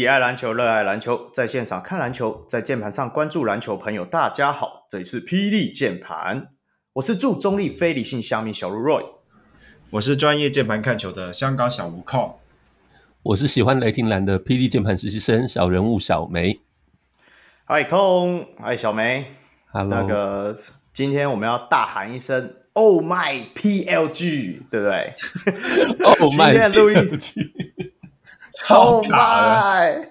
喜爱篮球、热爱篮球，在现场看篮球，在键盘上关注篮球朋友，大家好，这里是霹雳键盘，我是驻中立非理性虾米小鹿 Roy，我是专业键盘看球的香港小吴控，我是喜欢雷霆蓝的霹雳键盘实习生小人物小梅。嗨，空，嗨，小梅，Hello，那个今天我们要大喊一声。Oh my PLG，对不对？Oh my 今天录音，Oh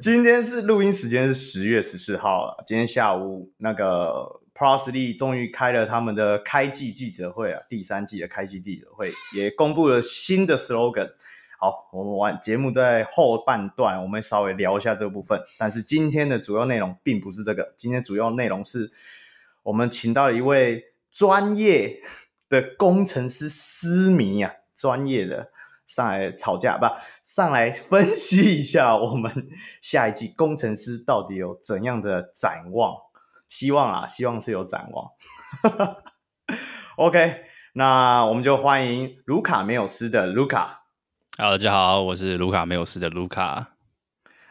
今天是录音时间是十月十四号了。今天下午那个 League 终于开了他们的开季记者会啊，第三季的开季记者会也公布了新的 slogan。好，我们完节目在后半段，我们稍微聊一下这个部分。但是今天的主要内容并不是这个，今天主要内容是我们请到了一位。专业的工程师思迷啊，专业的上来吵架不？上来分析一下我们下一季工程师到底有怎样的展望？希望啊，希望是有展望。OK，那我们就欢迎卢卡没有斯的卢卡。Hello，大家好，我是卢卡没有斯的卢卡。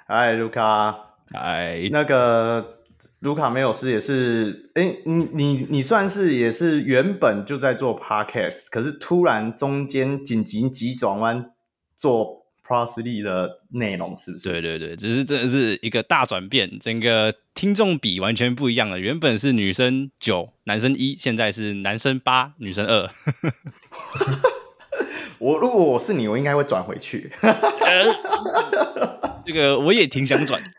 嗨，卢卡。嗨，那个。卢卡梅有斯也是，哎，你你你算是也是原本就在做 podcast，可是突然中间紧急急转弯做 League 的内容，是不是？对对对，只是真的是一个大转变，整个听众比完全不一样了。原本是女生九，男生一，现在是男生八，女生二。我如果我是你，我应该会转回去。这个我也挺想转。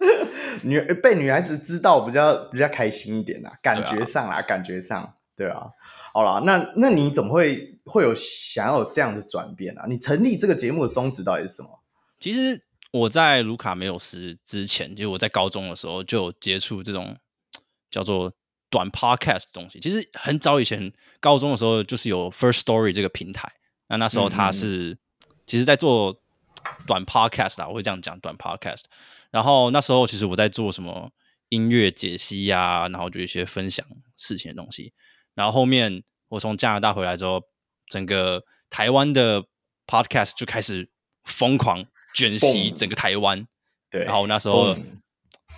女被女孩子知道比较比较开心一点啦，感觉上啦，啊感觉上，对啊。好啦，那那你怎么会会有想要有这样的转变啊？你成立这个节目的宗旨到底是什么？其实我在卢卡没有斯之前，就是我在高中的时候就有接触这种叫做短 podcast 的东西。其实很早以前高中的时候就是有 First Story 这个平台，那那时候他是、嗯、其实在做短 podcast 啊，我会这样讲短 podcast。然后那时候其实我在做什么音乐解析呀、啊，然后就一些分享事情的东西。然后后面我从加拿大回来之后，整个台湾的 podcast 就开始疯狂卷袭整个台湾。对，然后那时候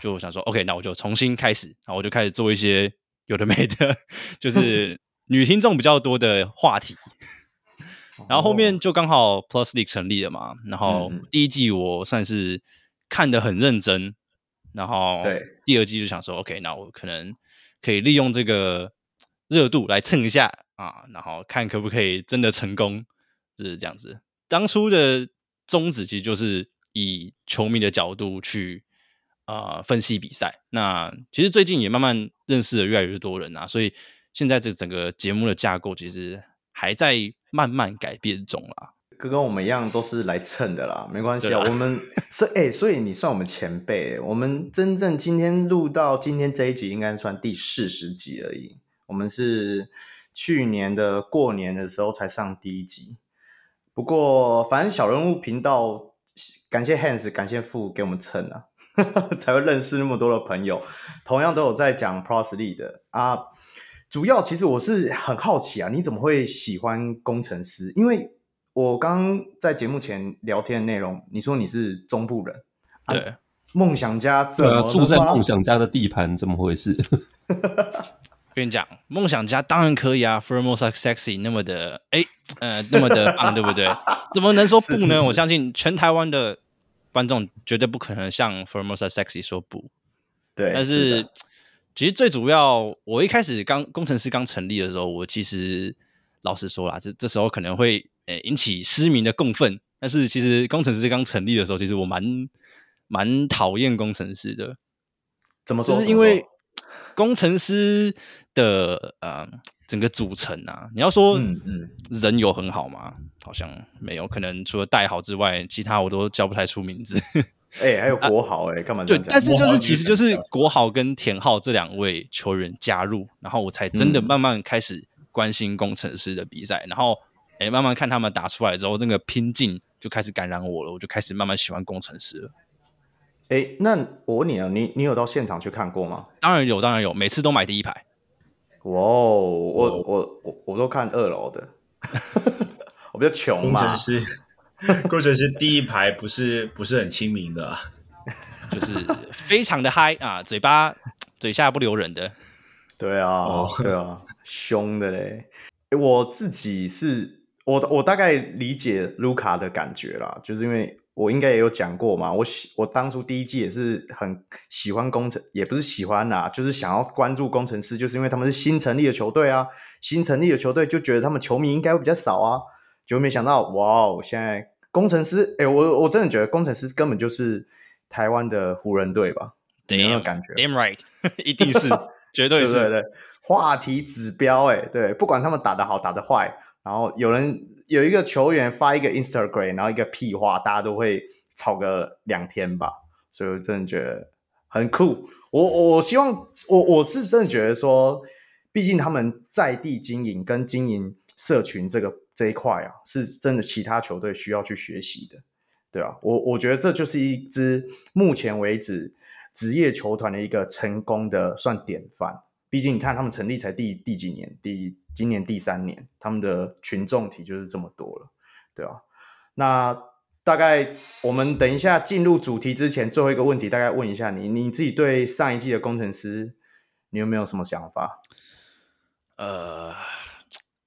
就想说，OK，那我就重新开始，然后我就开始做一些有的没的，就 是女听众比较多的话题。然后后面就刚好 Plus League 成立了嘛，然后第一季我算是。看得很认真，然后第二季就想说，OK，那我可能可以利用这个热度来蹭一下啊，然后看可不可以真的成功，就是这样子。当初的宗旨其实就是以球迷的角度去啊、呃、分析比赛。那其实最近也慢慢认识了越来越多人啊，所以现在这整个节目的架构其实还在慢慢改变中啦。跟我们一样都是来蹭的啦，没关系啊。我们是哎、欸，所以你算我们前辈。我们真正今天录到今天这一集，应该算第四十集而已。我们是去年的过年的时候才上第一集。不过，反正小人物频道，感谢 Hans，感谢富给我们蹭啊，才会认识那么多的朋友。同样都有在讲 League 的啊。主要其实我是很好奇啊，你怎么会喜欢工程师？因为我刚刚在节目前聊天的内容，你说你是中部人，对，啊、梦想家怎么住在梦想家的地盘，怎么回事？跟你讲，梦想家当然可以啊，Formosa Sexy 那么的，哎，呃，那么的 棒，对不对？怎么能说不呢？是是是我相信全台湾的观众绝对不可能像 Formosa Sexy 说不。对，但是，是其实最主要，我一开始刚工程师刚成立的时候，我其实老实说啦，这这时候可能会。诶，引起市民的共愤。但是其实工程师刚成立的时候，其实我蛮蛮讨厌工程师的。怎么说？就是因为工程师的呃整个组成啊，你要说嗯嗯人有很好吗？好像没有，可能除了代号之外，其他我都叫不太出名字。哎，还有国豪哎，干嘛？对，但是就是其实就是国豪跟田浩这两位球员加入，然后我才真的慢慢开始关心工程师的比赛，然后。哎，慢慢看他们打出来之后，那个拼劲就开始感染我了，我就开始慢慢喜欢工程师了。哎，那我问你啊，你你有到现场去看过吗？当然有，当然有，每次都买第一排。哇哦，我我我我都看二楼的，我比较穷嘛。工程师，工程师第一排不是不是很亲民的、啊，就是非常的嗨 啊，嘴巴嘴下不留人的。对啊，哦、对啊，凶的嘞。我自己是我我大概理解卢卡的感觉啦，就是因为我应该也有讲过嘛，我喜我当初第一季也是很喜欢工程，也不是喜欢啦，就是想要关注工程师，就是因为他们是新成立的球队啊，新成立的球队就觉得他们球迷应该会比较少啊，就没想到哇哦，现在工程师，哎，我我真的觉得工程师根本就是台湾的湖人队吧，有没有感觉？Damn right，一定是，绝对是，对对对，话题指标，哎，对，不管他们打得好打得坏。然后有人有一个球员发一个 Instagram，然后一个屁话，大家都会吵个两天吧。所以我真的觉得很酷。我我希望我我是真的觉得说，毕竟他们在地经营跟经营社群这个这一块啊，是真的其他球队需要去学习的，对啊，我我觉得这就是一支目前为止职业球团的一个成功的算典范。毕竟你看，他们成立才第第几年？第今年第三年，他们的群众体就是这么多了，对啊。那大概我们等一下进入主题之前，最后一个问题，大概问一下你，你自己对上一季的工程师，你有没有什么想法？呃，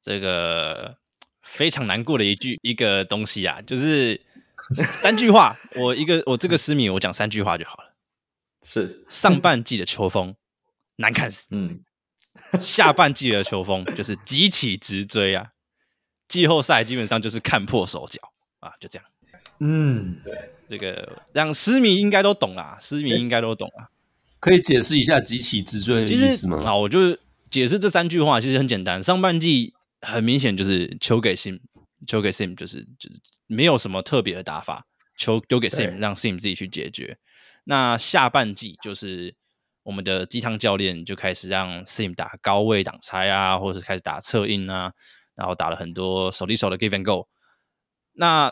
这个非常难过的一句一个东西啊，就是 三句话，我一个我这个狮迷，我讲三句话就好了。是上半季的秋风。难看死，嗯，下半季的球风就是急起直追啊，季后赛基本上就是看破手脚啊，就这样，嗯，对，这个让狮迷应该都懂啦，狮迷应该都懂啊，可以解释一下急起直追的意思吗？啊，我就解释这三句话，其实很简单，上半季很明显就是球给 Sim，球给 Sim 就是就是没有什么特别的打法，球丢给 Sim，让 Sim 自己去解决，那下半季就是。我们的鸡汤教练就开始让 Sim 打高位挡拆啊，或者是开始打侧应啊，然后打了很多手递手的 Give and Go。那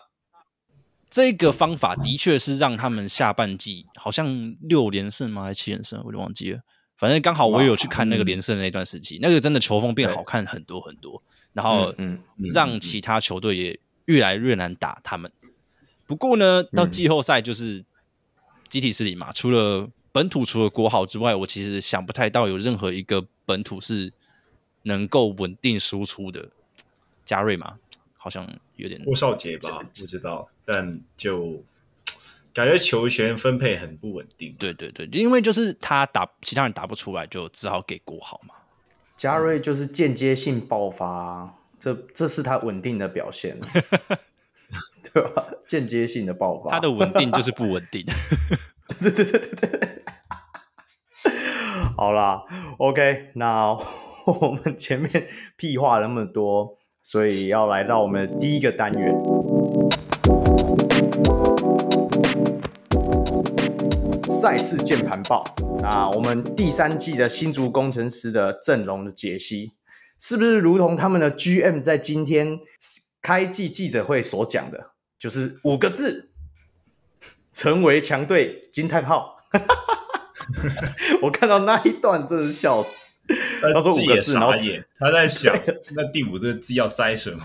这个方法的确是让他们下半季好像六连胜吗？还是七连胜？我就忘记了。反正刚好我也有去看那个连胜的那段时期，那个真的球风变好看很多很多，然后让其他球队也越来越难打他们。不过呢，到季后赛就是集体失礼嘛，除了。本土除了国豪之外，我其实想不太到有任何一个本土是能够稳定输出的。嘉瑞嘛，好像有点郭少杰吧，不知道，但就感觉球权分配很不稳定。对对对，因为就是他打其他人打不出来，就只好给国豪嘛。嘉瑞就是间接性爆发，这这是他稳定的表现，对吧？间接性的爆发，他的稳定就是不稳定。对对对对对。好啦，OK，那我们前面屁话那么多，所以要来到我们的第一个单元——赛事键盘报。那我们第三季的新竹工程师的阵容的解析，是不是如同他们的 GM 在今天开季记者会所讲的，就是五个字：成为强队！惊叹号！我看到那一段真是笑死。他说五个字，然后他在想 那第五个字要塞什么？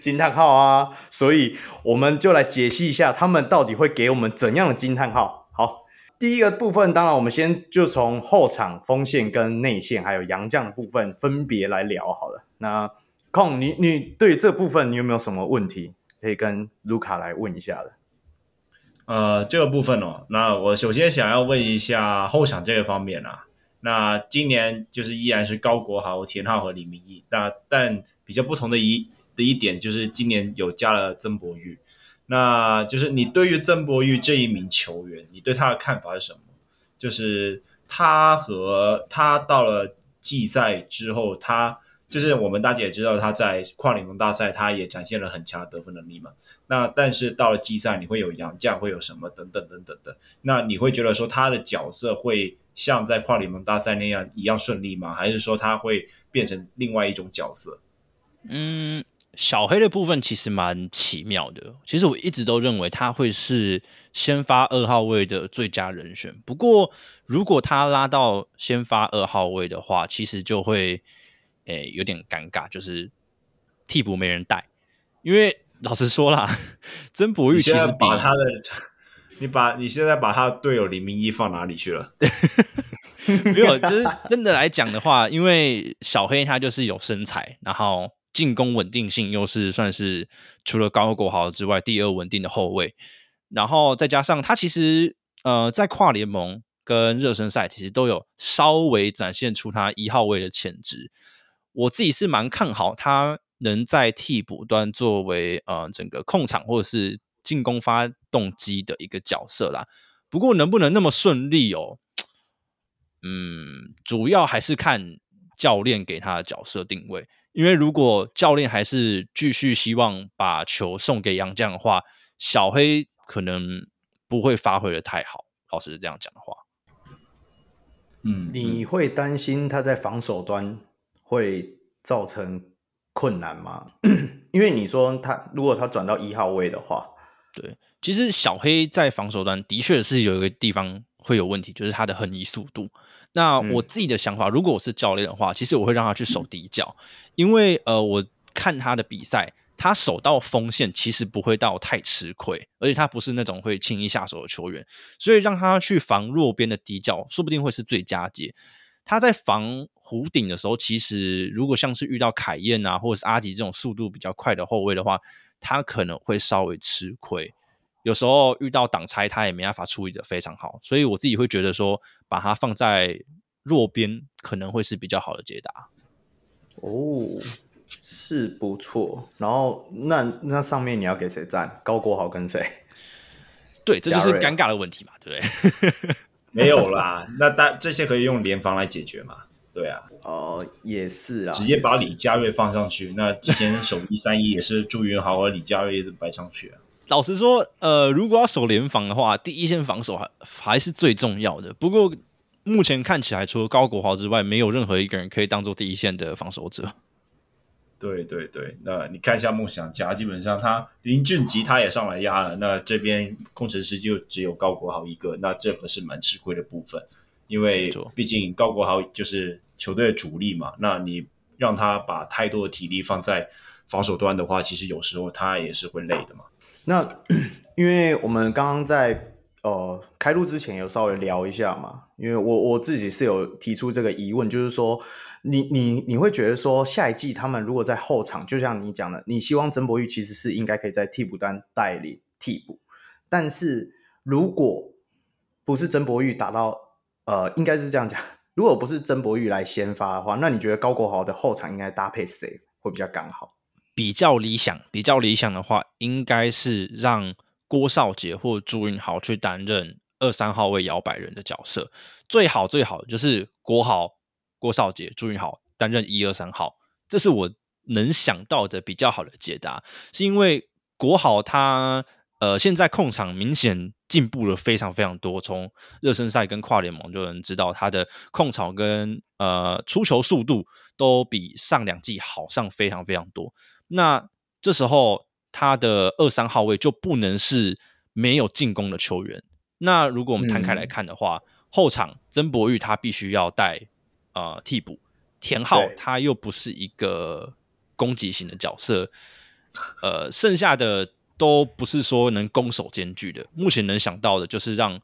惊叹号啊！所以我们就来解析一下，他们到底会给我们怎样的惊叹号？好，第一个部分，当然我们先就从后场锋线跟内线还有洋将的部分分别来聊好了。那空，你你对这部分你有没有什么问题可以跟卢卡来问一下的？呃，这个部分哦，那我首先想要问一下后场这个方面啊，那今年就是依然是高国豪、田浩和李明义，那但比较不同的一的一点就是今年有加了曾博玉，那就是你对于曾博玉这一名球员，你对他的看法是什么？就是他和他到了季赛之后，他。就是我们大家也知道，他在跨联盟大赛，他也展现了很强的得分能力嘛。那但是到了季赛，你会有洋将，会有什么等等等等的。那你会觉得说他的角色会像在跨联盟大赛那样一样顺利吗？还是说他会变成另外一种角色？嗯，小黑的部分其实蛮奇妙的。其实我一直都认为他会是先发二号位的最佳人选。不过如果他拉到先发二号位的话，其实就会。诶，有点尴尬，就是替补没人带，因为老实说啦，曾博玉其实把他的，你把你现在把他的队友李明一放哪里去了？没有，就是真的来讲的话，因为小黑他就是有身材，然后进攻稳定性又是算是除了高国豪之外第二稳定的后卫，然后再加上他其实呃在跨联盟跟热身赛其实都有稍微展现出他一号位的潜质，我自己是蛮看好他能在替补端作为呃整个控场或者是进攻发动机的一个角色啦。不过能不能那么顺利哦？嗯，主要还是看教练给他的角色定位，因为如果教练还是继续希望把球送给杨将的话，小黑可能不会发挥的太好。老师这样讲的话，嗯，你会担心他在防守端会造成困难吗？因为你说他如果他转到一号位的话，对，其实小黑在防守端的确是有一个地方会有问题，就是他的横移速度。那我自己的想法，嗯、如果我是教练的话，其实我会让他去守底角，因为呃，我看他的比赛，他守到锋线其实不会到太吃亏，而且他不是那种会轻易下手的球员，所以让他去防弱边的底角，说不定会是最佳解。他在防弧顶的时候，其实如果像是遇到凯燕啊，或者是阿吉这种速度比较快的后卫的话，他可能会稍微吃亏。有时候遇到挡拆，他也没办法处理的非常好，所以我自己会觉得说，把它放在弱边可能会是比较好的解答。哦，是不错。然后那那上面你要给谁站？高国豪跟谁？对，这就是尴尬的问题嘛，对不对？没有啦，那大这些可以用联防来解决嘛？对啊，哦，也是啊，直接把李佳瑞放上去。那之前守一三一也是朱云豪和李佳瑞摆上去啊。老实说，呃，如果要守联防的话，第一线防守还还是最重要的。不过目前看起来，除了高国豪之外，没有任何一个人可以当做第一线的防守者。对对对，那你看一下梦想家，基本上他林俊杰他也上来压了，那这边工程师就只有高国豪一个，那这可是蛮吃亏的部分，因为毕竟高国豪就是球队的主力嘛，那你让他把太多的体力放在防守端的话，其实有时候他也是会累的嘛。那 因为我们刚刚在呃开录之前有稍微聊一下嘛，因为我我自己是有提出这个疑问，就是说你你你会觉得说下一季他们如果在后场，就像你讲的，你希望曾博玉其实是应该可以在替补端带领替补，但是如果不是曾博玉打到呃，应该是这样讲，如果不是曾博玉来先发的话，那你觉得高国豪的后场应该搭配谁会比较刚好？比较理想，比较理想的话，应该是让郭少杰或朱云豪去担任二三号位摇摆人的角色。最好最好就是国豪、郭少杰、朱云豪担任一二三号，这是我能想到的比较好的解答。是因为国豪他呃现在控场明显进步了非常非常多，从热身赛跟跨联盟就能知道他的控场跟呃出球速度都比上两季好上非常非常多。那这时候，他的二三号位就不能是没有进攻的球员。那如果我们摊开来看的话，嗯、后场曾博玉他必须要带呃替补，田浩他又不是一个攻击型的角色，呃，剩下的都不是说能攻守兼具的。目前能想到的就是让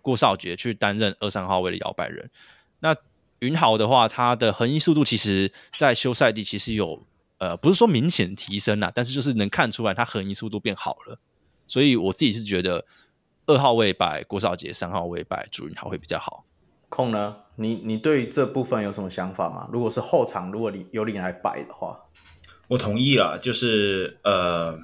郭少杰去担任二三号位的摇摆人。那云豪的话，他的横移速度其实在休赛季其实有。呃，不是说明显提升啦，但是就是能看出来他横移速度变好了，所以我自己是觉得二号位摆郭少杰，三号位摆朱云豪会比较好。空呢？你你对这部分有什么想法吗？如果是后场，如果你由你来摆的话，我同意了，就是呃，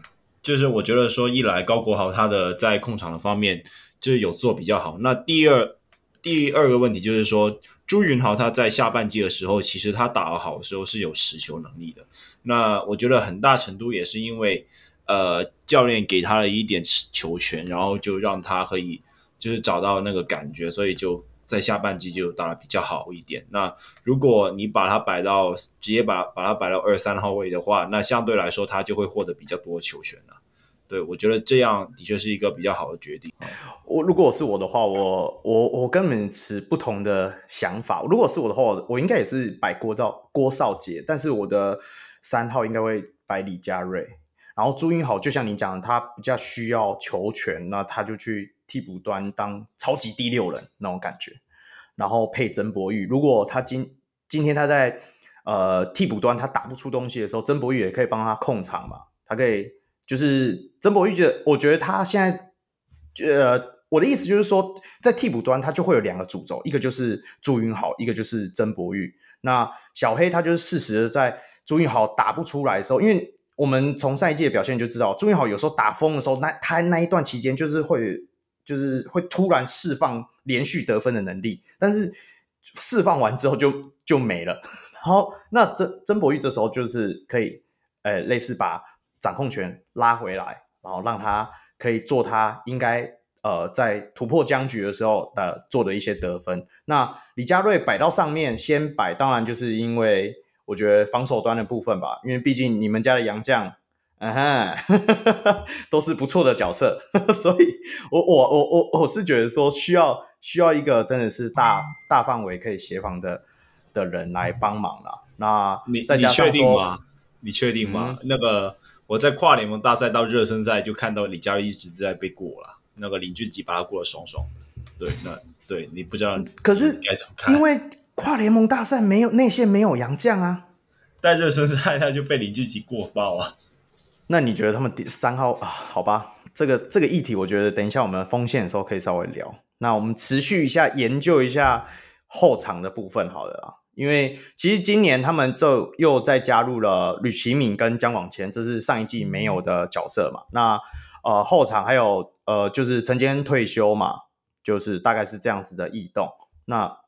就是我觉得说一来高国豪他的在控场的方面就是有做比较好，那第二第二个问题就是说。朱云豪他在下半季的时候，其实他打得好的时候是有持球能力的。那我觉得很大程度也是因为，呃，教练给他了一点球权，然后就让他可以就是找到那个感觉，所以就在下半季就打得比较好一点。那如果你把他摆到直接把把他摆到二三号位的话，那相对来说他就会获得比较多球权了。对，我觉得这样的确是一个比较好的决定。我如果是我的话，我我我跟你们持不同的想法。如果是我的话，我应该也是摆郭少郭少杰，但是我的三号应该会摆李佳瑞。然后朱云豪就像你讲的，他比较需要球权，那他就去替补端当超级第六人那种感觉，然后配曾博玉。如果他今今天他在呃替补端他打不出东西的时候，曾博玉也可以帮他控场嘛，他可以就是曾博玉觉得，我觉得他现在呃。我的意思就是说，在替补端，他就会有两个主轴，一个就是朱云豪，一个就是曾博玉。那小黑他就是适时在朱云豪打不出来的时候，因为我们从上一季的表现就知道，朱云豪有时候打疯的时候，那他那一段期间就是会就是会突然释放连续得分的能力，但是释放完之后就就没了。然后那曾曾博玉这时候就是可以，呃，类似把掌控权拉回来，然后让他可以做他应该。呃，在突破僵局的时候，呃，做的一些得分。那李佳瑞摆到上面先摆，当然就是因为我觉得防守端的部分吧，因为毕竟你们家的洋将，嗯哈，都是不错的角色，所以我我我我我是觉得说需要需要一个真的是大大范围可以协防的的人来帮忙啦。那你你确定吗？你确定吗？嗯、那个我在跨联盟大赛到热身赛就看到李家瑞一直在被过了。那个林俊杰把他过得爽爽，对，那对你不知道，可是该怎么看？因为跨联盟大赛没有内线，没有杨将啊，在热身赛他就被林俊杰过爆啊。那你觉得他们第三号啊？好吧，这个这个议题，我觉得等一下我们锋线的时候可以稍微聊。那我们持续一下研究一下后场的部分，好了啦，因为其实今年他们就又再加入了吕启敏跟姜广谦，这是上一季没有的角色嘛。那呃后场还有。呃，就是陈坚退休嘛，就是大概是这样子的异动。那，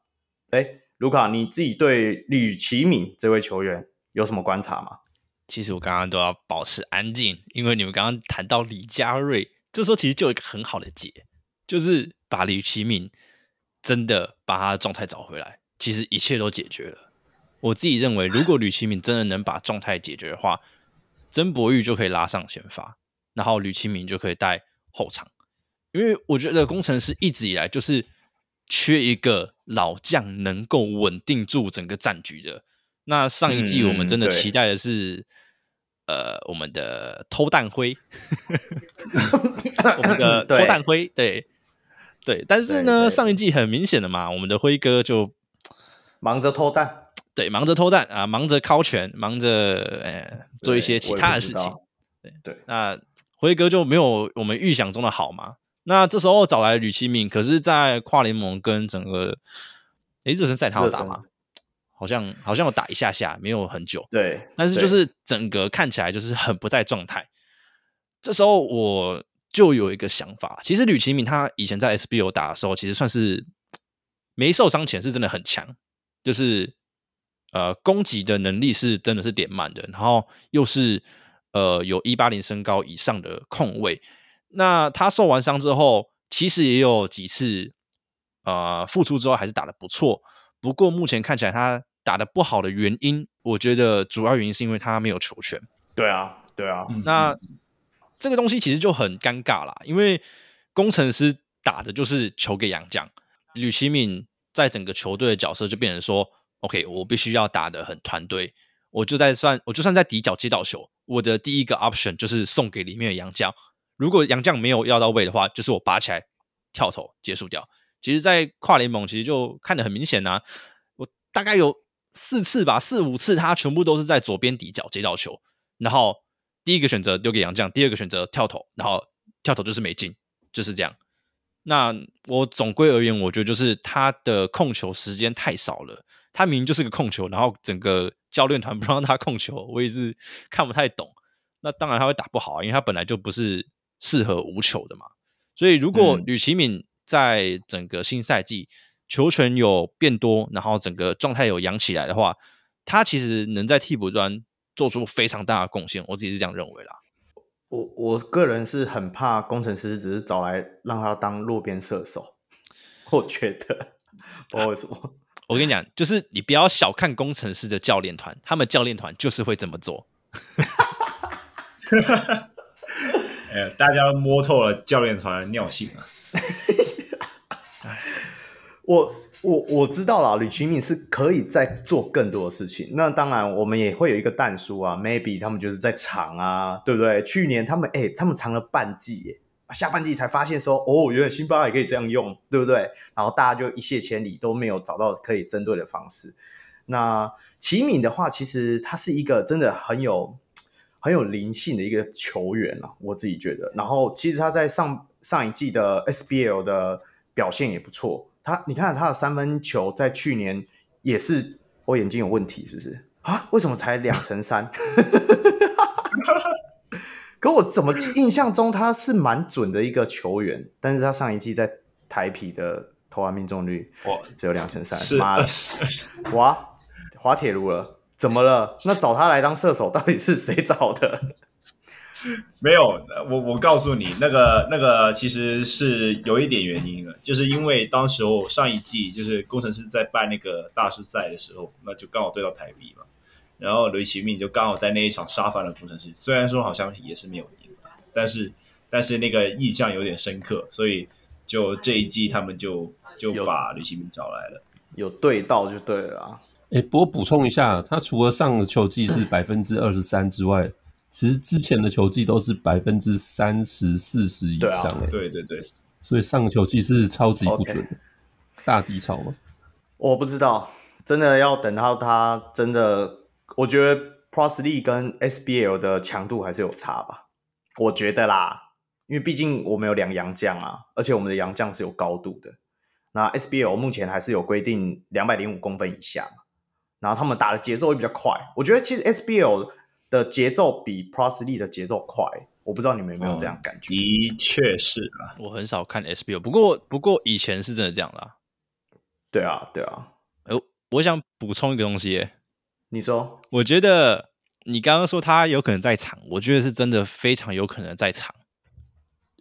哎，卢卡，你自己对吕启敏这位球员有什么观察吗？其实我刚刚都要保持安静，因为你们刚刚谈到李佳瑞，这时候其实就有一个很好的解，就是把吕启敏真的把他的状态找回来，其实一切都解决了。我自己认为，如果吕启敏真的能把状态解决的话，曾博玉就可以拉上先发，然后吕启敏就可以带。后场，因为我觉得工程师一直以来就是缺一个老将能够稳定住整个战局的。那上一季我们真的期待的是，嗯、呃，我们的偷蛋灰，我们的偷蛋灰，对对。但是呢，对对上一季很明显的嘛，我们的辉哥就忙着偷蛋，对，忙着偷蛋啊，忙着敲拳，忙着呃做一些其他的事情。对对，那。辉哥就没有我们预想中的好嘛？那这时候找来吕其敏，可是，在跨联盟跟整个诶热身赛他有打吗？好像好像有打一下下，没有很久。对，但是就是整个看起来就是很不在状态。这时候我就有一个想法，其实吕其敏他以前在 SBO 打的时候，其实算是没受伤前是真的很强，就是呃攻击的能力是真的是点满的，然后又是。呃，有一八零身高以上的控卫，那他受完伤之后，其实也有几次，呃，复出之后还是打得不错。不过目前看起来他打得不好的原因，我觉得主要原因是因为他没有球权。对啊，对啊。那这个东西其实就很尴尬啦，因为工程师打的就是球给杨将，吕其敏在整个球队的角色就变成说，OK，我必须要打得很团队。我就在算，我就算在底角接到球，我的第一个 option 就是送给里面的杨将。如果杨将没有要到位的话，就是我拔起来跳投结束掉。其实，在跨联盟其实就看得很明显呐、啊。我大概有四次吧，四五次，他全部都是在左边底角接到球，然后第一个选择丢给杨将，第二个选择跳投，然后跳投就是没进，就是这样。那我总归而言，我觉得就是他的控球时间太少了。他明明就是个控球，然后整个教练团不让他控球，我也是看不太懂。那当然他会打不好啊，因为他本来就不是适合无球的嘛。所以如果吕启敏在整个新赛季球权有变多，然后整个状态有养起来的话，他其实能在替补端做出非常大的贡献。我自己是这样认为啦。我我个人是很怕工程师只是找来让他当路边射手，我觉得不知道为什么。我跟你讲，就是你不要小看工程师的教练团，他们教练团就是会这么做。哎，大家摸透了教练团的尿性啊！我我我知道了，吕启敏是可以再做更多的事情。那当然，我们也会有一个但书啊，maybe 他们就是在藏啊，对不对？去年他们哎，他们藏了半季耶，下半季才发现说，哦，原来辛巴也可以这样用，对不对？然后大家就一泻千里，都没有找到可以针对的方式。那奇敏的话，其实他是一个真的很有很有灵性的一个球员啊，我自己觉得。然后其实他在上上一季的 SBL 的表现也不错。他，你看他的三分球在去年也是，我眼睛有问题是不是啊？为什么才两成三？可我怎么印象中他是蛮准的一个球员，但是他上一季在台啤的投篮命中率哇只有两成三，妈的，哇！滑铁卢了，怎么了？那找他来当射手，到底是谁找的？没有，我我告诉你，那个那个其实是有一点原因的，就是因为当时候上一季就是工程师在办那个大师赛的时候，那就刚好对到台币嘛，然后吕启敏就刚好在那一场杀翻了工程师，虽然说好像也是没有赢，但是但是那个印象有点深刻，所以就这一季他们就就把吕奇明找来了，有对到就对了啊。哎，不过补充一下，他除了上个球季是百分之二十三之外，其实之前的球季都是百分之三十四十以上。哎，对对对，所以上个球季是超级不准，大低潮吗？我不知道，真的要等到他真的，我觉得 League 跟 SBL 的强度还是有差吧。我觉得啦，因为毕竟我们有两洋将啊，而且我们的洋将是有高度的。那 SBL 目前还是有规定两百零五公分以下嘛。然后他们打的节奏会比较快，我觉得其实 SBL 的节奏比 Plus League 的节奏快，我不知道你们有没有这样感觉？嗯、的确是啊，我很少看 SBO，不过不过以前是真的这样啦。对啊，对啊。呃，我想补充一个东西，你说？我觉得你刚刚说他有可能在场，我觉得是真的非常有可能在场。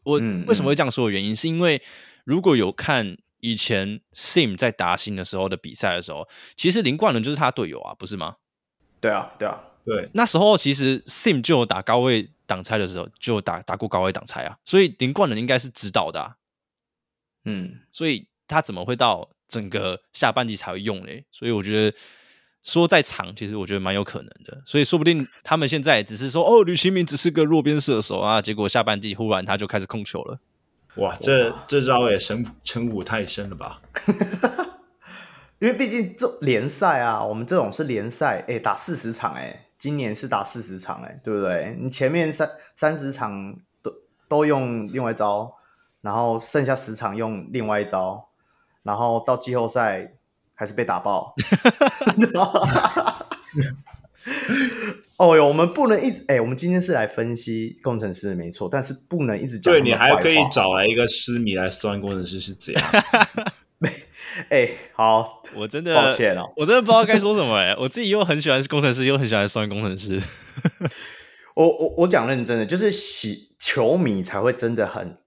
我为什么会这样说的原因，是因为如果有看。以前 Sim 在达新的时候的比赛的时候，其实林冠伦就是他队友啊，不是吗？对啊，对啊，对。那时候其实 Sim 就有打高位挡拆的时候，就打打过高位挡拆啊，所以林冠伦应该是知道的啊。嗯，所以他怎么会到整个下半季才会用嘞？所以我觉得说在场，其实我觉得蛮有可能的。所以说不定他们现在只是说，哦，吕启明只是个弱边射手啊，结果下半季忽然他就开始控球了。哇，这这招也城城府太深了吧？因为毕竟这联赛啊，我们这种是联赛，哎，打四十场，哎，今年是打四十场，哎，对不对？你前面三三十场都都用另外一招，然后剩下十场用另外一招，然后到季后赛还是被打爆。哦哟，我们不能一直哎、欸，我们今天是来分析工程师没错，但是不能一直讲。对，你还可以找来一个狮迷来算工程师是怎样。哎、欸，好，我真的抱歉哦，我真的不知道该说什么哎，我自己又很喜欢工程师，又很喜欢算工程师。我我我讲认真的，就是喜球迷才会真的很，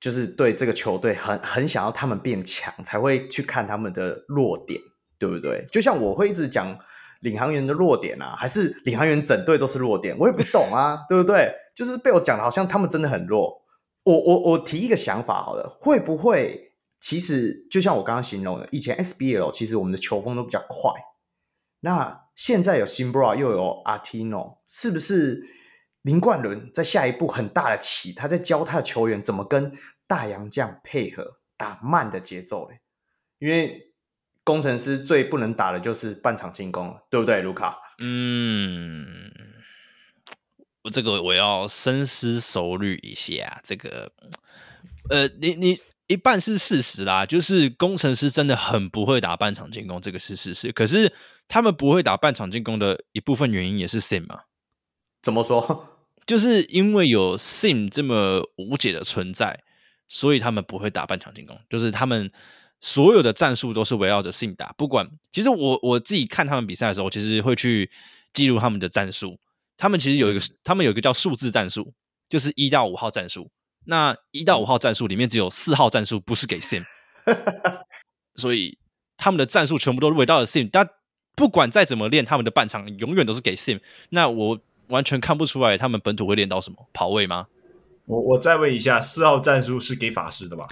就是对这个球队很很想要他们变强，才会去看他们的弱点，对不对？就像我会一直讲。领航员的弱点啊，还是领航员整队都是弱点？我也不懂啊，对不对？就是被我讲的好像他们真的很弱。我我我提一个想法好了，会不会其实就像我刚刚形容的，以前 SBL 其实我们的球风都比较快，那现在有 Simbra 又有 Artino，是不是林冠伦在下一步很大的棋？他在教他的球员怎么跟大洋将配合打慢的节奏嘞？因为工程师最不能打的就是半场进攻了，对不对，卢卡？嗯，我这个我要深思熟虑一下。这个，呃，你你一半是事实啦，就是工程师真的很不会打半场进攻，这个是事实。可是他们不会打半场进攻的一部分原因也是 Sim 嘛？怎么说？就是因为有 Sim 这么无解的存在，所以他们不会打半场进攻，就是他们。所有的战术都是围绕着 Sim 打，不管其实我我自己看他们比赛的时候，其实会去记录他们的战术。他们其实有一个，他们有一个叫数字战术，就是一到五号战术。那一到五号战术里面只有四号战术不是给 Sim，所以他们的战术全部都围绕着 Sim。但不管再怎么练，他们的半场永远都是给 Sim。那我完全看不出来他们本土会练到什么跑位吗？我我再问一下，四号战术是给法师的吧？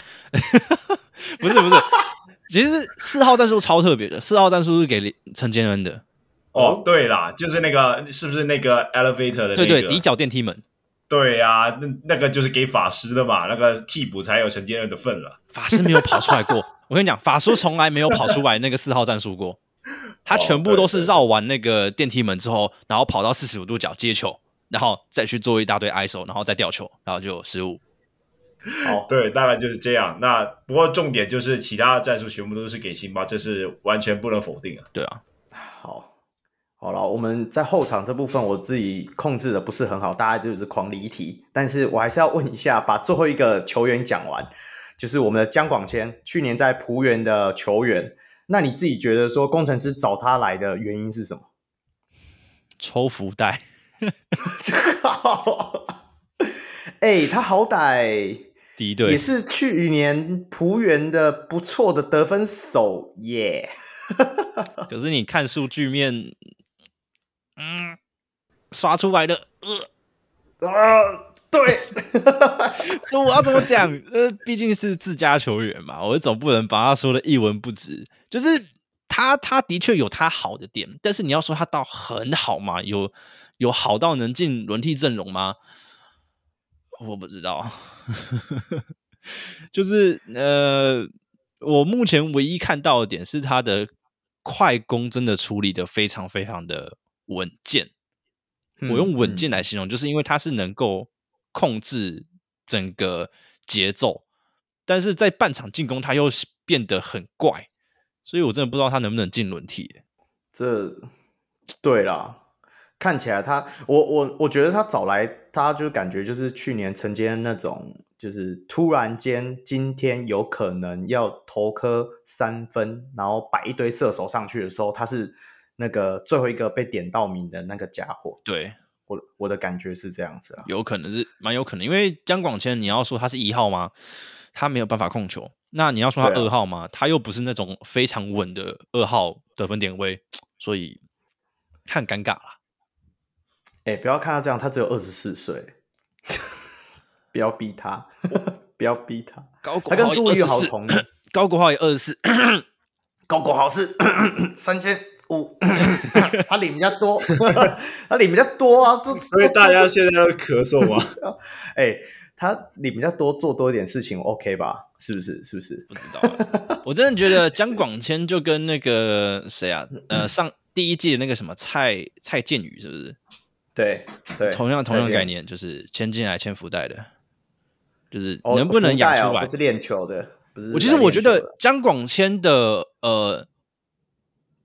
不是不是，其实四号战术超特别的，四号战术是给陈建恩的。哦，对啦，就是那个是不是那个 elevator 的、那个？对对，底角电梯门。对呀、啊，那那个就是给法师的嘛，那个替补才有陈建恩的份了。法师没有跑出来过，我跟你讲，法师从来没有跑出来那个四号战术过，他全部都是绕完那个电梯门之后，然后跑到四十五度角接球，然后再去做一大堆 ISO，然后再吊球，然后就失误。哦，对，大概就是这样。那不过重点就是其他的战术全部都是给辛巴，这是完全不能否定啊。对啊，好。好了，我们在后场这部分我自己控制的不是很好，大家就是狂离题。但是我还是要问一下，把最后一个球员讲完，就是我们的江广谦，去年在浦原的球员。那你自己觉得说，工程师找他来的原因是什么？抽福袋。哎、欸，他好歹 敌对也是去年浦原的不错的得分手耶。可是你看数据面。嗯，刷出来的，呃，啊，对，说 我要怎么讲？呃，毕竟是自家球员嘛，我总不能把他说的一文不值。就是他，他的确有他好的点，但是你要说他到很好嘛？有有好到能进轮替阵容吗？我不知道。就是呃，我目前唯一看到的点是他的快攻真的处理的非常非常的。稳健，我用稳健来形容，就是因为他是能够控制整个节奏，但是在半场进攻他又变得很怪，所以我真的不知道他能不能进轮替。这，对啦，看起来他，我我我觉得他找来，他就感觉就是去年曾经那种，就是突然间今天有可能要投颗三分，然后摆一堆射手上去的时候，他是。那个最后一个被点到名的那个家伙，对，我我的感觉是这样子啊，有可能是蛮有可能，因为江广谦，你要说他是一号吗？他没有办法控球。那你要说他二号吗？啊、他又不是那种非常稳的二号得分点位，所以他很尴尬啦。哎、欸，不要看他这样，他只有二十四岁，不要逼他，不要逼他。高国他跟朱玉豪同，高国豪也二十四，高国豪是 三千。五，他领比较多，他领比较多啊，所以大家现在要咳嗽吗？哎、欸，他领比较多，做多一点事情，OK 吧？是不是？是不是？不知道，我真的觉得江广谦就跟那个谁啊，呃，上第一季的那个什么蔡蔡健宇，是不是？对对，同样同样概念，就是签进来签福袋的，就是能不能养出来？哦、不是练球的，不是。我其实我觉得江广谦的呃。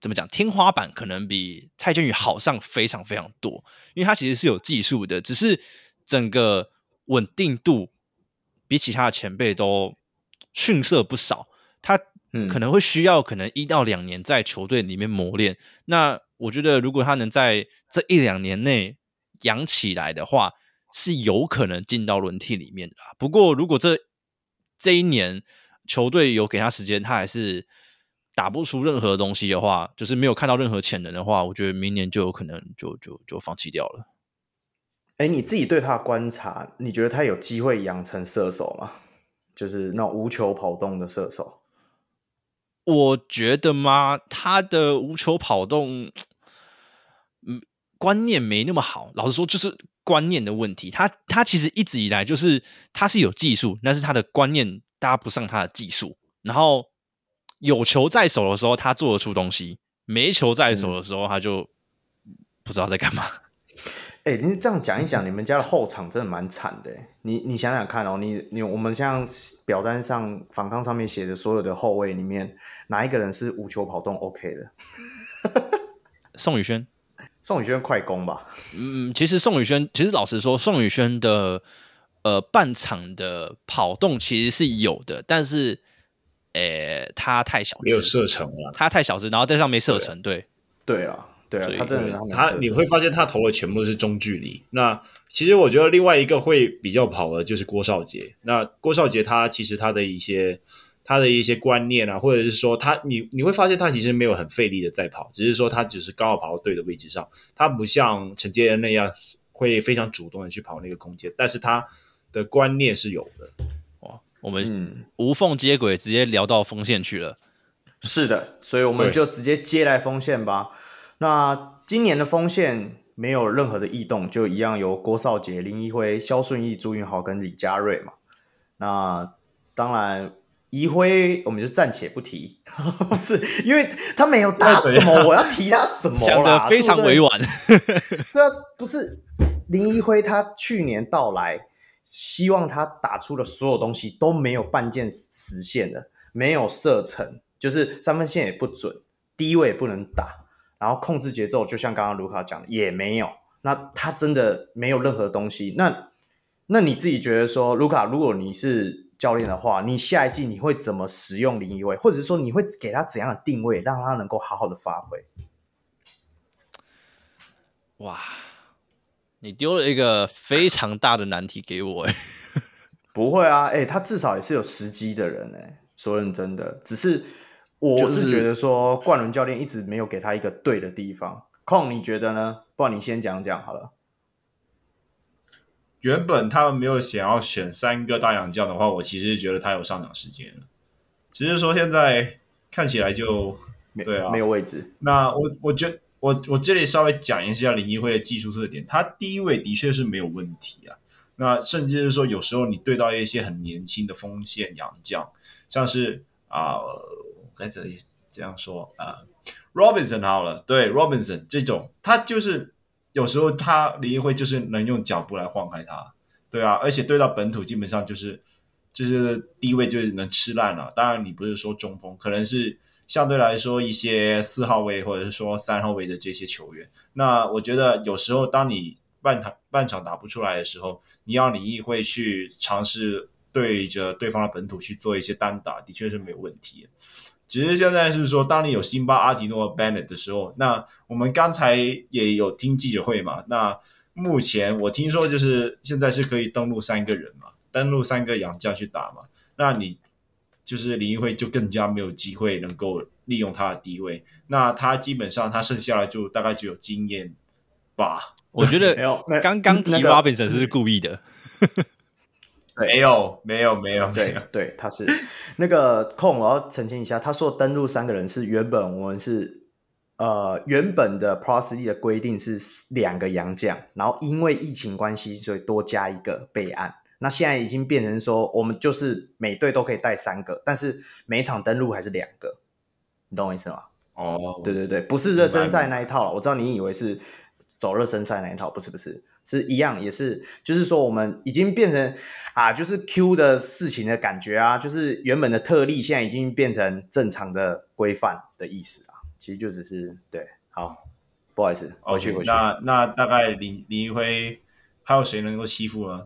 怎么讲？天花板可能比蔡建宇好上非常非常多，因为他其实是有技术的，只是整个稳定度比其他的前辈都逊色不少。他可能会需要可能一到两年在球队里面磨练。那我觉得，如果他能在这一两年内养起来的话，是有可能进到轮替里面的。不过，如果这这一年球队有给他时间，他还是。打不出任何东西的话，就是没有看到任何潜能的话，我觉得明年就有可能就就就放弃掉了。哎，你自己对他的观察，你觉得他有机会养成射手吗？就是那种无球跑动的射手？我觉得嘛，他的无球跑动，嗯，观念没那么好。老实说，就是观念的问题。他他其实一直以来就是他是有技术，但是他的观念搭不上他的技术，然后。有球在手的时候，他做得出东西；没球在手的时候，他就不知道在干嘛。哎、你这样讲一讲，你们家的后场真的蛮惨的。你你想想看哦，你你我们像表单上反抗上面写的所有的后卫里面，哪一个人是无球跑动 OK 的？宋宇轩，宋宇轩快攻吧？嗯，其实宋宇轩，其实老实说，宋宇轩的呃半场的跑动其实是有的，但是。诶、欸，他太小，没有射程了。他太小只，然后在上面射程，对，对啊，对啊，他真的他，你会发现他投的全部都是中距离。那其实我觉得另外一个会比较跑的就是郭少杰。那郭少杰他其实他的一些他的一些观念啊，或者是说他你你会发现他其实没有很费力的在跑，只是说他只是刚好跑到对的位置上，他不像陈杰恩那样会非常主动的去跑那个空间，但是他的观念是有的。我们无缝接轨，直接聊到锋线去了。是的，所以我们就直接接来锋线吧。那今年的锋线没有任何的异动，就一样由郭少杰、林一辉、肖顺义、朱云豪跟李佳瑞嘛。那当然，一辉我们就暂且不提，不是因为他没有打什么，我要提他什么？讲的非常委婉。对啊，不是林一辉，他去年到来，希望他打出的所有东西都没有半件实现的，没有射程，就是三分线也不准，低位也不能打，然后控制节奏，就像刚刚卢卡讲的，也没有。那他真的没有任何东西。那那你自己觉得说，卢卡，如果你是教练的话，你下一季你会怎么使用林一辉，或者是说你会给他怎样的定位，让他能够好好的发挥？哇，你丢了一个非常大的难题给我哎。不会啊，哎，他至少也是有时机的人哎。说认真的，只是我是觉得说，冠伦教练一直没有给他一个对的地方。空，你觉得呢？不然你先讲讲好了。原本他们没有想要选三个大洋将的话，我其实觉得他有上场时间了。只是说现在看起来就对啊，没有位置。那我我觉得我我这里稍微讲一下林一辉的技术特点，他第一位的确是没有问题啊。那甚至是说有时候你对到一些很年轻的锋线洋将，像是啊，该怎么这样说啊，Robinson 好了，对 Robinson 这种，他就是。有时候他林一辉就是能用脚步来晃开他，对啊，而且对到本土基本上就是就是低位就是能吃烂了。当然你不是说中锋，可能是相对来说一些四号位或者是说三号位的这些球员。那我觉得有时候当你半场半场打不出来的时候，你要林一会去尝试对着对方的本土去做一些单打，的确是没有问题。只是现在是说，当你有辛巴、阿迪诺、Bennett 的时候，那我们刚才也有听记者会嘛。那目前我听说，就是现在是可以登录三个人嘛，登录三个洋将去打嘛。那你就是林一辉就更加没有机会能够利用他的地位。那他基本上他剩下来就大概只有经验吧。我觉得 刚刚提 Robinson 是故意的。没有，没有，没有，对，对，他是那个空，我要澄清一下，他说登录三个人是原本我们是呃原本的 League 的规定是两个洋将，然后因为疫情关系，所以多加一个备案。那现在已经变成说，我们就是每队都可以带三个，但是每场登录还是两个，你懂我意思吗？哦，对对对，不是热身赛那一套了，我知道你以为是走热身赛那一套，不是不是。是一样，也是，就是说，我们已经变成啊，就是 Q 的事情的感觉啊，就是原本的特例，现在已经变成正常的规范的意思啊。其实就只是对，好，不好意思，回去 okay, 回去。那那大概林林一辉还有谁能够欺负呢？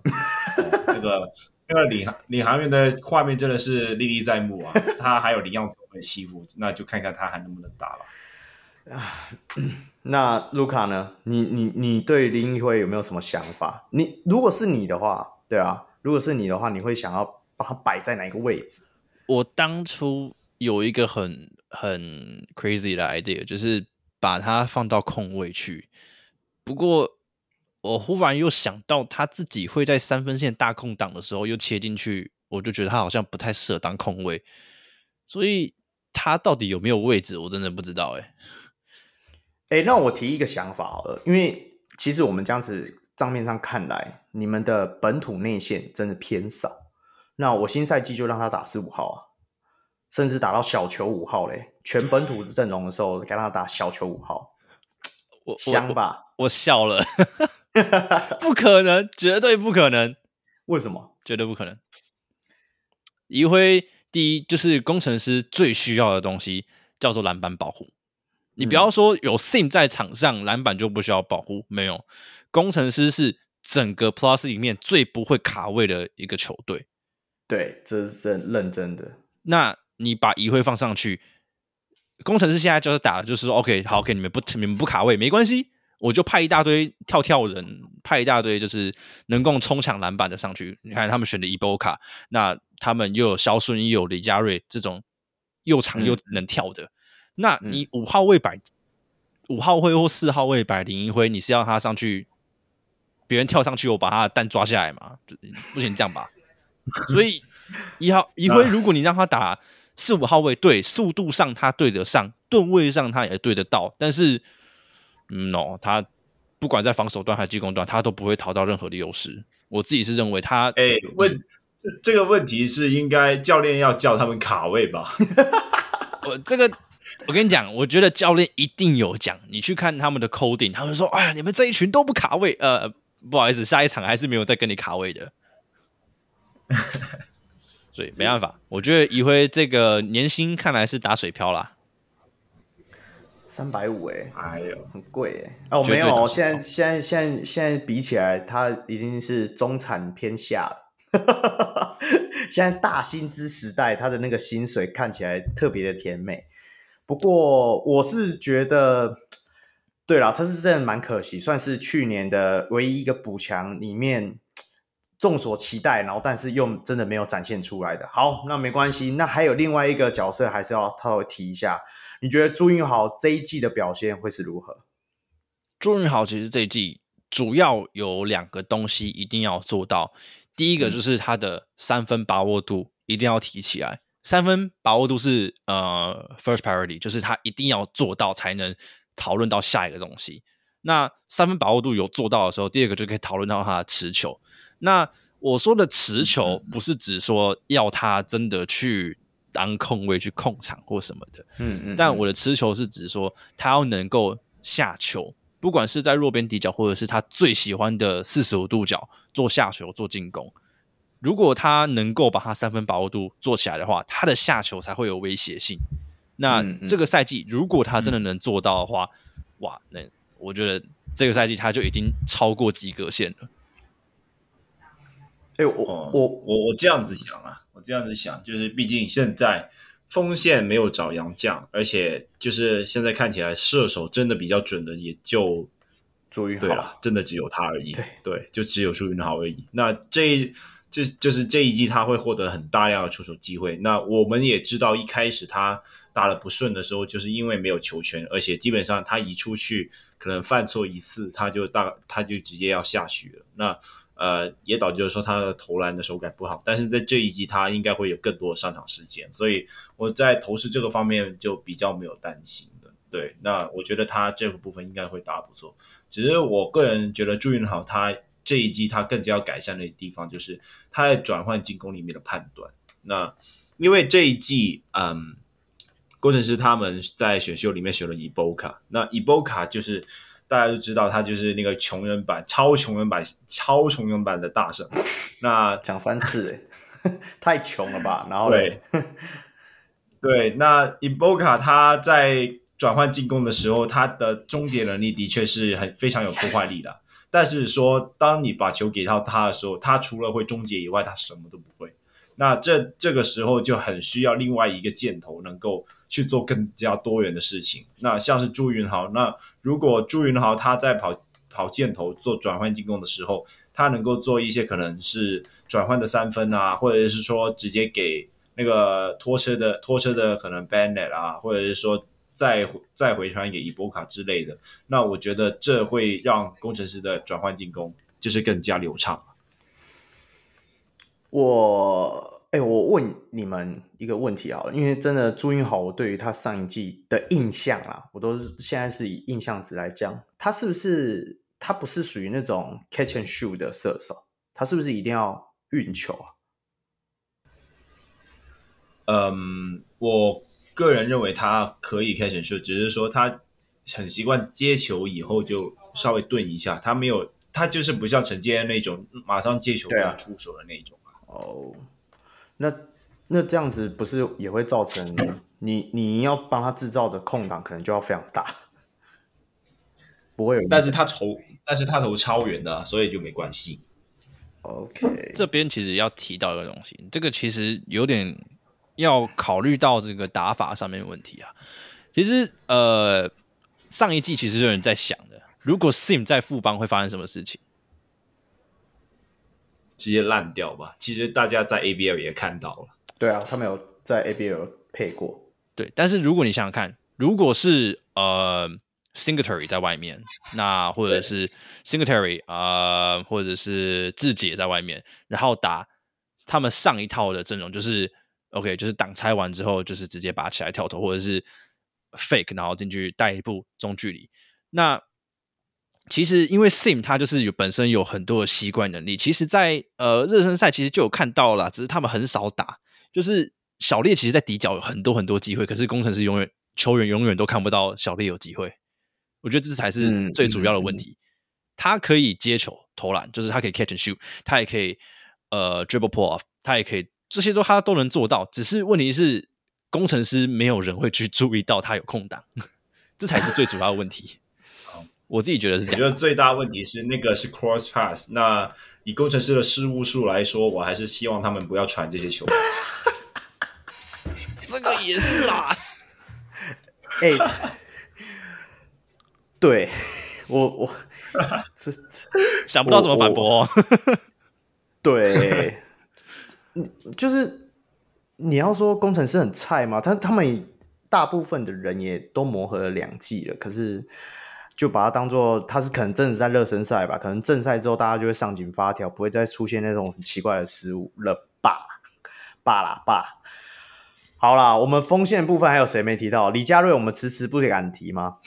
这个 那个领领航员的画面真的是历历在目啊，他还有林耀宗被欺负，那就看看他还能不能打了。啊，那卢卡呢？你你你对林一辉有没有什么想法？你如果是你的话，对啊，如果是你的话，你会想要把他摆在哪一个位置？我当初有一个很很 crazy 的 idea，就是把它放到空位去。不过我忽然又想到他自己会在三分线大空档的时候又切进去，我就觉得他好像不太适合当空位，所以他到底有没有位置，我真的不知道哎。哎，那我提一个想法好了，因为其实我们这样子账面上看来，你们的本土内线真的偏少。那我新赛季就让他打十五号啊，甚至打到小球五号嘞。全本土阵容的时候，给他打小球五号，我香吧？我，我笑了，不可能，绝对不可能。为什么？绝对不可能。一辉第一就是工程师最需要的东西叫做篮板保护。你不要说有 Sim 在场上，篮板就不需要保护。没有，工程师是整个 Plus 里面最不会卡位的一个球队。对，这是真认真的。那你把一辉放上去，工程师现在就是打的就是说，OK，好，OK，你们不你们不卡位没关系，我就派一大堆跳跳人，派一大堆就是能够冲抢篮板的上去。你看他们选的伊波卡，那他们又有肖顺，又有李佳瑞这种又长又能跳的。嗯那你五号位摆五、嗯、号位或四号位摆林一辉，你是要他上去，别人跳上去，我把他的蛋抓下来吗？不行这样吧。所以一号一辉，如果你让他打四五号位对速度上他对得上，吨位上他也对得到，但是，嗯，no，他不管在防守端还是进攻端，他都不会讨到任何的优势。我自己是认为他，哎、欸，问这这个问题是应该教练要叫他们卡位吧？我这个。我跟你讲，我觉得教练一定有讲。你去看他们的 coding，他们说：“哎呀，你们这一群都不卡位。”呃，不好意思，下一场还是没有再跟你卡位的。所以没办法，我觉得一辉这个年薪看来是打水漂啦，三百五哎，哎呦，很贵哎。哦，没有，现在现在现在现在比起来，它已经是中产偏下了。现在大薪资时代，他的那个薪水看起来特别的甜美。不过我是觉得，对了，这是真的蛮可惜，算是去年的唯一一个补强里面众所期待，然后但是又真的没有展现出来的。好，那没关系，那还有另外一个角色还是要稍微提一下。你觉得朱云豪这一季的表现会是如何？朱云豪其实这一季主要有两个东西一定要做到，第一个就是他的三分把握度一定要提起来。三分把握度是呃 first priority，就是他一定要做到才能讨论到下一个东西。那三分把握度有做到的时候，第二个就可以讨论到他的持球。那我说的持球不是指说要他真的去当控卫去控场或什么的，嗯嗯。但我的持球是指说他要能够下球，不管是在弱边底角或者是他最喜欢的四十五度角做下球做进攻。如果他能够把他三分把握度做起来的话，他的下球才会有威胁性。那这个赛季，如果他真的能做到的话，嗯、哇，那我觉得这个赛季他就已经超过及格线了。哎、欸，我我我我这样子想啊，我这样子想，就是毕竟现在锋线没有找杨将，而且就是现在看起来射手真的比较准的，也就朱云豪，对了，真的只有他而已。对对，就只有朱云豪而已。那这。就就是这一季他会获得很大量的出手机会。那我们也知道，一开始他打的不顺的时候，就是因为没有球权，而且基本上他一出去，可能犯错一次，他就大他就直接要下去了。那呃，也导致说他的投篮的手感不好。但是在这一季，他应该会有更多的上场时间，所以我在投射这个方面就比较没有担心的。对，那我觉得他这个部分应该会打不错。只是我个人觉得朱云豪他。这一季他更加要改善的地方就是他在转换进攻里面的判断。那因为这一季，嗯，工程师他们在选秀里面选了伊波卡。那伊波卡就是大家都知道，他就是那个穷人版、超穷人版、超穷人版的大圣。那讲三次，哎，太穷了吧？然后对，对，那伊波卡他在转换进攻的时候，他的终结能力的确是很非常有破坏力的。但是说，当你把球给到他的时候，他除了会终结以外，他什么都不会。那这这个时候就很需要另外一个箭头能够去做更加多元的事情。那像是朱云豪，那如果朱云豪他在跑跑箭头做转换进攻的时候，他能够做一些可能是转换的三分啊，或者是说直接给那个拖车的拖车的可能 Bennett 啊，或者是说。再再回传给伊波卡之类的，那我觉得这会让工程师的转换进攻就是更加流畅。我哎、欸，我问你们一个问题啊，因为真的朱云豪，我对于他上一季的印象啊，我都是现在是以印象值来讲，他是不是他不是属于那种 catch and shoot 的射手？他是不是一定要运球啊？嗯，我。个人认为他可以 catch and shoot，，只是说他很习惯接球以后就稍微顿一下，他没有，他就是不像陈建那种马上接球就要出手的那种啊。哦，那那这样子不是也会造成你你要帮他制造的空档可能就要非常大，不会有，但是他投，但是他投超远的啊，所以就没关系。OK，这边其实要提到一个东西，这个其实有点。要考虑到这个打法上面的问题啊，其实呃，上一季其实有人在想的，如果 Sim 在副帮会发生什么事情？直接烂掉吧。其实大家在 ABL 也看到了，对啊，他们有在 ABL 配过。对，但是如果你想想看，如果是呃 Singletary 在外面，那或者是 Singletary 啊、呃，或者是志杰在外面，然后打他们上一套的阵容，就是。OK，就是挡拆完之后，就是直接拔起来跳投，或者是 fake，然后进去带一步中距离。那其实因为 Sim 他就是有本身有很多的习惯能力，其实在，在呃热身赛其实就有看到了，只是他们很少打。就是小烈其实，在底角有很多很多机会，可是工程师永远球员永远都看不到小烈有机会。我觉得这才是最主要的问题。嗯嗯嗯、他可以接球投篮，就是他可以 catch and shoot，他也可以呃 dribble pull off，他也可以这些都他都能做到。只是问题是工程师没有人会去注意到他有空档，这才是最主要的问题。我自己觉得是这样。我觉得最大问题是那个是 cross pass。那以工程师的失误数来说，我还是希望他们不要传这些球。这个也是啊。哎、欸，对我我这 想不到怎么反驳、哦。对，就是你要说工程师很菜吗？他他们大部分的人也都磨合了两季了，可是。就把它当做他是可能真的在热身赛吧，可能正赛之后大家就会上紧发条，不会再出现那种很奇怪的失误了吧？罢啦罢。好啦，我们锋线部分还有谁没提到？李佳瑞，我们迟迟不敢提吗？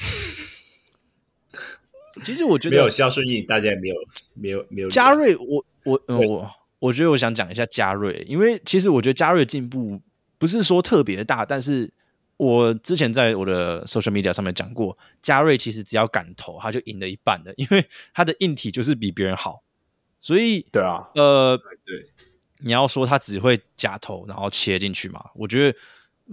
其实我觉得没有肖顺义，大家也没有没有没有。佳瑞，我我我我觉得我想讲一下佳瑞，因为其实我觉得佳瑞的进步不是说特别大，但是。我之前在我的 social media 上面讲过，嘉瑞其实只要敢投，他就赢了一半的，因为他的硬体就是比别人好，所以对啊，呃，对，你要说他只会假投然后切进去嘛？我觉得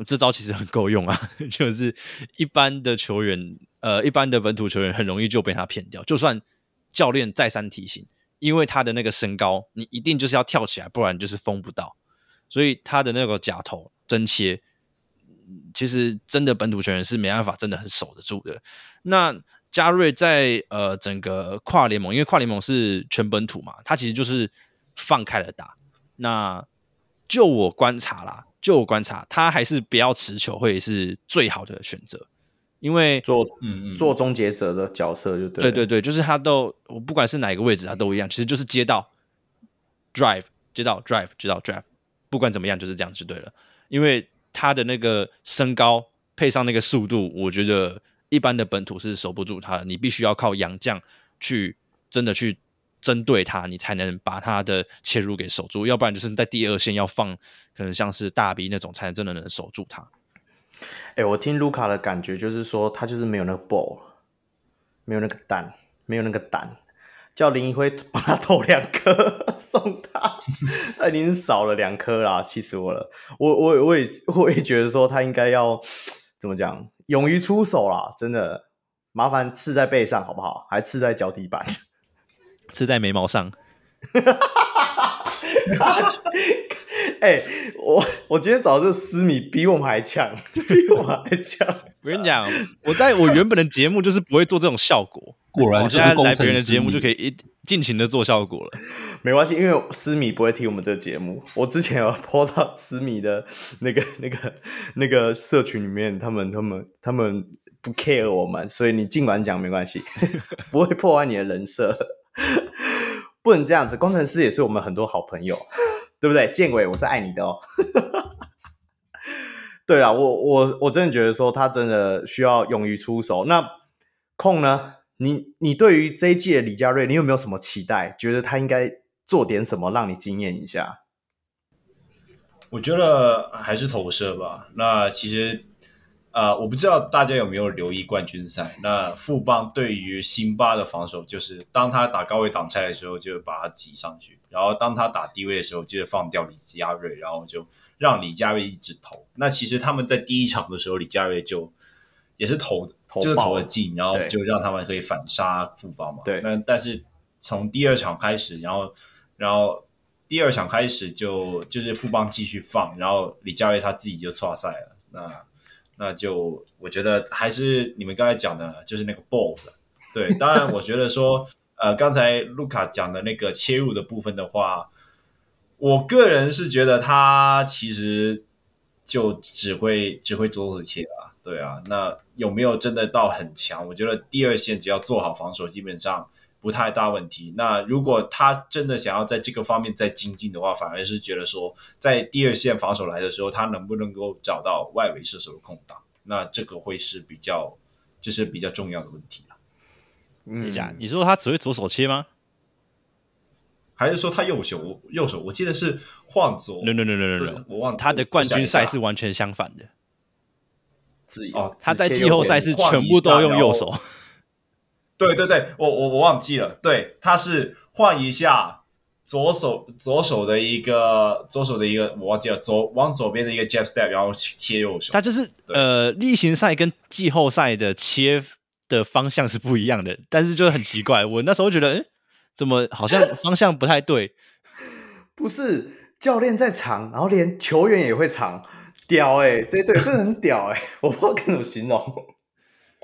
这招其实很够用啊，就是一般的球员，呃，一般的本土球员很容易就被他骗掉，就算教练再三提醒，因为他的那个身高，你一定就是要跳起来，不然就是封不到，所以他的那个假投真切。其实真的本土球员是没办法，真的很守得住的。那嘉瑞在呃整个跨联盟，因为跨联盟是全本土嘛，他其实就是放开了打。那就我观察啦，就我观察，他还是不要持球会是最好的选择，因为做嗯嗯做终结者的角色就对。对对对，就是他都我不管是哪一个位置，他都一样，其实就是接到 drive 接到 drive 接到 drive，不管怎么样就是这样子就对了，因为。他的那个身高配上那个速度，我觉得一般的本土是守不住他的。你必须要靠洋将去真的去针对他，你才能把他的切入给守住。要不然就是在第二线要放，可能像是大 B 那种，才能真的能守住他。哎、我听卢卡的感觉就是说，他就是没有那个 ball，没有那个胆，没有那个胆。叫林一辉 帮他投两颗 送他，他已经少了两颗啦，气死我了！我我我也我也觉得说他应该要 怎么讲，勇于出手啦，真的麻烦刺在背上好不好？还刺在脚底板，刺在眉毛上。哎、欸，我我今天找这个私密比我们还强，比我们还强。我跟你讲，我在我原本的节目就是不会做这种效果。果然就是工程师，来别人的节目就可以一尽情的做效果了。没关系，因为思米不会听我们这个节目。我之前有 po 到思米的那个、那个、那个社群里面，他们、他们、他们不 care 我们，所以你尽管讲没关系，不会破坏你的人设。不能这样子，工程师也是我们很多好朋友，对不对？建伟，我是爱你的哦。对啊，我我我真的觉得说他真的需要勇于出手。那控呢？你你对于这一季的李佳瑞，你有没有什么期待？觉得他应该做点什么让你惊艳一下？我觉得还是投射吧。那其实啊、呃，我不知道大家有没有留意冠军赛。那富邦对于辛巴的防守，就是当他打高位挡拆的时候，就把他挤上去；然后当他打低位的时候，接着放掉李佳瑞，然后就让李佳瑞一直投。那其实他们在第一场的时候，李佳瑞就也是投的。就是投了进，然后就让他们可以反杀富邦嘛。对，那但是从第二场开始，然后然后第二场开始就就是富邦继续放，然后李佳瑞他自己就错赛了。那那就我觉得还是你们刚才讲的，就是那个 balls。对，当然我觉得说，呃，刚才卢卡讲的那个切入的部分的话，我个人是觉得他其实就只会只会左手切啊。对啊，那有没有真的到很强？我觉得第二线只要做好防守，基本上不太大问题。那如果他真的想要在这个方面再精进的话，反而是觉得说，在第二线防守来的时候，他能不能够找到外围射手的空档？那这个会是比较，就是比较重要的问题了。等一下，你说他只会左手切吗？还是说他右手右手？我记得是换左。No no no no no no，我忘了。他的冠军赛是完全相反的。哦，他在季后赛是全部都用右手。对对对，我我我忘记了。对，他是换一下左手左手的一个左手的一个，我忘记了，左往左边的一个 jab step，然后切右手。他就是呃例行赛跟季后赛的切的方向是不一样的，但是就很奇怪。我那时候觉得，哎，怎么好像方向不太对？不是教练在场，然后连球员也会场。屌哎、欸，这对真的很屌哎、欸，我不知道该怎么形容。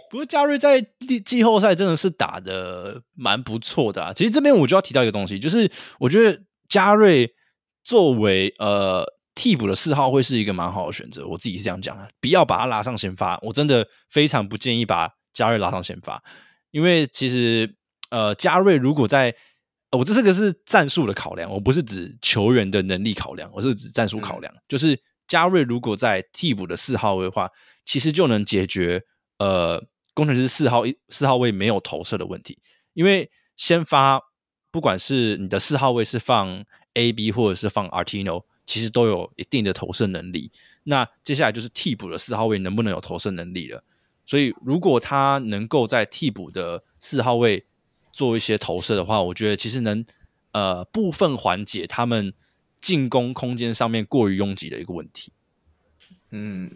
不过加瑞在季季后赛真的是打的蛮不错的啊。其实这边我就要提到一个东西，就是我觉得加瑞作为呃替补的四号会是一个蛮好的选择。我自己是这样讲的，不要把他拉上先发。我真的非常不建议把加瑞拉上先发，因为其实呃加瑞如果在，呃、我这是个是战术的考量，我不是指球员的能力考量，我是指战术考量，嗯、就是。加瑞如果在替补的四号位的话，其实就能解决呃工程师四号一四号位没有投射的问题。因为先发不管是你的四号位是放 AB 或者是放 Artino，其实都有一定的投射能力。那接下来就是替补的四号位能不能有投射能力了。所以如果他能够在替补的四号位做一些投射的话，我觉得其实能呃部分缓解他们。进攻空间上面过于拥挤的一个问题。嗯，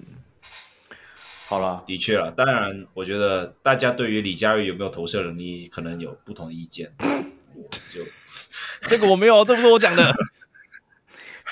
好了，的确了。当然，我觉得大家对于李佳玉有没有投射能力，可能有不同的意见。我 就这个我没有，这不是我讲的。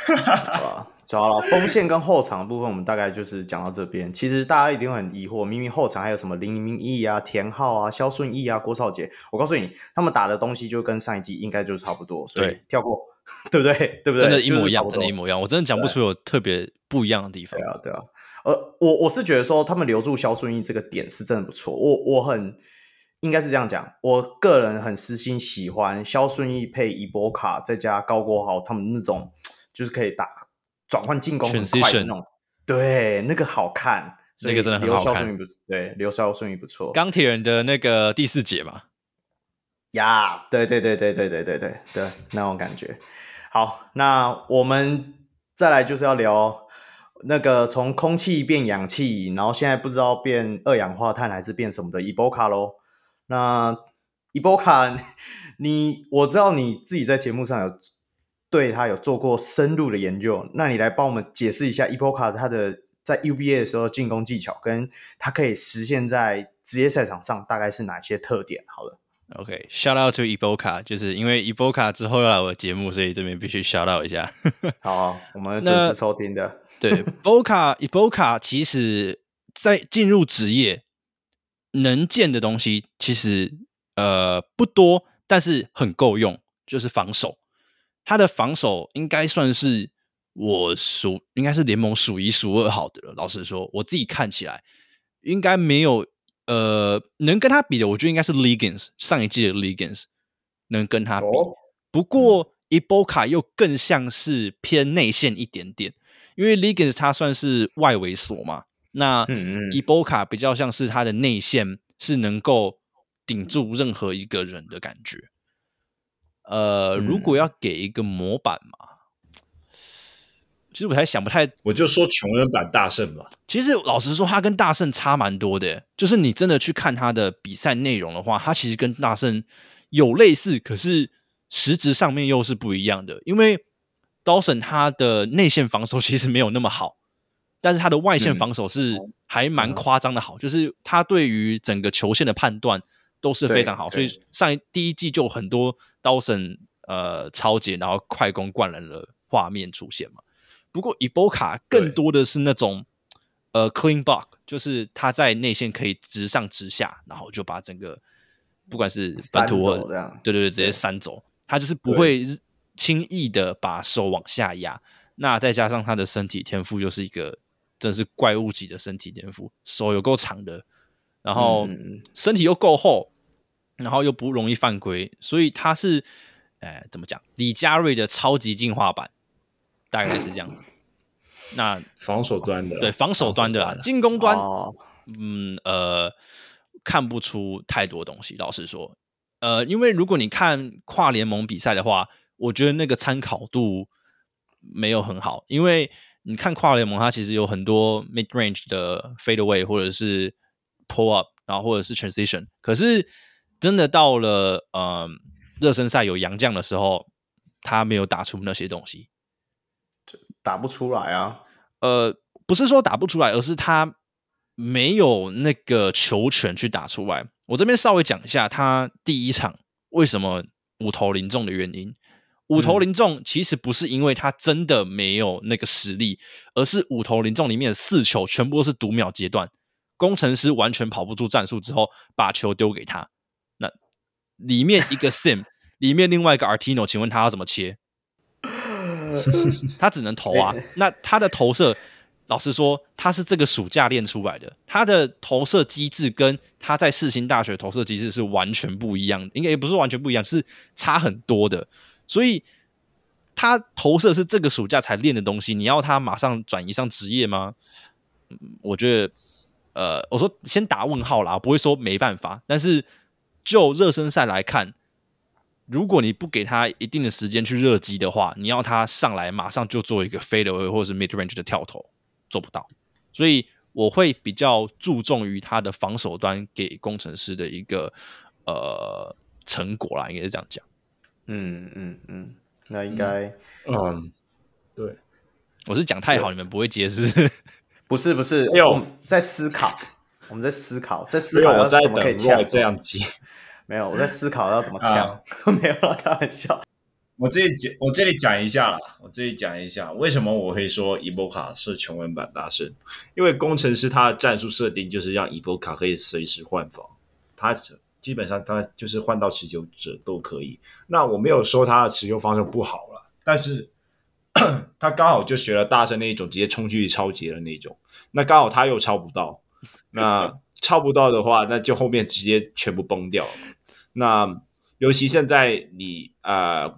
好了，就好了。锋线跟后场的部分，我们大概就是讲到这边。其实大家一定会很疑惑，明明后场还有什么林明义啊、田浩啊、肖顺义啊、郭少杰，我告诉你，他们打的东西就跟上一季应该就差不多，所以跳过。对不对？对不对？真的，一模一样，真的，一模一样。我真的讲不出有特别不一样的地方。对啊，对啊。呃，我我是觉得说，他们留住肖顺义这个点是真的不错。我我很应该是这样讲，我个人很私心喜欢肖顺义配伊波卡，再加高国豪，他们那种就是可以打转换进攻很快的那种。对，那个好看，那个真的很好看。对，留肖顺义不错。钢铁人的那个第四节嘛。呀，对对对对对对对对对，那种感觉。好，那我们再来就是要聊那个从空气变氧气，然后现在不知道变二氧化碳还是变什么的伊波卡喽。那伊波卡，你我知道你自己在节目上有对他有做过深入的研究，那你来帮我们解释一下伊波卡他的在 UBA 的时候进攻技巧，跟他可以实现在职业赛场上大概是哪些特点？好了。OK，shout、okay, out to Iboka，就是因为 Iboka 之后要来我的节目，所以这边必须 shout out 一下。好、啊，我们准时收听的。对，Iboka Iboka 其实在进入职业能见的东西其实呃不多，但是很够用，就是防守。他的防守应该算是我数，应该是联盟数一数二好的了。老实说，我自己看起来应该没有。呃，能跟他比的，我觉得应该是 Legans 上一季的 Legans 能跟他比。哦、不过 Iboka 又更像是偏内线一点点，因为 Legans 他算是外围锁嘛，那 Iboka 比较像是他的内线是能够顶住任何一个人的感觉。呃，嗯、如果要给一个模板嘛。其实我还想不太，我就说穷人版大圣吧。其实老实说，他跟大圣差蛮多的。就是你真的去看他的比赛内容的话，他其实跟大圣有类似，可是实质上面又是不一样的。因为 Dawson 他的内线防守其实没有那么好，但是他的外线防守是还蛮夸张的好，嗯、就是他对于整个球线的判断都是非常好。所以上一第一季就很多 Dawson 呃抄截，然后快攻灌篮的画面出现嘛。不过伊波卡更多的是那种，呃，clean block，就是他在内线可以直上直下，然后就把整个不管是本土或对对对，直接扇走，他就是不会轻易的把手往下压。那再加上他的身体天赋又是一个真是怪物级的身体天赋，手有够长的，然后身体又够厚，然后又不容易犯规，所以他是，呃，怎么讲？李佳瑞的超级进化版，大概是这样子。那防守端的，对防守端的啦，进攻端，哦、嗯呃，看不出太多东西。老实说，呃，因为如果你看跨联盟比赛的话，我觉得那个参考度没有很好，因为你看跨联盟，它其实有很多 mid range 的 fade away 或者是 pull up，然后或者是 transition，可是真的到了呃热身赛有洋将的时候，他没有打出那些东西。打不出来啊，呃，不是说打不出来，而是他没有那个球权去打出来。我这边稍微讲一下他第一场为什么五投零中的原因。五投零中其实不是因为他真的没有那个实力，而是五投零中里面的四球全部都是读秒阶段，工程师完全跑不出战术之后，把球丢给他。那里面一个 Sim，里面另外一个 Artino，请问他要怎么切？他只能投啊，那他的投射，老实说，他是这个暑假练出来的，他的投射机制跟他在世新大学投射机制是完全不一样的，应该也不是完全不一样，是差很多的。所以他投射是这个暑假才练的东西，你要他马上转移上职业吗？我觉得，呃，我说先打问号啦，不会说没办法，但是就热身赛来看。如果你不给他一定的时间去热机的话，你要他上来马上就做一个 fadeaway 或者是 mid range 的跳投，做不到。所以我会比较注重于他的防守端给工程师的一个呃成果啦，应该是这样讲。嗯嗯嗯，那应该嗯，嗯，对，我是讲太好，你们不会接是不是？不是不是，我们在思考，我们在思考，在思考我在怎么可以这样接。没有，我在思考要怎么抢。啊、没有啦，开玩笑。我这里讲，我这里讲一下啦。我这里讲一下，为什么我会说伊波卡是穷人版大圣？因为工程师他的战术设定就是让伊波卡可以随时换防，他基本上他就是换到持久者都可以。那我没有说他的持球方式不好了，但是 他刚好就学了大圣那一种直接冲去超截的那种。那刚好他又超不到，那抄不到的话，那就后面直接全部崩掉。那尤其现在你啊、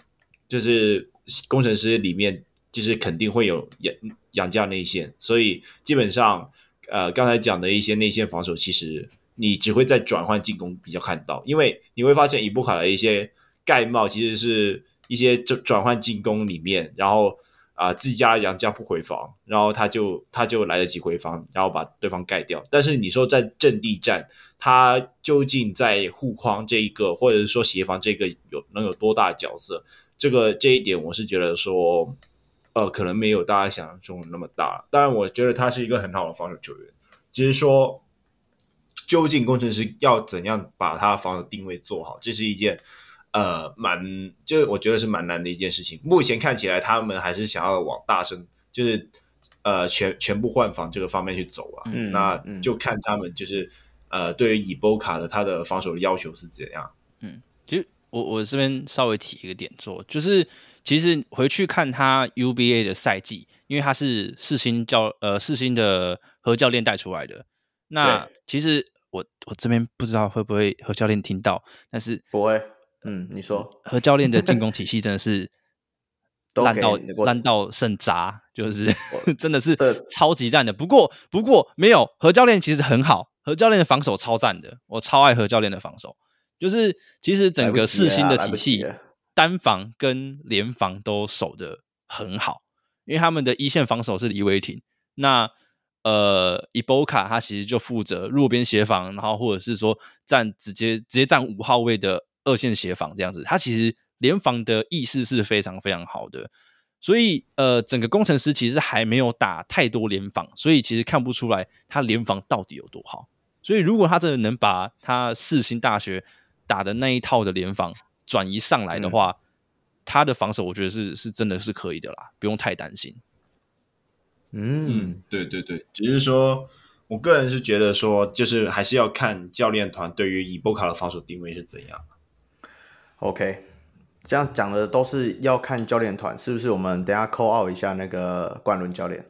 就是工程师里面，就是肯定会有洋洋将内线，所以基本上呃刚才讲的一些内线防守，其实你只会在转换进攻比较看到，因为你会发现伊布卡的一些盖帽其实是一些转转换进攻里面，然后啊、自家杨家不回防，然后他就他就来得及回防，然后把对方盖掉。但是你说在阵地战，他究竟在护框这一个，或者是说协防这个有能有多大角色？这个这一点我是觉得说，呃，可能没有大家想象中那么大。当然，我觉得他是一个很好的防守球员，只是说，究竟工程师要怎样把他防守定位做好，这是一件呃蛮，就我觉得是蛮难的一件事情。目前看起来，他们还是想要往大声，就是呃全全部换防这个方面去走啊。嗯，那就看他们就是。呃，对于伊波卡的他的防守的要求是怎样？嗯，其实我我这边稍微提一个点做，就是其实回去看他 UBA 的赛季，因为他是四星教呃四星的何教练带出来的。那其实我我这边不知道会不会何教练听到，但是不会。嗯，你说 何教练的进攻体系真的是 烂到烂到剩渣，就是 真的是超级烂的。不过不过没有何教练其实很好。何教练的防守超赞的，我超爱何教练的防守。就是其实整个四星的体系，单防跟联防都守得很好，因为他们的一线防守是李维廷。那呃，伊波卡他其实就负责弱边协防，然后或者是说站直接直接站五号位的二线协防这样子。他其实联防的意识是非常非常好的。所以，呃，整个工程师其实还没有打太多联防，所以其实看不出来他联防到底有多好。所以，如果他真的能把他世新大学打的那一套的联防转移上来的话，嗯、他的防守我觉得是是真的是可以的啦，不用太担心。嗯，嗯，对对对，只是说我个人是觉得说，就是还是要看教练团对于伊波卡的防守定位是怎样。OK，这样讲的都是要看教练团是不是？我们等下 call out 一下那个冠伦教练。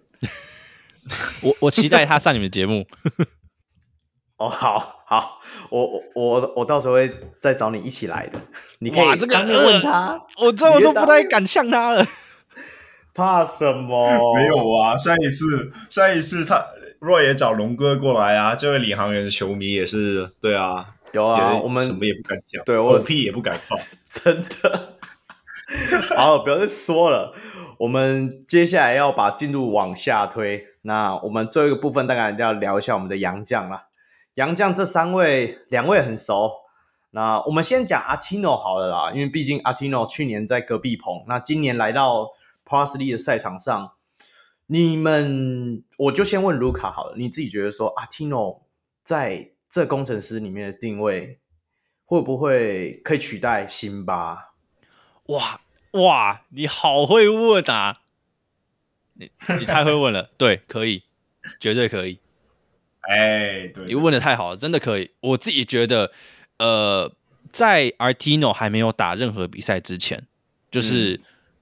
我我期待他上你们节目。哦，好好，我我我我到时候会再找你一起来的。你可以这个问他，呃、我这我都不太敢呛他了。怕什么？没有啊，上一次上一次他若也找龙哥过来啊，这位领航员的球迷也是对啊，有啊，我们什么也不敢讲，对我屁也不敢放，真的。好，不要再说了，我们接下来要把进度往下推。那我们最后一个部分，大概要聊一下我们的杨将了。杨将这三位，两位很熟。那我们先讲阿提诺好了啦，因为毕竟阿提诺去年在隔壁棚，那今年来到 Parsley 的赛场上，你们我就先问卢卡好了，你自己觉得说阿提诺在这工程师里面的定位，会不会可以取代辛巴？哇哇，你好会问啊！你你太会问了，对，可以，绝对可以。哎，对，你问的太好了，真的可以。我自己觉得，呃，在 Artino 还没有打任何比赛之前，就是、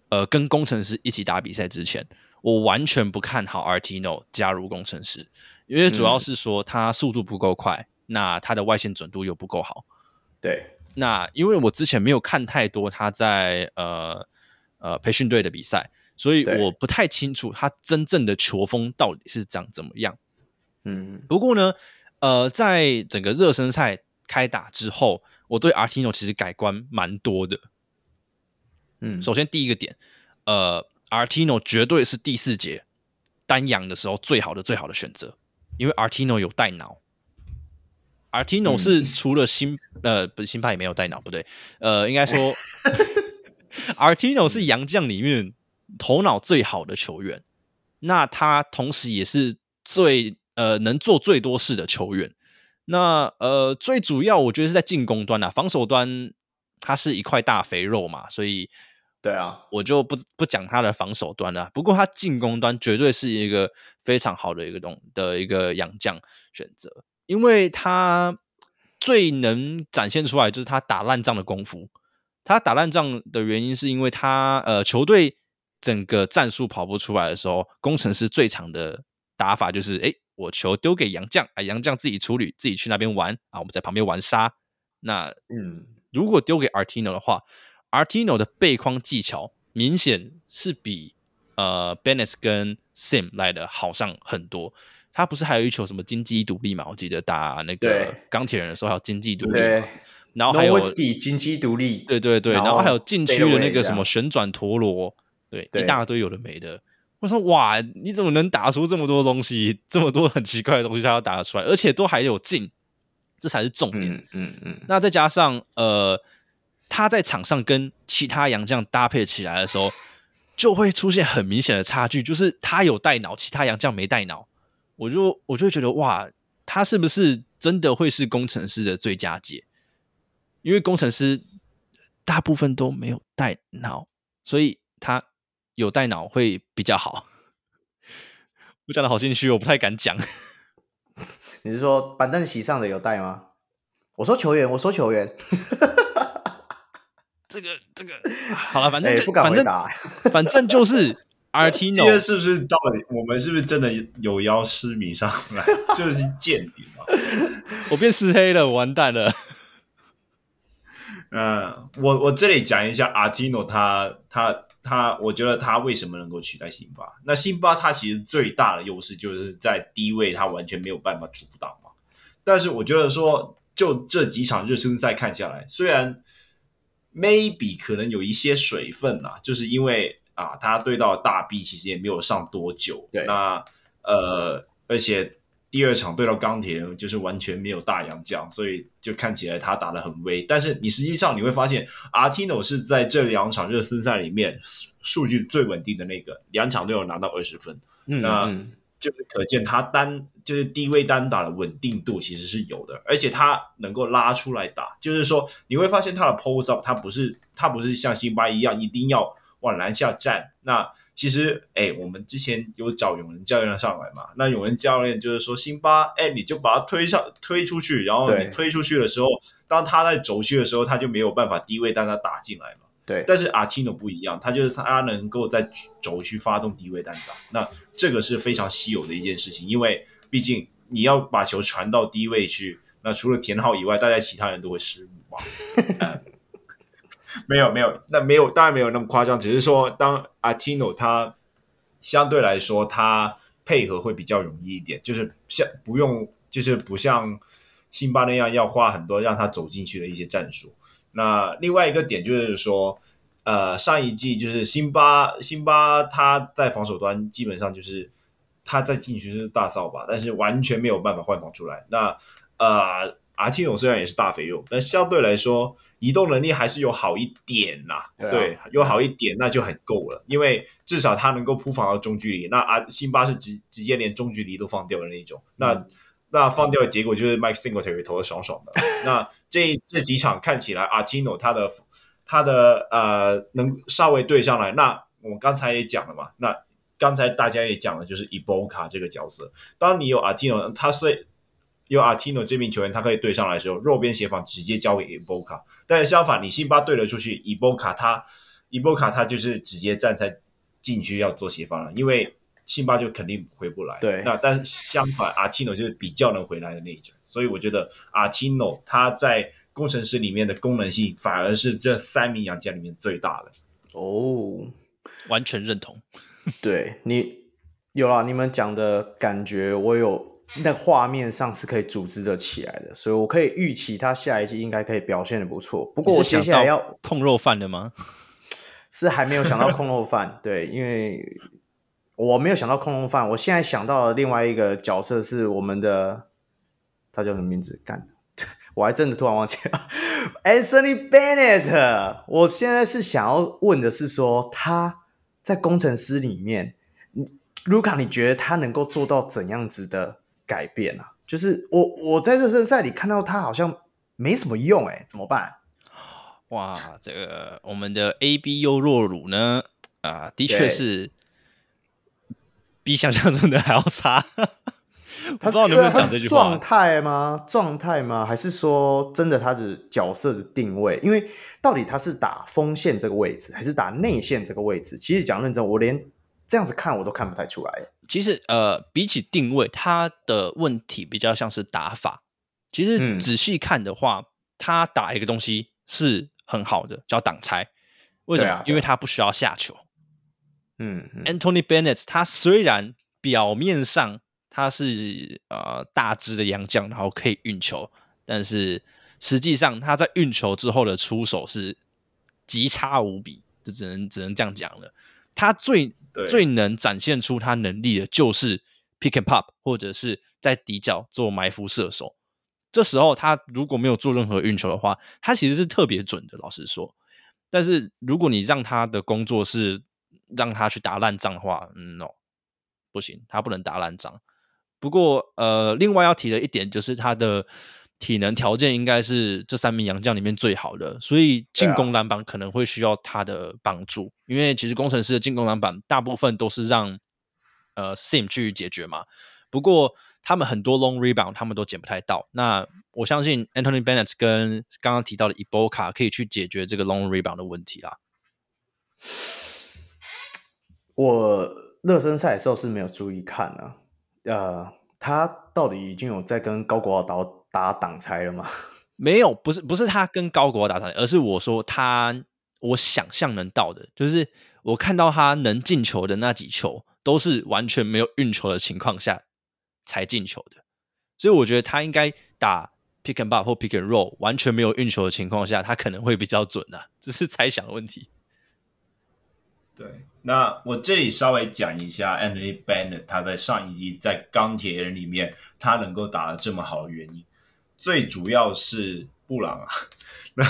嗯、呃跟工程师一起打比赛之前，我完全不看好 Artino 加入工程师，因为主要是说他速度不够快，那他的外线准度又不够好。对，那因为我之前没有看太多他在呃呃培训队的比赛，所以我不太清楚他真正的球风到底是长怎么样。嗯，不过呢，呃，在整个热身赛开打之后，我对 Artino 其实改观蛮多的。嗯，首先第一个点，呃，Artino 绝对是第四节单阳的时候最好的最好的选择，因为 Artino 有带脑。Artino 是除了新、嗯、呃不是辛巴也没有带脑，不对，呃，应该说 Artino 是洋将里面头脑最好的球员，那他同时也是最。呃，能做最多事的球员，那呃，最主要我觉得是在进攻端啊，防守端他是一块大肥肉嘛，所以对啊，我就不不讲他的防守端了。不过他进攻端绝对是一个非常好的一个东的一个洋将选择，因为他最能展现出来就是他打烂仗的功夫。他打烂仗的原因是因为他呃，球队整个战术跑不出来的时候，工程师最长的打法就是哎。诶我球丢给杨将，啊，杨绛自己处理，自己去那边玩啊，我们在旁边玩沙。那嗯，如果丢给 Artino 的话，Artino 的背框技巧明显是比呃 Bennett 跟 Sim 来的好上很多。他不是还有一球什么金鸡独立嘛？我记得打那个钢铁人的时候还有金鸡独立，然后还有金鸡独立，对对对，然后还有禁区的那个什么旋转陀螺，对，一大堆有的没的。我说哇，你怎么能打出这么多东西？这么多很奇怪的东西，他要打得出来，而且都还有进，这才是重点。嗯嗯，嗯。那再加上呃，他在场上跟其他洋将搭配起来的时候，就会出现很明显的差距，就是他有带脑，其他洋将没带脑。我就我就会觉得哇，他是不是真的会是工程师的最佳解？因为工程师大部分都没有带脑，所以他。有带脑会比较好。我讲的好心虚，我不太敢讲。你是说板凳席上的有带吗？我说球员，我说球员。这个这个好了，反正、欸、不敢回答。反正反正就是 Artino。今天是不是到底我们是不是真的有邀失迷上来？就是间谍嘛。我变失黑了，完蛋了。嗯，我我这里讲一下 Artino，他他。他，我觉得他为什么能够取代辛巴？那辛巴他其实最大的优势就是在低位，他完全没有办法阻挡嘛。但是我觉得说，就这几场热身赛看下来，虽然 maybe 可能有一些水分啊，就是因为啊，他对到大 B 其实也没有上多久。对，那呃，而且。第二场对到钢铁人，就是完全没有大洋将，所以就看起来他打得很微。但是你实际上你会发现，Artino 是在这两场热身赛里面数据最稳定的那个，两场都有拿到二十分。嗯，那就是可见他单就是低位单打的稳定度其实是有的，而且他能够拉出来打，就是说你会发现他的 post up，他不是他不是像辛巴一样一定要往篮下站。那其实，哎，我们之前有找永仁教练上来嘛？那永仁教练就是说，辛巴，哎，你就把他推上推出去，然后你推出去的时候，当他在轴区的时候，他就没有办法低位单打打进来嘛。对。但是阿提诺不一样，他就是他能够在轴区发动低位单打，那这个是非常稀有的一件事情，因为毕竟你要把球传到低位去，那除了田浩以外，大家其他人都会失误嘛。呃 没有没有，那没有，当然没有那么夸张，只是说当阿提诺他相对来说他配合会比较容易一点，就是像不用，就是不像辛巴那样要花很多让他走进去的一些战术。那另外一个点就是说，呃，上一季就是辛巴辛巴他在防守端基本上就是他在禁区是大扫把，但是完全没有办法换防出来。那呃。阿基诺虽然也是大肥肉，但相对来说移动能力还是有好一点呐、啊。对，啊、对，有好一点那就很够了，因为至少他能够扑防到中距离。那阿辛巴是直直接连中距离都放掉的那种。那、嗯、那放掉的结果就是 Mike Singletary 投的爽爽的。那这这几场看起来阿基诺他的他的呃能稍微对上来。那我们刚才也讲了嘛，那刚才大家也讲了，就是 Ibaka 这个角色。当你有阿基诺，他虽有阿提诺这名球员，他可以对上来的时候，右边协防直接交给伊波卡。但是相反，你辛巴对了出去，伊波卡他伊波卡他就是直接站在禁区要做协防了，因为辛巴就肯定回不来。对，那但是相反，阿提诺就是比较能回来的那一种。所以我觉得阿提诺他在工程师里面的功能性，反而是这三名洋将里面最大的。哦，完全认同。对你有了你们讲的感觉，我有。那画面上是可以组织的起来的，所以我可以预期他下一季应该可以表现的不错。不过我接下来要控肉饭的吗？是还没有想到控肉饭，对，因为我没有想到控肉饭。我现在想到的另外一个角色是我们的，他叫什么名字？干，我还真的突然忘记了，Anthony Bennett。我现在是想要问的是说他在工程师里面，卢卡，你觉得他能够做到怎样子的？改变啊，就是我我在热身赛里看到他好像没什么用哎，怎么办？哇，这个我们的 A B 优若乳呢啊，的确是比想象中的还要差。他不知道能不能讲这句话？状态吗？状态吗？还是说真的他的角色的定位？因为到底他是打锋线这个位置，还是打内线这个位置？其实讲认真，我连这样子看我都看不太出来。其实，呃，比起定位，他的问题比较像是打法。其实仔细看的话，嗯、他打一个东西是很好的，叫挡拆。为什么？啊、因为他不需要下球。嗯，嗯，Anthony Bennett 他虽然表面上他是呃大只的洋将，然后可以运球，但是实际上他在运球之后的出手是极差无比，就只能只能这样讲了。他最对最能展现出他能力的，就是 pick and pop，或者是在底角做埋伏射手。这时候他如果没有做任何运球的话，他其实是特别准的。老实说，但是如果你让他的工作是让他去打烂仗的话，嗯，no，不行，他不能打烂仗。不过，呃，另外要提的一点就是他的。体能条件应该是这三名洋将里面最好的，所以进攻篮板可能会需要他的帮助。啊、因为其实工程师的进攻篮板大部分都是让呃 Sim 去解决嘛。不过他们很多 long rebound 他们都捡不太到。那我相信 Anthony Bennett 跟刚刚提到的 Iboka 可以去解决这个 long rebound 的问题啦。我热身赛的时候是没有注意看啊，呃，他到底已经有在跟高国豪打。打挡拆了吗？没有，不是不是他跟高国打挡拆，而是我说他，我想象能到的，就是我看到他能进球的那几球，都是完全没有运球的情况下才进球的，所以我觉得他应该打 pick and pop 或 pick and roll，完全没有运球的情况下，他可能会比较准的，啊，这是猜想的问题。对，那我这里稍微讲一下 Anthony Bennett 他在上一季在钢铁人里面他能够打的这么好的原因。最主要是布朗啊，那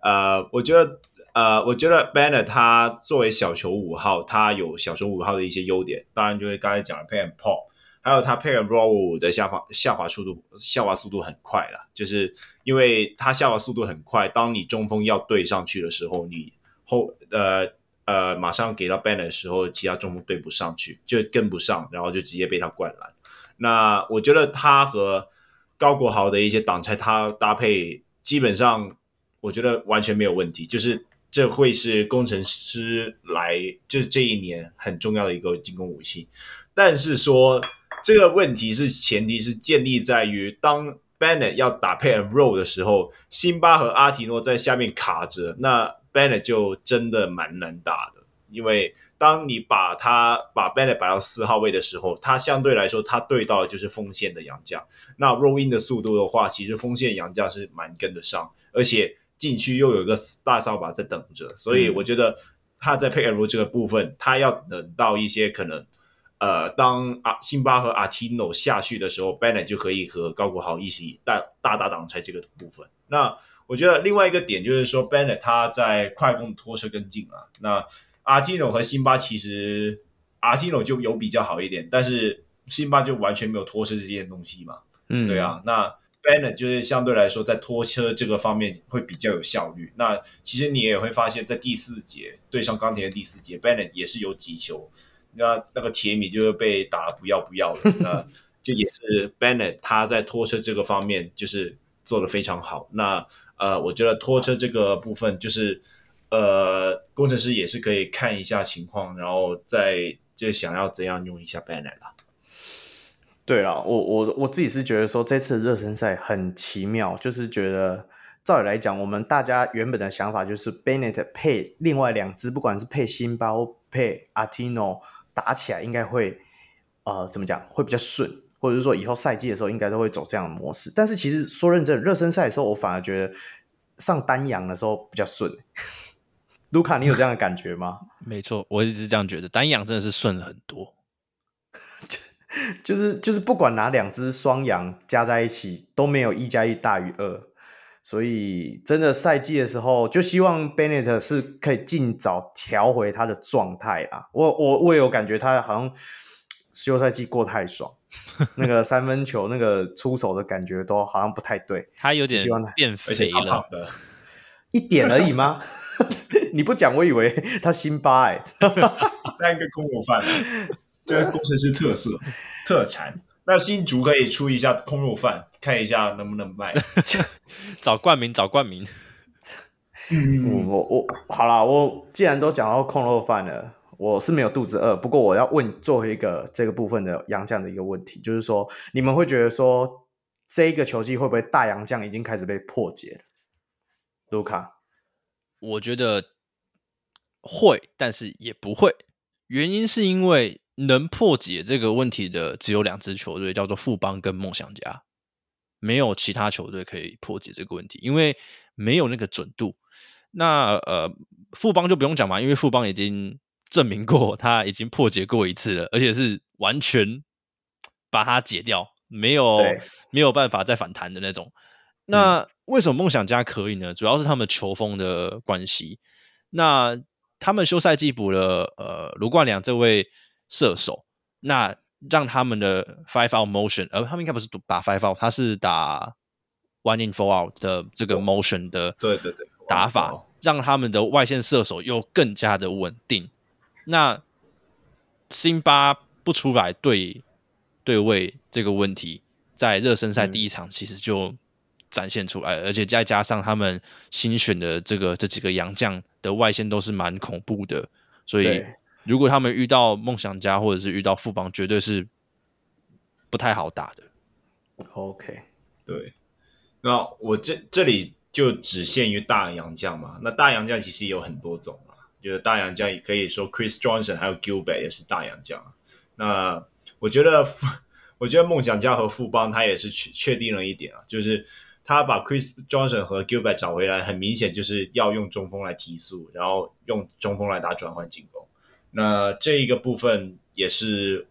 呃，我觉得呃，我觉得 Bennett 他作为小球五号，他有小球五号的一些优点，当然就是刚才讲的 panpop 还有他 pick and roll 的下滑下滑速度下滑速度很快了，就是因为他下滑速度很快，当你中锋要对上去的时候，你后呃呃马上给到 Bennett 的时候，其他中锋对不上去，就跟不上，然后就直接被他灌篮。那我觉得他和高国豪的一些挡拆，他搭配基本上，我觉得完全没有问题。就是这会是工程师来，就是这一年很重要的一个进攻武器。但是说这个问题是前提是建立在于当 Bennett 要打 pick and roll 的时候，辛巴和阿提诺在下面卡着，那 Bennett 就真的蛮难打的。因为当你把他把 Bennett 摆到四号位的时候，他相对来说他对到的就是锋线的洋将。那 roll in 的速度的话，其实锋线洋将是蛮跟得上，而且禁区又有一个大扫把在等着，所以我觉得他在 and roll 这个部分，他要等到一些可能。呃，当阿辛巴和阿提诺下去的时候，Bennett 就可以和高国豪一起大大大挡拆这个部分。那我觉得另外一个点就是说，Bennett 他在快攻拖车跟进啊。那阿基诺和辛巴其实阿基诺就有比较好一点，但是辛巴就完全没有拖车这件东西嘛。嗯，对啊。那 Bennett 就是相对来说在拖车这个方面会比较有效率。那其实你也会发现，在第四节对上钢铁的第四节，Bennett 也是有几球。那那个铁米就是被打得不要不要的，那就也是 Bennett 他在拖车这个方面就是做的非常好。那呃，我觉得拖车这个部分就是呃，工程师也是可以看一下情况，然后再就想要怎样用一下 Bennett 啦。对了，我我我自己是觉得说这次热身赛很奇妙，就是觉得照理来讲，我们大家原本的想法就是 Bennett 配另外两只，不管是配辛巴或配阿提诺。打起来应该会，呃，怎么讲？会比较顺，或者是说以后赛季的时候应该都会走这样的模式。但是其实说认真，热身赛的时候我反而觉得上丹阳的时候比较顺。卢卡，你有这样的感觉吗？没错，我一直这样觉得，单阳真的是顺了很多。就是就是不管哪两只双阳加在一起都没有一加一大于二。所以，真的赛季的时候，就希望 Bennett 是可以尽早调回他的状态啊！我我我也有感觉，他好像休赛季过太爽，那个三分球那个出手的感觉都好像不太对。他有点变肥了，一点而已吗？你不讲，我以为他辛巴哎、欸，三个空肉饭，这个工程师特色特产。那新竹可以出一下空肉饭，看一下能不能卖。找冠名，找冠名。嗯，我我好啦，我既然都讲到空肉饭了，我是没有肚子饿。不过我要问最后一个这个部分的洋将的一个问题，就是说你们会觉得说这一个球季会不会大洋将已经开始被破解了？卢卡，我觉得会，但是也不会。原因是因为。能破解这个问题的只有两支球队，叫做富邦跟梦想家，没有其他球队可以破解这个问题，因为没有那个准度。那呃，富邦就不用讲嘛，因为富邦已经证明过，他已经破解过一次了，而且是完全把它解掉，没有没有办法再反弹的那种。那为什么梦想家可以呢？主要是他们球风的关系。那他们休赛季补了呃卢冠良这位。射手，那让他们的 five out motion，呃，他们应该不是打 five out，他是打 one in four out 的这个 motion 的，对对对，打法让他们的外线射手又更加的稳定。那辛巴不出来对对位这个问题，在热身赛第一场其实就展现出来，嗯、而且再加上他们新选的这个这几个洋将的外线都是蛮恐怖的，所以。如果他们遇到梦想家或者是遇到富邦，绝对是不太好打的。OK，对。那我这这里就只限于大洋将嘛。那大洋将其实也有很多种啊，就是大洋将也可以说 Chris Johnson 还有 Gilbert 也是大洋将。那我觉得，我觉得梦想家和富邦他也是确确定了一点啊，就是他把 Chris Johnson 和 Gilbert 找回来，很明显就是要用中锋来提速，然后用中锋来打转换进攻。那这一个部分也是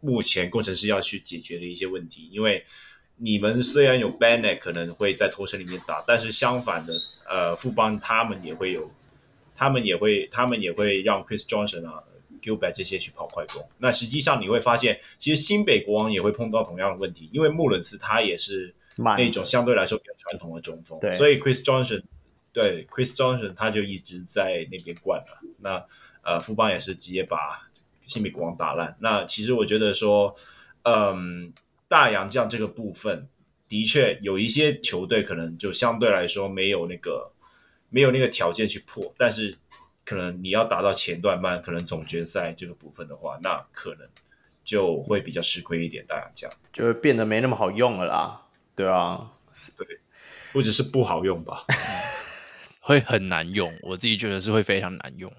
目前工程师要去解决的一些问题，因为你们虽然有 Bennett 可能会在拖车里面打，但是相反的，呃，富邦他们也会有，他们也会，他们也会让 Chris Johnson 啊、Gilbert 这些去跑快攻。那实际上你会发现，其实新北国王也会碰到同样的问题，因为穆伦斯他也是那种相对来说比较传统的中锋，所以 Chris Johnson 对 Chris Johnson 他就一直在那边惯了。那呃，富邦也是直接把新北国王打烂。那其实我觉得说，嗯，大洋将这个部分的确有一些球队可能就相对来说没有那个没有那个条件去破，但是可能你要达到前段班，可能总决赛这个部分的话，那可能就会比较吃亏一点。大家讲，就会变得没那么好用了啦，对啊，对，不只是不好用吧，会很难用。我自己觉得是会非常难用。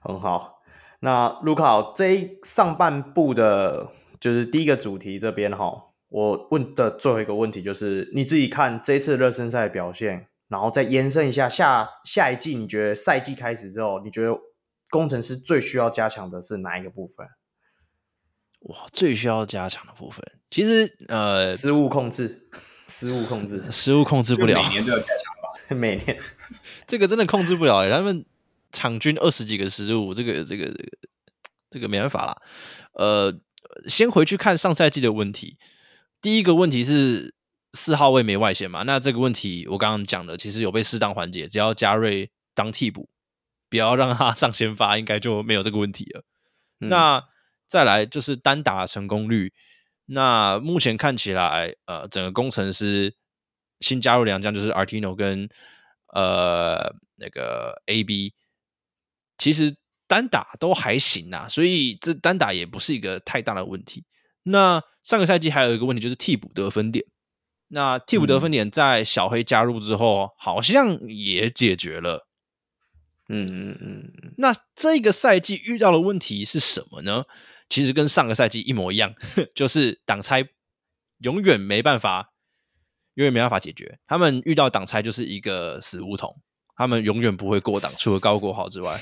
很好，那卢卡这一上半部的，就是第一个主题这边哈，我问的最后一个问题就是，你自己看这次热身赛表现。然后再延伸一下，下下一季你觉得赛季开始之后，你觉得工程师最需要加强的是哪一个部分？哇，最需要加强的部分，其实呃，失误控制，失误控制，失误控制不了，每年都要加强吧？每年 这个真的控制不了哎，他们场均二十几个失误，这个这个这个这个没办法啦。呃，先回去看上赛季的问题，第一个问题是。四号位没外线嘛？那这个问题我刚刚讲的，其实有被适当缓解。只要加瑞当替补，不要让他上先发，应该就没有这个问题了。嗯、那再来就是单打成功率。那目前看起来，呃，整个工程师新加入两将就是 Artino 跟呃那个 AB，其实单打都还行啊，所以这单打也不是一个太大的问题。那上个赛季还有一个问题就是替补得分点。那替补得分点在小黑加入之后，好像也解决了。嗯嗯嗯。那这个赛季遇到的问题是什么呢？其实跟上个赛季一模一样，就是挡拆永远没办法，永远没办法解决。他们遇到挡拆就是一个死胡同，他们永远不会过挡，除了高国豪之外，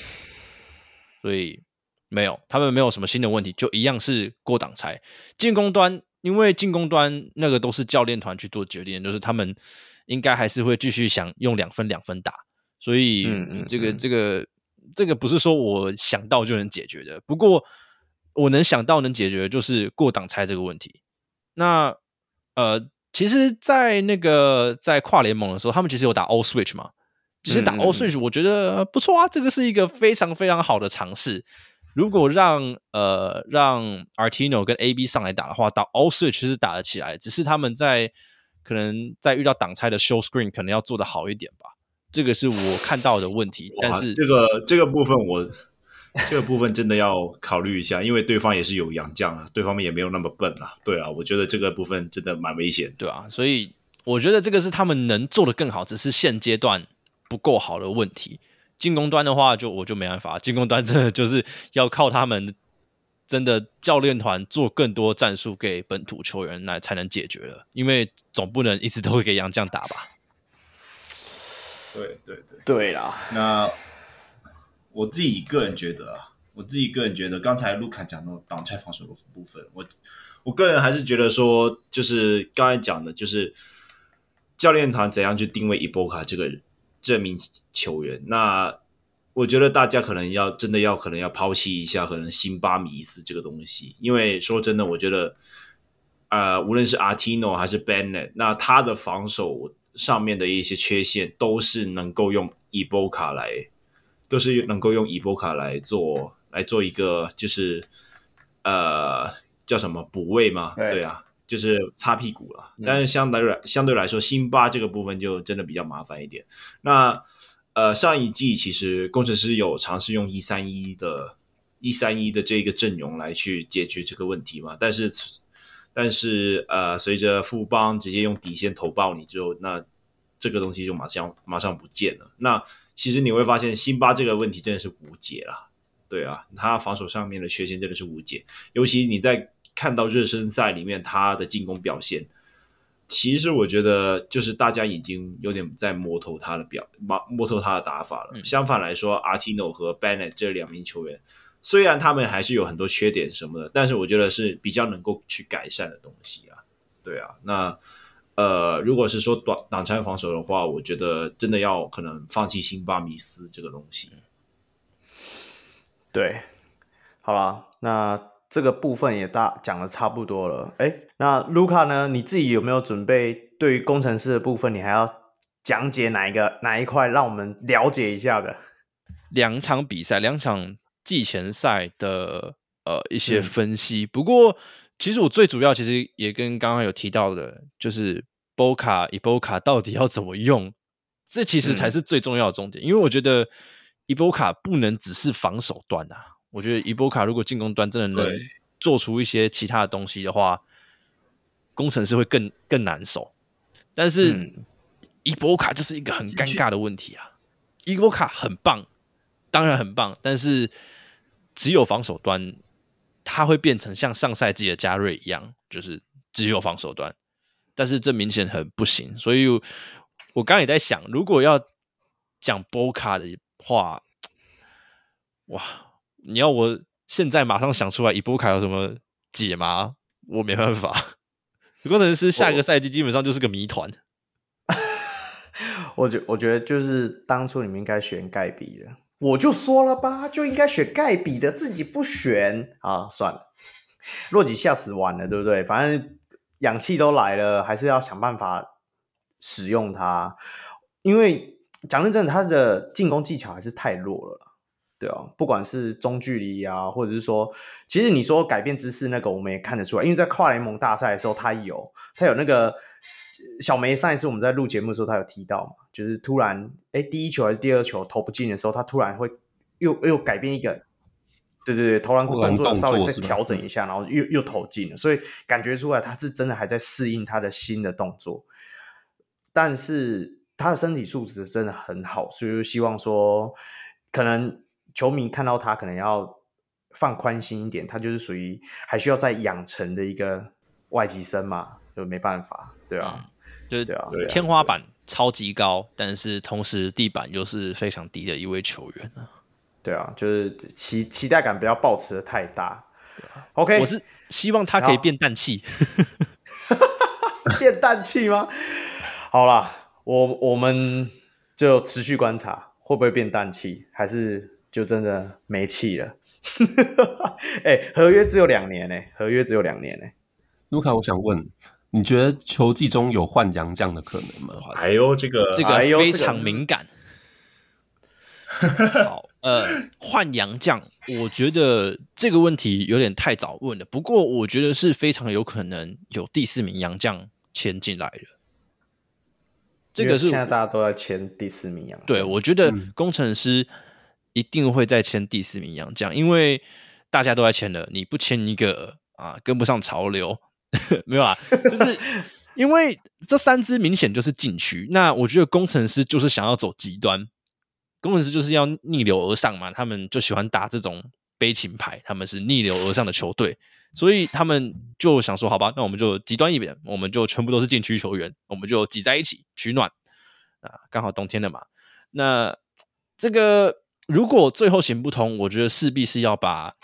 所以没有，他们没有什么新的问题，就一样是过挡拆。进攻端。因为进攻端那个都是教练团去做决定，就是他们应该还是会继续想用两分两分打，所以这个这个这个不是说我想到就能解决的。不过我能想到能解决的就是过挡拆这个问题。那呃，其实，在那个在跨联盟的时候，他们其实有打 All Switch 嘛，其实打 All Switch 我觉得不错啊，这个是一个非常非常好的尝试。如果让呃让 Artino 跟 AB 上来打的话，打 All Switch 其实打得起来，只是他们在可能在遇到挡拆的 Show Screen 可能要做的好一点吧。这个是我看到的问题。但是这个这个部分我这个部分真的要考虑一下，因为对方也是有洋将啊，对方也没有那么笨啊。对啊，我觉得这个部分真的蛮危险，对啊，所以我觉得这个是他们能做的更好，只是现阶段不够好的问题。进攻端的话，就我就没办法。进攻端真的就是要靠他们，真的教练团做更多战术给本土球员来才能解决了。因为总不能一直都会给洋将打吧？对对对，对啦。那我自己个人觉得啊，我自己个人觉得，刚才卢卡讲到挡拆防守的部分，我我个人还是觉得说，就是刚才讲的，就是教练团怎样去定位伊波卡这个。这名球员，那我觉得大家可能要真的要可能要抛弃一下可能辛巴米斯这个东西，因为说真的，我觉得，呃，无论是 Artino 还是 Benet 那他的防守上面的一些缺陷都是能够用伊波卡来，都是能够用伊波卡来做来做一个就是呃叫什么补位嘛？对，对啊。就是擦屁股了，但是相对来相对来说，辛巴这个部分就真的比较麻烦一点。那呃，上一季其实工程师有尝试用一三一的一三一的这个阵容来去解决这个问题嘛？但是但是呃，随着富邦直接用底线投爆你之后，那这个东西就马上马上不见了。那其实你会发现，辛巴这个问题真的是无解了。对啊，他防守上面的缺陷真的是无解，尤其你在。看到热身赛里面他的进攻表现，其实我觉得就是大家已经有点在摸透他的表，摸摸透他的打法了。嗯、相反来说，Artino 和 Bennett 这两名球员，虽然他们还是有很多缺点什么的，但是我觉得是比较能够去改善的东西啊。对啊，那呃，如果是说短挡拆防守的话，我觉得真的要可能放弃辛巴米斯这个东西。对，好了，那。这个部分也大讲的差不多了，哎，那卢卡呢？你自己有没有准备对于工程师的部分，你还要讲解哪一个哪一块，让我们了解一下的？两场比赛，两场季前赛的呃一些分析。嗯、不过，其实我最主要其实也跟刚刚有提到的，就是 Boca Iboca 到底要怎么用，这其实才是最重要的重点。嗯、因为我觉得 Iboca 不能只是防守端啊。我觉得伊波卡如果进攻端真的能做出一些其他的东西的话，工程师会更更难守。但是伊波卡就是一个很尴尬的问题啊！伊波卡很棒，当然很棒，但是只有防守端，他会变成像上赛季的加瑞一样，就是只有防守端。但是这明显很不行，所以我刚刚也在想，如果要讲波卡的话，哇，你要我现在马上想出来以波卡有什么解吗？我没办法。工程师下一个赛季基本上就是个谜团。我觉我觉得就是当初你们应该选盖比的，我就说了吧，就应该选盖比的，自己不选啊，算了，洛基吓死完了，对不对？反正氧气都来了，还是要想办法使用它，因为讲认真的，他的进攻技巧还是太弱了。对啊，不管是中距离啊，或者是说，其实你说改变姿势那个，我们也看得出来，因为在跨联盟大赛的时候，他有他有那个小梅上一次我们在录节目的时候，他有提到嘛，就是突然哎，第一球还是第二球投不进的时候，他突然会又又改变一个，对对对，投篮动作稍微再调整一下，然后又又投进了，所以感觉出来他是真的还在适应他的新的动作，但是他的身体素质真的很好，所以就希望说可能。球迷看到他可能要放宽心一点，他就是属于还需要再养成的一个外籍生嘛，就没办法，对啊，嗯、就是对啊，天花板超级高，但是同时地板又是非常低的一位球员啊，对啊，就是期期待感不要抱持的太大。OK，我是希望他可以变氮气，变氮气吗？好啦，我我们就持续观察会不会变氮气，还是。就真的没气了，哎、欸，合约只有两年呢，合约只有两年呢。卢卡，我想问，你觉得球季中有换洋将的可能吗？哎呦，这个这个非常敏感。好，呃，换洋将，我觉得这个问题有点太早问了。不过，我觉得是非常有可能有第四名洋将签进来了。这个是现在大家都在签第四名洋将。对，我觉得工程师。一定会再签第四名洋将，因为大家都在签了，你不签一个啊，跟不上潮流，没有啊？就是 因为这三支明显就是禁区，那我觉得工程师就是想要走极端，工程师就是要逆流而上嘛，他们就喜欢打这种悲情牌，他们是逆流而上的球队，所以他们就想说，好吧，那我们就极端一点，我们就全部都是禁区球员，我们就挤在一起取暖啊，刚好冬天了嘛，那这个。如果最后行不通，我觉得势必是要把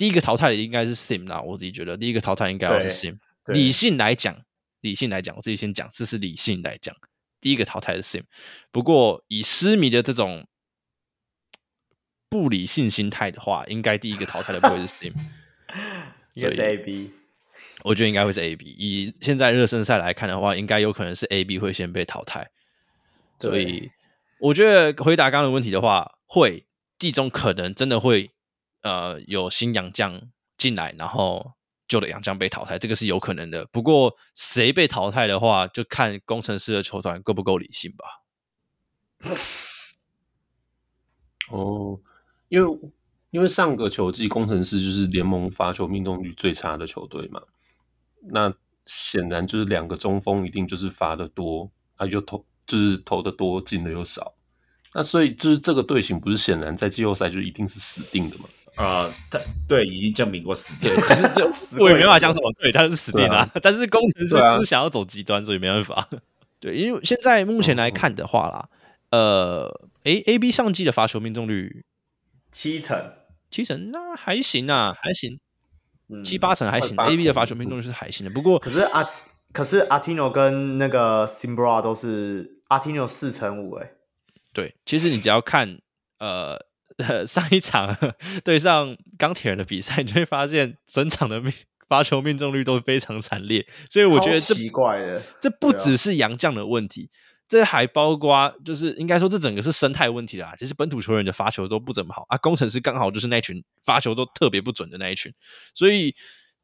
第一个淘汰的应该是 Sim 啦。我自己觉得第一个淘汰应该要是 Sim。理性来讲，理性来讲，我自己先讲，这是理性来讲，第一个淘汰是 Sim。不过以失迷的这种不理性心态的话，应该第一个淘汰的不会是 Sim，应该是 AB。我觉得应该会是 AB。以现在热身赛来看的话，应该有可能是 AB 会先被淘汰。所以。我觉得回答刚刚的问题的话，会季中可能真的会呃有新洋将进来，然后旧的洋将被淘汰，这个是有可能的。不过谁被淘汰的话，就看工程师的球团够不够理性吧。哦，因为因为上个球季工程师就是联盟罚球命中率最差的球队嘛，那显然就是两个中锋一定就是罚的多，啊就投。就是投的多，进的又少，那所以就是这个队形不是显然在季后赛就一定是死定的吗？啊、呃，他对已经证明过死定，可是就我也没办法讲什么，对，他是死定了、啊。但是工程师是想要走极端，所以没办法。对，因为现在目前来看的话啦，呃，A A B 上季的罚球命中率七成，七成那还行啊，还行，七八成还行。A B 的罚球命中率是还行的，不过可是啊，可是阿提诺跟那个 Simbra 都是。阿提纽四乘五，哎，对，其实你只要看呃上一场对上钢铁人的比赛，你就会发现整场的命发球命中率都非常惨烈，所以我觉得这奇怪的，这不只是杨将的问题，这还包括就是应该说这整个是生态问题啦。其实本土球员的发球都不怎么好啊，工程师刚好就是那群发球都特别不准的那一群，所以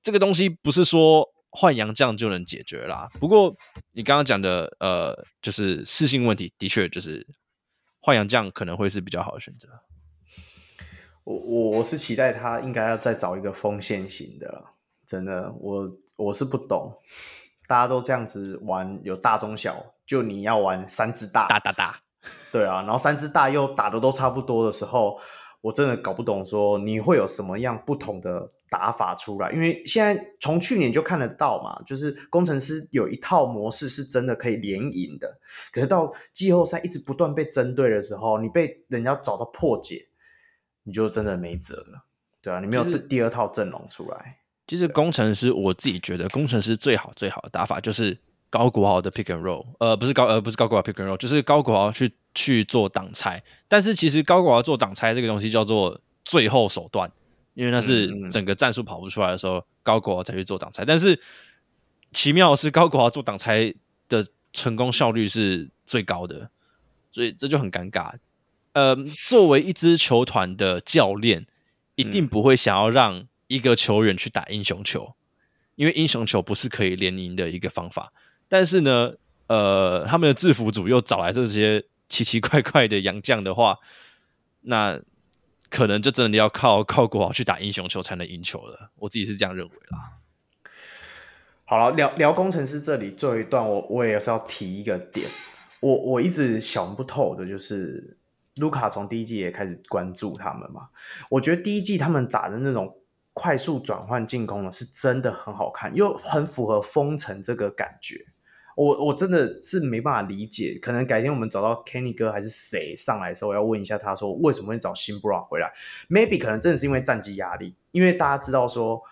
这个东西不是说。换洋将就能解决啦。不过你刚刚讲的，呃，就是适性问题，的确就是换洋将可能会是比较好的选择。我我我是期待他应该要再找一个锋线型的了，真的，我我是不懂，大家都这样子玩，有大中小，就你要玩三只大，大大大，对啊，然后三只大又打的都差不多的时候，我真的搞不懂说你会有什么样不同的打法出来，因为现在从去年就看得到嘛，就是工程师有一套模式是真的可以连赢的，可是到季后赛一直不断被针对的时候，你被人家找到破解。你就真的没辙了，对啊，你没有第二套阵容出来。其实工程师，我自己觉得工程师最好最好的打法就是高国豪的 pick and roll，呃，不是高，呃，不是高国豪 pick and roll，就是高国豪去去做挡拆。但是其实高国豪做挡拆这个东西叫做最后手段，因为那是整个战术跑不出来的时候，嗯嗯高国豪才去做挡拆。但是奇妙的是，高国豪做挡拆的成功效率是最高的，所以这就很尴尬。呃，作为一支球团的教练，一定不会想要让一个球员去打英雄球，因为英雄球不是可以连赢的一个方法。但是呢，呃，他们的制服组又找来这些奇奇怪怪的洋将的话，那可能就真的要靠靠国豪去打英雄球才能赢球了。我自己是这样认为啦。好了，聊聊工程师这里最后一段我，我我也是要提一个点，我我一直想不透的就是。卢卡从第一季也开始关注他们嘛，我觉得第一季他们打的那种快速转换进攻呢，是真的很好看，又很符合封城这个感觉。我我真的是没办法理解，可能改天我们找到 Kenny 哥还是谁上来的时候，我要问一下他说为什么会找 Shinbra 回来？Maybe 可能真的是因为战绩压力，因为大家知道说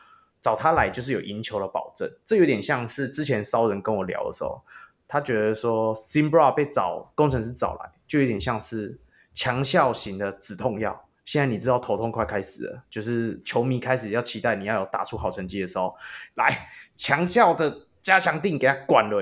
找他来就是有赢球的保证，这有点像是之前骚人跟我聊的时候，他觉得说 Shinbra 被找工程师找来，就有点像是。强效型的止痛药，现在你知道头痛快开始了，就是球迷开始要期待你要有打出好成绩的时候，来强效的加强定给他灌了，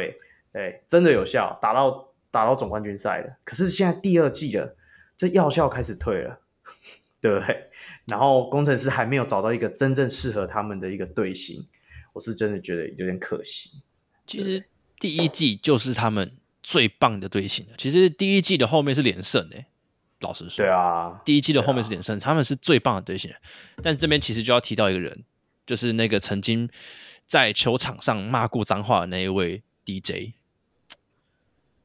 哎，真的有效，打到打到总冠军赛了。可是现在第二季了，这药效开始退了，对不对？然后工程师还没有找到一个真正适合他们的一个队形，我是真的觉得有点可惜。其实第一季就是他们最棒的队形，其实第一季的后面是连胜诶。老实说，对啊，第一季的后面是连胜，啊、他们是最棒的队形。但是这边其实就要提到一个人，就是那个曾经在球场上骂过脏话的那一位 DJ。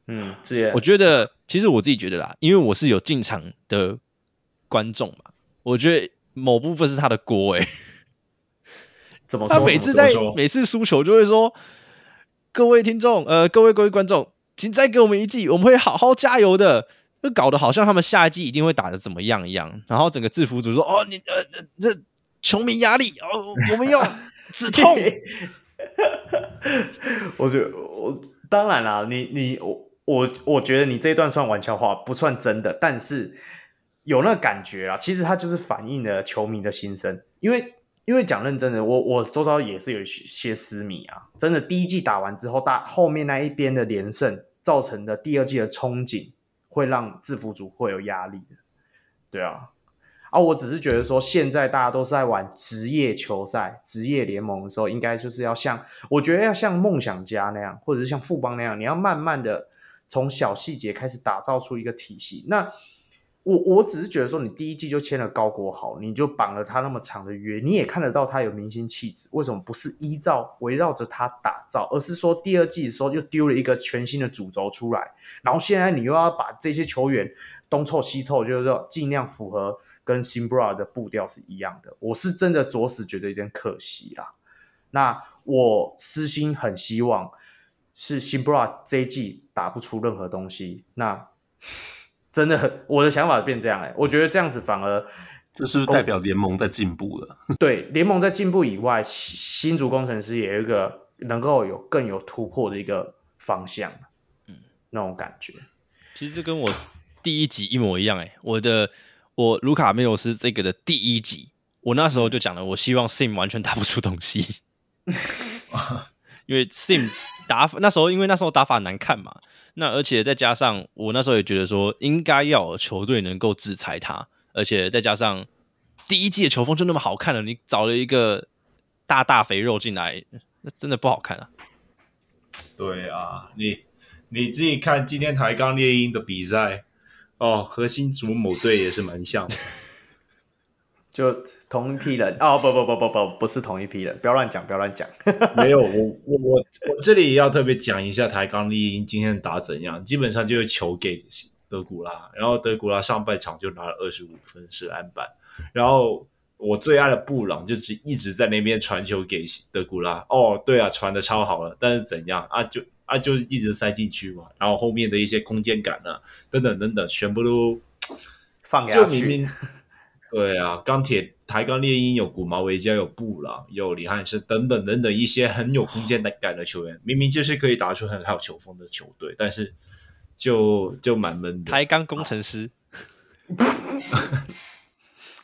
嗯，是。我觉得，其实我自己觉得啦，因为我是有进场的观众嘛，我觉得某部分是他的锅哎、欸。怎么说？他每次在每次输球就会说：“各位听众，呃，各位各位观众，请再给我们一季，我们会好好加油的。”就搞得好像他们下一季一定会打得怎么样一样，然后整个制服组说：“哦，你呃，这球迷压力哦，我们要止痛。”我觉得我当然啦，你你我我我觉得你这一段算玩笑话，不算真的，但是有那感觉啊。其实它就是反映了球迷的心声，因为因为讲认真的，我我周遭也是有一些私迷啊，真的第一季打完之后，大后面那一边的连胜造成的第二季的憧憬。会让制服组会有压力的，对啊，啊，我只是觉得说，现在大家都是在玩职业球赛、职业联盟的时候，应该就是要像，我觉得要像梦想家那样，或者是像富邦那样，你要慢慢的从小细节开始打造出一个体系。那我我只是觉得说，你第一季就签了高国豪，你就绑了他那么长的约，你也看得到他有明星气质，为什么不是依照围绕着他打造，而是说第二季的时候又丢了一个全新的主轴出来，然后现在你又要把这些球员东凑西凑，就是说尽量符合跟 Simbra 的步调是一样的，我是真的着实觉得有点可惜啦。那我私心很希望是 Simbra 这一季打不出任何东西，那。真的，我的想法变这样哎、欸，我觉得这样子反而这是不是代表联盟在进步了？对，联盟在进步以外，新竹工程师也有一个能够有更有突破的一个方向，嗯，那种感觉。其实这跟我第一集一模一样哎、欸，我的我卢卡梅罗斯这个的第一集，我那时候就讲了，我希望 Sim 完全打不出东西，因为 Sim 打那时候，因为那时候打法难看嘛。那而且再加上我那时候也觉得说，应该要球队能够制裁他，而且再加上第一季的球风就那么好看了，你找了一个大大肥肉进来，那真的不好看啊。对啊，你你自己看今天台钢猎鹰的比赛哦，和新竹某队也是蛮像的。就同一批人哦，不不不不不，不是同一批人，不要乱讲，不要乱讲。没有，我我我我这里要特别讲一下台钢丽鹰今天打怎样，基本上就是球给德古拉，然后德古拉上半场就拿了二十五分是篮板，然后我最爱的布朗就只一直在那边传球给德古拉。哦，对啊，传的超好了，但是怎样啊？就啊就一直塞进去嘛，然后后面的一些空间感啊，等等等等，全部都放给就明明。对啊，钢铁台钢猎鹰有古毛维加，有布朗，有李汉生等等等等一些很有空间感的球员，明明就是可以打出很好球风的球队，但是就就蛮闷的。台钢工程师，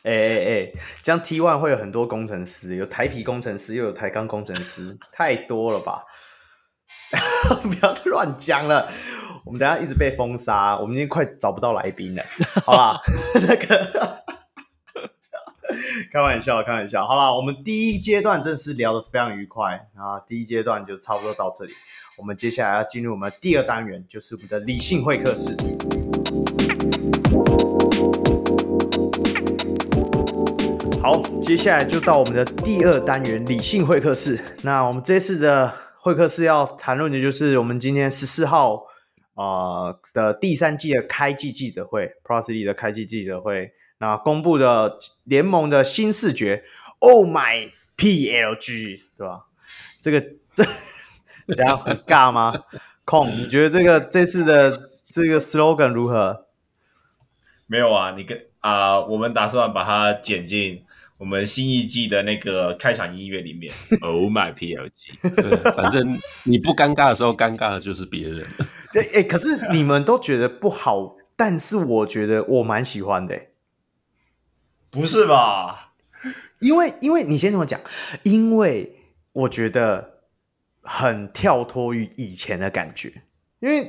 哎哎哎，这样 T one 会有很多工程师，有台皮工程师，又有台钢工程师，太多了吧？不要乱讲了，我们等下一直被封杀，我们已经快找不到来宾了，好吧？那个。开玩笑，开玩笑。好了，我们第一阶段真的是聊得非常愉快啊！第一阶段就差不多到这里。我们接下来要进入我们第二单元，就是我们的理性会客室。好，接下来就到我们的第二单元——理性会客室。那我们这次的会客室要谈论的就是我们今天十四号啊、的第三季的开季记者会 p r o s i t y 的开季记者会。那公布的联盟的新视觉，Oh my PLG，对吧？这个这这样很尬吗？空，你觉得这个这次的这个 slogan 如何？没有啊，你跟啊、呃，我们打算把它剪进我们新一季的那个开场音乐里面。Oh my PLG，对，反正你不尴尬的时候，尴尬的就是别人。对，哎，可是你们都觉得不好，但是我觉得我蛮喜欢的。不是吧？因为，因为你先怎么讲？因为我觉得很跳脱于以前的感觉。因为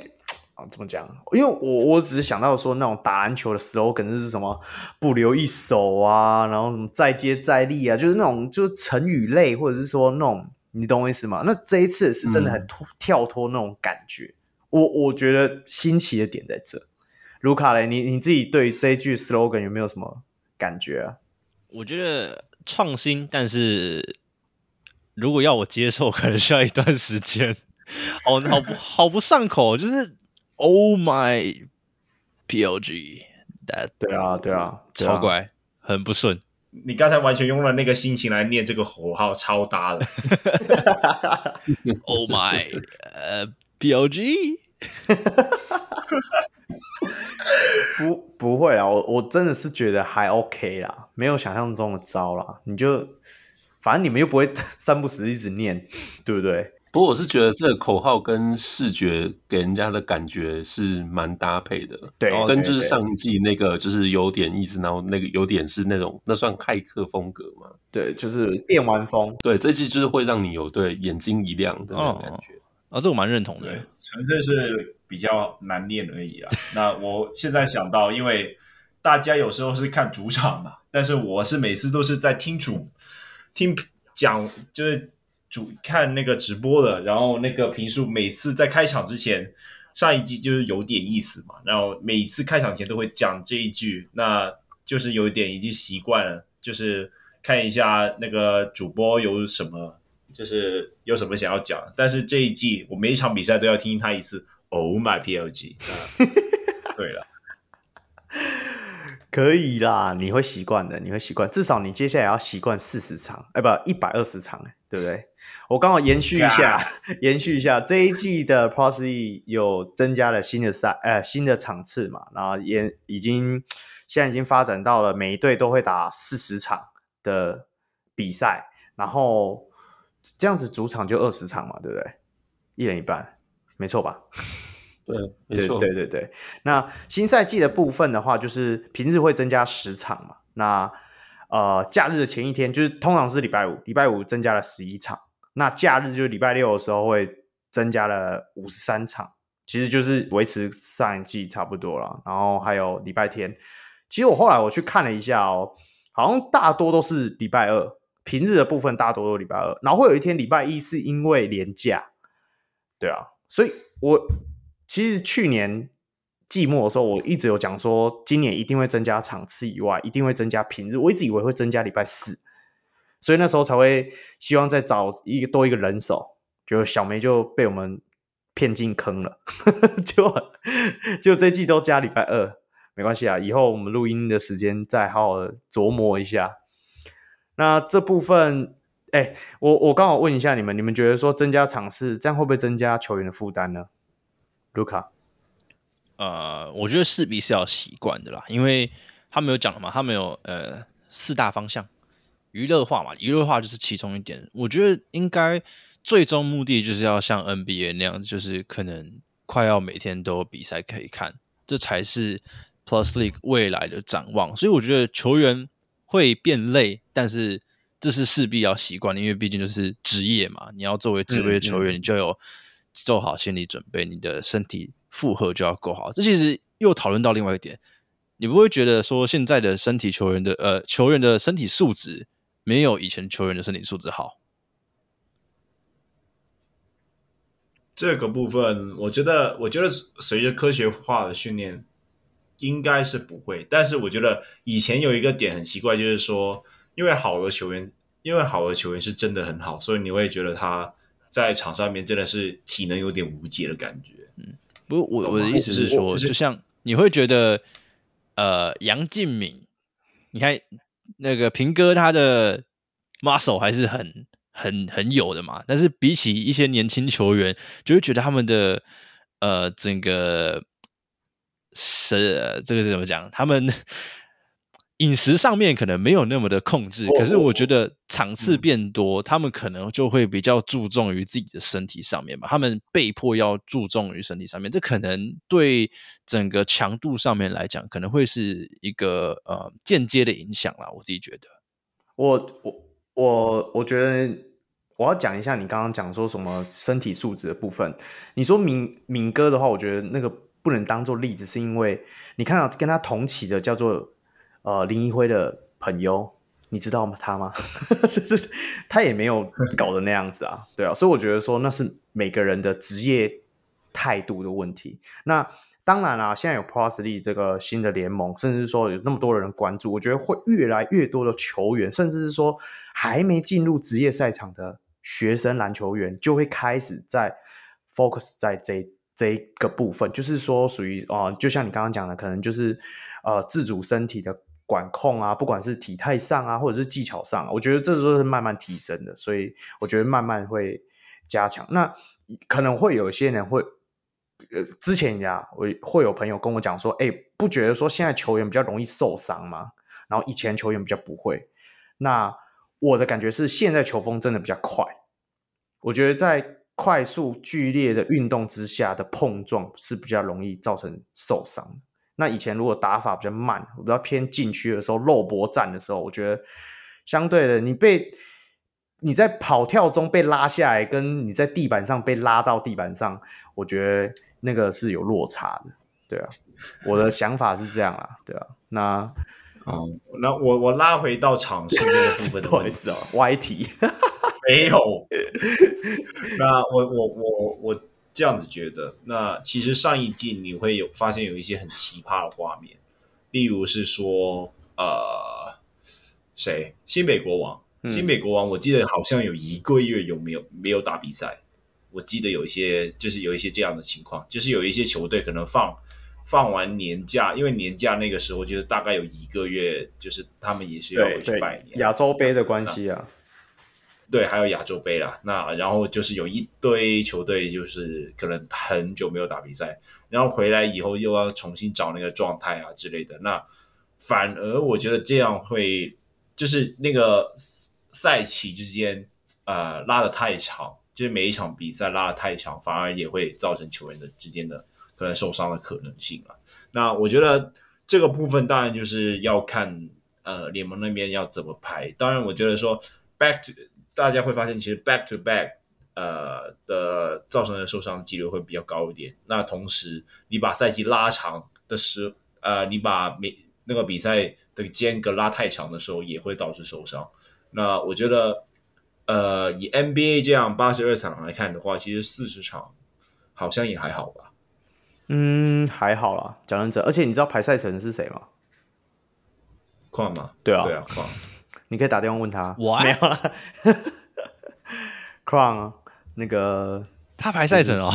啊，怎么讲？因为我我只是想到说，那种打篮球的 slogan 是什么“不留一手”啊，然后什么“再接再厉”啊，就是那种就是成语类，或者是说那种你懂我意思吗？那这一次是真的很脱、嗯、跳脱那种感觉。我我觉得新奇的点在这。卢卡雷，你你自己对这一句 slogan 有没有什么？感觉啊，我觉得创新，但是如果要我接受，可能需要一段时间。好，好不好不上口，就是 Oh my PLG，that 对啊，对啊，超乖，很不顺。你刚才完全用了那个心情来念这个口号，超搭的。Oh my，呃、uh,，PLG。不不会啊，我我真的是觉得还 OK 啦，没有想象中的糟啦。你就反正你们又不会 三不死一直念，对不对？不过我是觉得这个口号跟视觉给人家的感觉是蛮搭配的，对，跟就是上季那个就是有点意思，然后那个有点是那种那算骇客风格嘛？对，就是电玩风。对，这季就是会让你有对眼睛一亮的那种感觉。啊、这我蛮认同的，纯粹是比较难念而已啊。那我现在想到，因为大家有时候是看主场嘛，但是我是每次都是在听主听讲，就是主看那个直播的，然后那个评述每次在开场之前，上一季就是有点意思嘛，然后每次开场前都会讲这一句，那就是有点已经习惯了，就是看一下那个主播有什么。就是有什么想要讲，但是这一季我每一场比赛都要听他一次。Oh my PLG！对了，可以啦，你会习惯的，你会习惯。至少你接下来要习惯四十场，哎，不，一百二十场，对不对？我刚好延续一下 延续一下这一季的 Pro League 有增加了新的赛，呃，新的场次嘛，然后也已经现在已经发展到了每一队都会打四十场的比赛，然后。这样子主场就二十场嘛，对不对？一人一半，没错吧？对，没错，对对对对。那新赛季的部分的话，就是平日会增加十场嘛。那呃，假日的前一天就是通常是礼拜五，礼拜五增加了十一场。那假日就是礼拜六的时候会增加了五十三场，其实就是维持上一季差不多了。然后还有礼拜天，其实我后来我去看了一下哦，好像大多都是礼拜二。平日的部分大多都礼拜二，然后会有一天礼拜一是因为连假，对啊，所以我其实去年季末的时候，我一直有讲说，今年一定会增加场次以外，一定会增加平日。我一直以为会增加礼拜四，所以那时候才会希望再找一个多一个人手。就小梅就被我们骗进坑了，就就这季都加礼拜二，没关系啊，以后我们录音的时间再好好琢磨一下。那这部分，哎，我我刚好问一下你们，你们觉得说增加场次，这样会不会增加球员的负担呢？卢卡？呃，我觉得势必是要习惯的啦，因为他们有讲了嘛，他们有呃四大方向，娱乐化嘛，娱乐化就是其中一点。我觉得应该最终目的就是要像 NBA 那样，就是可能快要每天都有比赛可以看，这才是 Plus League 未来的展望。所以我觉得球员会变累，但是这是势必要习惯的，因为毕竟就是职业嘛，你要作为职业球员，嗯嗯、你就有做好心理准备，你的身体。负荷就要够好，这其实又讨论到另外一点，你不会觉得说现在的身体球员的呃球员的身体素质没有以前球员的身体素质好？这个部分，我觉得，我觉得随着科学化的训练，应该是不会。但是我觉得以前有一个点很奇怪，就是说，因为好的球员，因为好的球员是真的很好，所以你会觉得他在场上面真的是体能有点无解的感觉，嗯。不，我我的意思是说，就是、就像你会觉得，呃，杨敬敏，你看那个平哥他的 muscle 还是很很很有的嘛，但是比起一些年轻球员，就会觉得他们的呃整个是这个是怎么讲？他们。饮食上面可能没有那么的控制，可是我觉得场次变多，他们可能就会比较注重于自己的身体上面吧。他们被迫要注重于身体上面，这可能对整个强度上面来讲，可能会是一个呃间接的影响啦。我自己觉得，我我我我觉得我要讲一下你刚刚讲说什么身体素质的部分。你说敏敏哥的话，我觉得那个不能当做例子，是因为你看到跟他同期的叫做。呃，林一辉的朋友，你知道吗？他吗？他也没有搞得那样子啊，对啊，所以我觉得说那是每个人的职业态度的问题。那当然啦、啊，现在有 p r o s l y 这个新的联盟，甚至说有那么多人关注，我觉得会越来越多的球员，甚至是说还没进入职业赛场的学生篮球员，就会开始在 focus 在这这一个部分，就是说属于啊、呃，就像你刚刚讲的，可能就是呃自主身体的。管控啊，不管是体态上啊，或者是技巧上，我觉得这都是慢慢提升的，所以我觉得慢慢会加强。那可能会有些人会，呃，之前呀，我会有朋友跟我讲说，哎，不觉得说现在球员比较容易受伤吗？然后以前球员比较不会。那我的感觉是，现在球风真的比较快，我觉得在快速剧烈的运动之下的碰撞是比较容易造成受伤。那以前如果打法比较慢，比较偏禁区的时候，肉搏战的时候，我觉得相对的，你被你在跑跳中被拉下来，跟你在地板上被拉到地板上，我觉得那个是有落差的，对啊，我的想法是这样啊，对啊，那哦，那我我拉回到场上这个部分的问题。啊，歪题没有，那我我我我。这样子觉得，那其实上一季你会有发现有一些很奇葩的画面，例如是说，呃，谁？新北国王，嗯、新北国王，我记得好像有一个月有没有没有打比赛，我记得有一些就是有一些这样的情况，就是有一些球队可能放放完年假，因为年假那个时候就是大概有一个月，就是他们也是要回去拜年，亚洲杯的关系啊。对，还有亚洲杯啦。那然后就是有一堆球队，就是可能很久没有打比赛，然后回来以后又要重新找那个状态啊之类的。那反而我觉得这样会，就是那个赛期之间，呃，拉得太长，就是每一场比赛拉得太长，反而也会造成球员的之间的可能受伤的可能性了。那我觉得这个部分当然就是要看呃联盟那边要怎么排。当然，我觉得说 back to 大家会发现，其实 back to back，呃的造成的受伤几率会比较高一点。那同时，你把赛季拉长的时，呃，你把每那个比赛的间隔拉太长的时候，也会导致受伤。那我觉得，呃，以 NBA 这样八十二场来看的话，其实四十场好像也还好吧。嗯，还好啦，讲认真。而且你知道排赛程是谁吗？矿吗？对啊，对啊，矿。你可以打电话问他。我没有啦。矿那个他排赛程哦。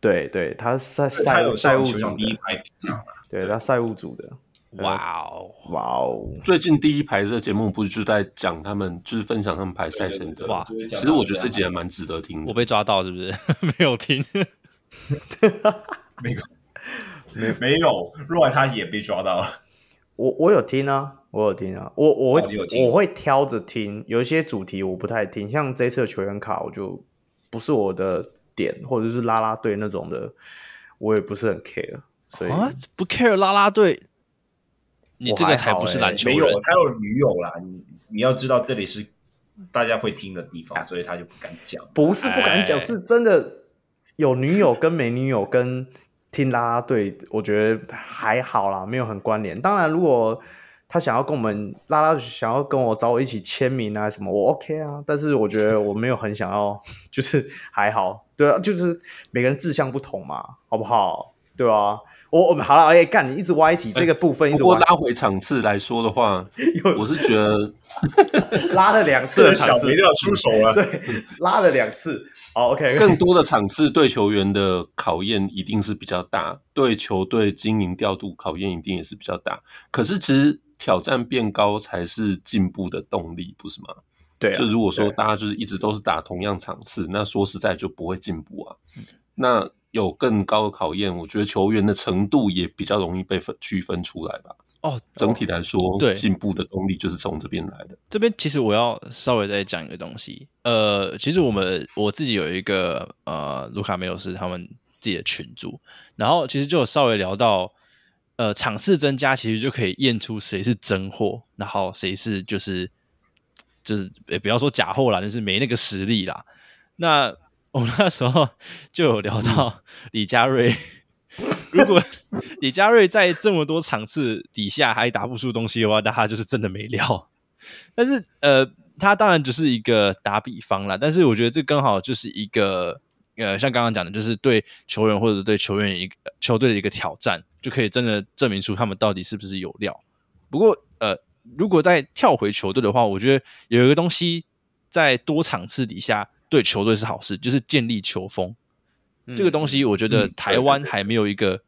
对对，他赛赛赛务组的。对，他赛务组的。哇哦，哇哦！最近第一排这个节目不是就在讲他们，就是分享他们排赛程的。哇，其实我觉得这集还蛮值得听的。我被抓到是不是？没有听。没有，没没有。Roy 他也被抓到了。我我有听啊，我有听啊。我我会、哦、我会挑着听，有一些主题我不太听，像这次的球员卡，我就不是我的点，或者是啦啦队那种的，我也不是很 care。所以、啊、不 care 啦啦队。你这个才不是篮球人，没有，他有女友啦。你你要知道，这里是大家会听的地方，所以他就不敢讲。不是不敢讲，是真的有女友跟没女友跟听啦啦队，我觉得还好啦，没有很关联。当然，如果他想要跟我们啦啦，想要跟我找我一起签名啊什么，我 OK 啊。但是我觉得我没有很想要，就是还好，对啊，就是每个人志向不同嘛，好不好？对啊。我我们好了，哎，干你一直歪题，这个部分一直歪。不过拉回场次来说的话，我是觉得 拉了两次的场次，小梅要出手了。对，拉了两次。好，OK。更多的场次对球员的考验一定是比较大，对球队经营调度考验一定也是比较大。可是其实挑战变高才是进步的动力，不是吗？对啊。就如果说大家就是一直都是打同样场次，那说实在就不会进步啊。那。有更高的考验，我觉得球员的程度也比较容易被分区分出来吧。哦，整体来说，对进步的动力就是从这边来的。这边其实我要稍微再讲一个东西，呃，其实我们我自己有一个呃卢卡梅尔斯他们自己的群组，然后其实就有稍微聊到，呃，场次增加其实就可以验出谁是真货，然后谁是就是就是也不要说假货啦，就是没那个实力啦。那我们那时候就有聊到李佳瑞，如果李佳瑞在这么多场次底下还打不出东西的话，那他就是真的没料。但是呃，他当然只是一个打比方啦。但是我觉得这刚好就是一个呃，像刚刚讲的，就是对球员或者对球员一球队的一个挑战，就可以真的证明出他们到底是不是有料。不过呃，如果再跳回球队的话，我觉得有一个东西在多场次底下。对球队是好事，就是建立球风。嗯、这个东西，我觉得台湾还没有一个，嗯、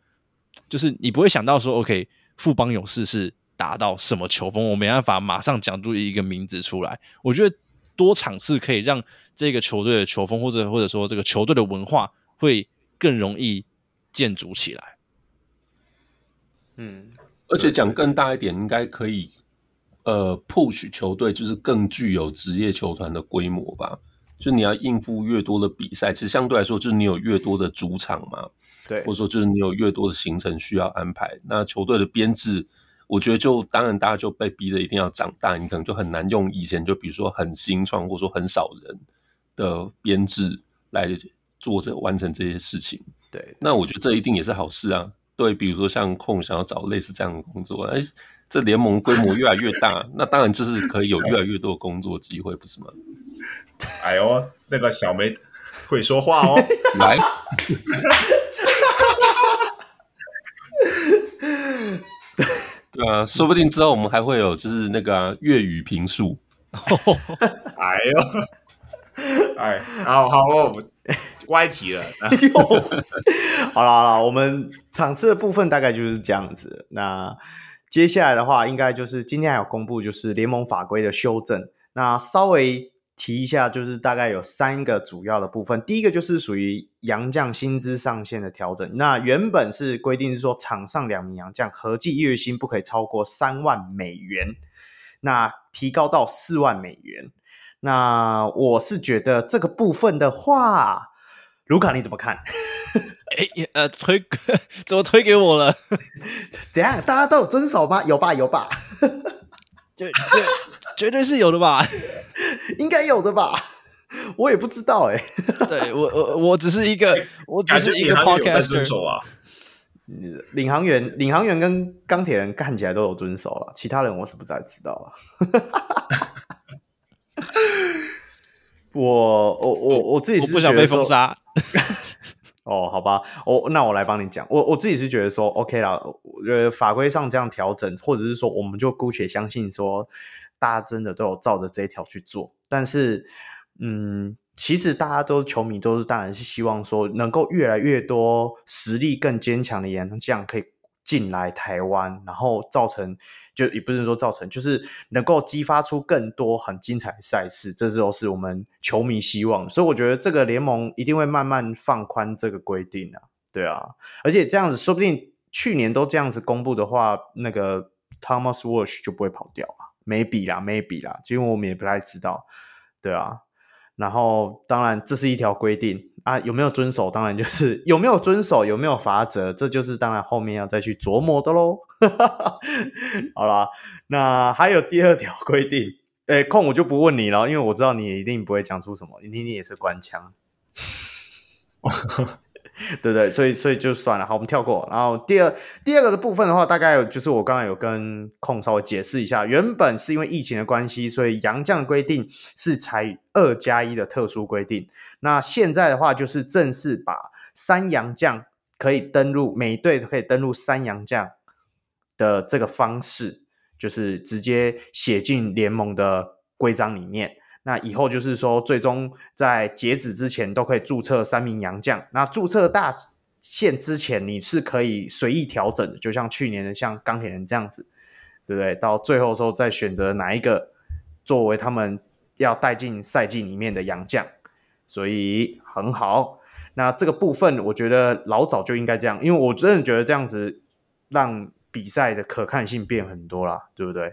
就是你不会想到说，OK，富邦勇士是打到什么球风，我没办法马上讲出一个名字出来。我觉得多场次可以让这个球队的球风，或者或者说这个球队的文化，会更容易建筑起来。嗯，而且讲更大一点，应该可以，呃，push 球队就是更具有职业球团的规模吧。就你要应付越多的比赛，其实相对来说，就是你有越多的主场嘛，对，或者说就是你有越多的行程需要安排。那球队的编制，我觉得就当然大家就被逼的一定要长大，你可能就很难用以前就比如说很新创或者说很少人的编制来做这完成这些事情。对，那我觉得这一定也是好事啊。对，比如说像空想要找类似这样的工作，哎，这联盟规模越来越大，那当然就是可以有越来越多的工作机会，不是吗？哎呦，那个小梅会说话哦，来，对啊，说不定之后我们还会有就是那个粤语评述。哎呦，哎，好好哦，歪题了。好了好了，我们场次的部分大概就是这样子。那接下来的话，应该就是今天还有公布，就是联盟法规的修正。那稍微。提一下，就是大概有三个主要的部分。第一个就是属于洋将薪资上限的调整。那原本是规定是说，场上两名洋将合计月薪不可以超过三万美元，那提高到四万美元。那我是觉得这个部分的话，卢卡你怎么看？哎，呃，推 怎么推给我了？怎样？大家都有遵守吗？有吧，有吧。就就绝对是有的吧，应该有的吧，我也不知道哎、欸。对我我我只是一个，我只是一个 podcaster 啊。领航员领航员跟钢铁人看起来都有遵守了，其他人我是不太知道了。我我我我自己是不想被封杀。哦，好吧，我那我来帮你讲。我我自己是觉得说，OK 啦，我觉得法规上这样调整，或者是说，我们就姑且相信说，大家真的都有照着这一条去做。但是，嗯，其实大家都球迷都是当然是希望说，能够越来越多实力更坚强的洋将可以进来台湾，然后造成。就也不是说造成，就是能够激发出更多很精彩的赛事，这都是我们球迷希望。所以我觉得这个联盟一定会慢慢放宽这个规定啊，对啊，而且这样子说不定去年都这样子公布的话，那个 Thomas Walsh 就不会跑掉啊，maybe 啦，maybe 啦，因为我们也不太知道，对啊。然后当然这是一条规定啊，有没有遵守？当然就是 有没有遵守，有没有罚则，这就是当然后面要再去琢磨的喽。好啦，那还有第二条规定，诶，空我就不问你了，因为我知道你一定不会讲出什么，你你也是官腔。对对，所以所以就算了，好，我们跳过。然后第二第二个的部分的话，大概就是我刚刚有跟空稍微解释一下，原本是因为疫情的关系，所以洋将规定是采二加一的特殊规定。那现在的话，就是正式把三洋将可以登录，每队可以登录三洋将的这个方式，就是直接写进联盟的规章里面。那以后就是说，最终在截止之前都可以注册三名洋将。那注册大限之前，你是可以随意调整的，就像去年的像钢铁人这样子，对不对？到最后的时候再选择哪一个作为他们要带进赛季里面的洋将，所以很好。那这个部分，我觉得老早就应该这样，因为我真的觉得这样子让比赛的可看性变很多啦，对不对？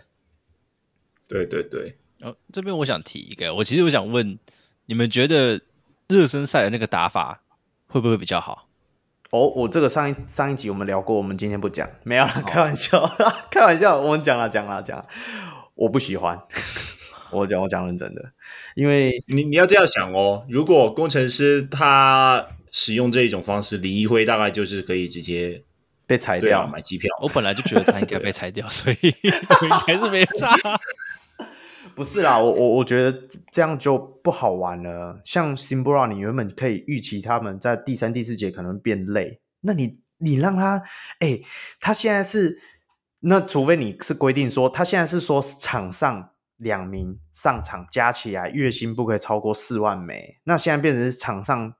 对对对。哦，这边我想提一个，我其实我想问，你们觉得热身赛的那个打法会不会比较好？哦，我这个上一上一集我们聊过，我们今天不讲，没有啦，开玩笑，哦、开玩笑，我们讲了讲了讲，我不喜欢，我讲我讲认真的，因为你你要这样想哦，如果工程师他使用这一种方式，李一辉大概就是可以直接被裁掉，买机票。我本来就觉得他应该 被裁掉，所以 我应该是没差。不是啦，我我我觉得这样就不好玩了。像 Simbora，你原本可以预期他们在第三、第四节可能变累，那你你让他，哎、欸，他现在是那除非你是规定说，他现在是说场上两名上场加起来月薪不可以超过四万美，那现在变成是场上，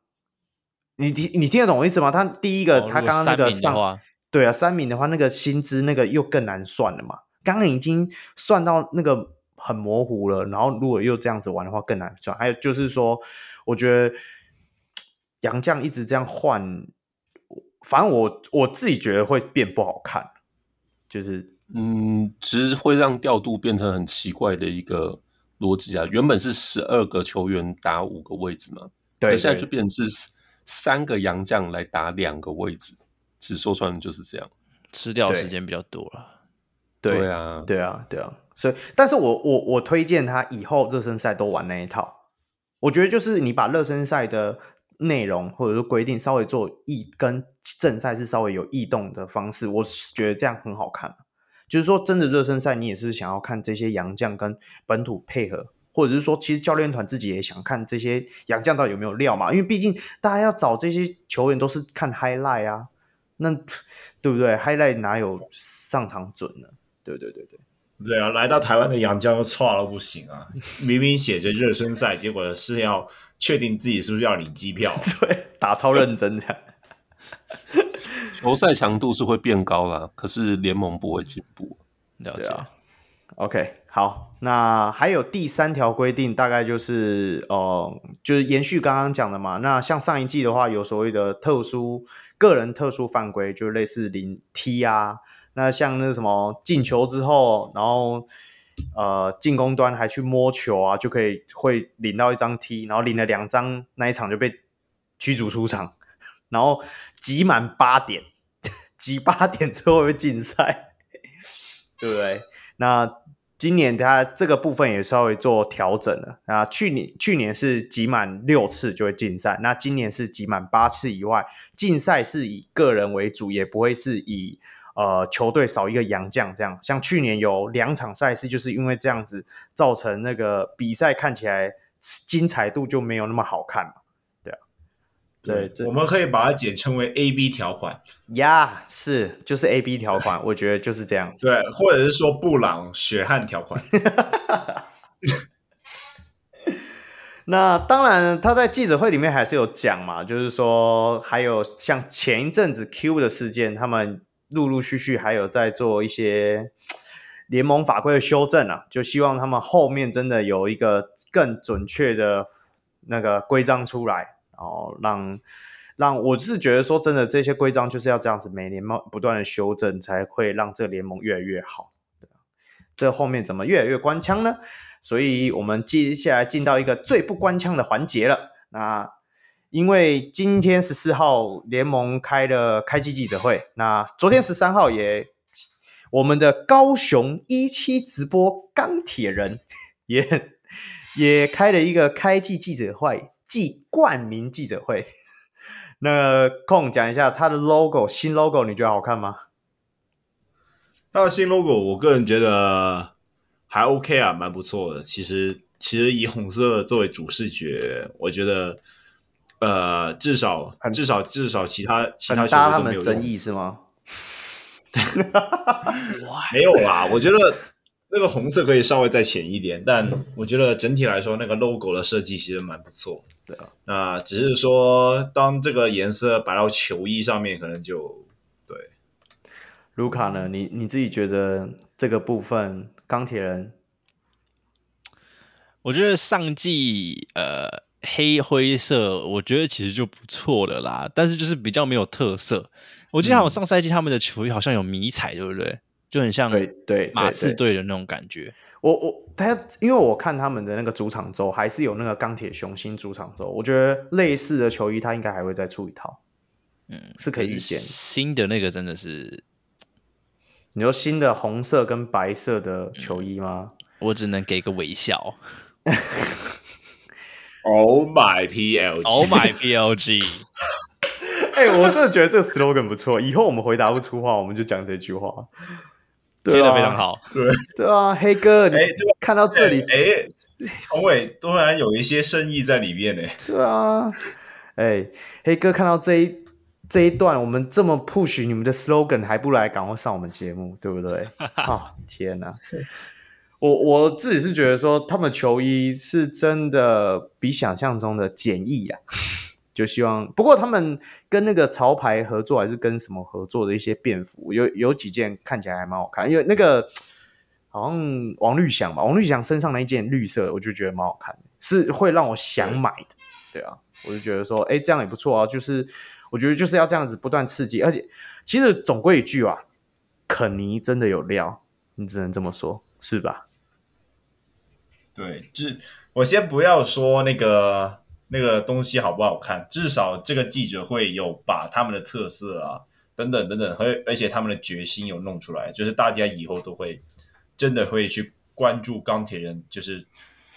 你听你听得懂我意思吗？他第一个、哦、他刚刚那个上，对啊，三名的话，那个薪资那个又更难算了嘛，刚刚已经算到那个。很模糊了，然后如果又这样子玩的话更难算。还有就是说，我觉得杨将一直这样换，反正我我自己觉得会变不好看。就是嗯，其实会让调度变成很奇怪的一个逻辑啊。原本是十二个球员打五个位置嘛，对，现在就变成是三个杨将来打两个位置。其实说穿了就是这样，吃掉时间比较多了。对，对啊，对啊，对啊。所以，但是我我我推荐他以后热身赛都玩那一套。我觉得就是你把热身赛的内容或者说规定稍微做异，跟正赛是稍微有异动的方式，我觉得这样很好看。就是说，真的热身赛你也是想要看这些洋将跟本土配合，或者是说，其实教练团自己也想看这些洋将到底有没有料嘛？因为毕竟大家要找这些球员都是看 highlight 啊，那对不对？highlight 哪有上场准呢？对对对对。对啊，来到台湾的杨将又差了不行啊！明明写着热身赛，结果是要确定自己是不是要领机票。对，打超认真这样。球赛强度是会变高了，可是联盟不会进步。了解啊。OK，好，那还有第三条规定，大概就是呃，就是延续刚刚讲的嘛。那像上一季的话，有所谓的特殊个人特殊犯规，就类似领踢啊。那像那什么进球之后，然后呃进攻端还去摸球啊，就可以会领到一张踢然后领了两张，那一场就被驱逐出场，然后集满八点，集八点之后会禁赛，对不对？那今年他这个部分也稍微做调整了啊，去年去年是集满六次就会禁赛，那今年是集满八次以外，禁赛是以个人为主，也不会是以。呃，球队少一个洋将，这样像去年有两场赛事，就是因为这样子造成那个比赛看起来精彩度就没有那么好看嘛，对我们可以把它简称为 AB 条款。呀，是就是 AB 条款，我觉得就是这样。对，或者是说布朗血汗条款。那当然，他在记者会里面还是有讲嘛，就是说还有像前一阵子 Q 的事件，他们陆陆续续还有在做一些联盟法规的修正啊，就希望他们后面真的有一个更准确的那个规章出来，然后让让我是觉得说真的，这些规章就是要这样子每年不断的修正，才会让这个联盟越来越好。这后面怎么越来越官腔呢？所以我们接下来进到一个最不官腔的环节了。那因为今天十四号联盟开了开季记者会，那昨天十三号也我们的高雄一期直播钢铁人 也也开了一个开季记者会，暨冠名记者会。那空讲一下它的 logo 新 logo，你觉得好看吗？它的新 logo，我个人觉得。还 OK 啊，蛮不错的。其实，其实以红色作为主视觉，我觉得，呃，至少，至少，至少，其他其他球队都没有争议是吗？没有啦，我觉得那个红色可以稍微再浅一点，但我觉得整体来说，那个 logo 的设计其实蛮不错。对啊，那只是说，当这个颜色摆到球衣上面，可能就对。卢卡呢？你你自己觉得这个部分？钢铁人，我觉得上季呃黑灰色，我觉得其实就不错了啦。但是就是比较没有特色。我记得好像上赛季他们的球衣好像有迷彩，对不对？就很像对对马刺队的那种感觉。我我他因为我看他们的那个主场周还是有那个钢铁雄心主场周，我觉得类似的球衣他应该还会再出一套。嗯，是可以预见新的那个真的是。你说新的红色跟白色的球衣吗？我只能给个微笑。Oh my PLG！Oh my PLG！哎、欸，我真的觉得这个 slogan 不错。以后我们回答不出话，我们就讲这句话。接的非常好。对对啊，黑哥，你看到这里，哎，宏伟突然有一些深意在里面呢。对啊，哎、欸，黑哥看到这一。这一段我们这么 push 你们的 slogan 还不来赶快上我们节目，对不对？啊、哦，天哪！我我自己是觉得说他们球衣是真的比想象中的简易啊，就希望。不过他们跟那个潮牌合作还是跟什么合作的一些便服，有有几件看起来还蛮好看，因为那个好像王绿翔吧，王绿翔身上那一件绿色，我就觉得蛮好看，是会让我想买的。对，对啊，我就觉得说，哎，这样也不错啊，就是。我觉得就是要这样子不断刺激，而且其实总归一句啊，肯尼真的有料，你只能这么说，是吧？对，就是我先不要说那个那个东西好不好看，至少这个记者会有把他们的特色啊等等等等，而而且他们的决心有弄出来，就是大家以后都会真的会去关注钢铁人，就是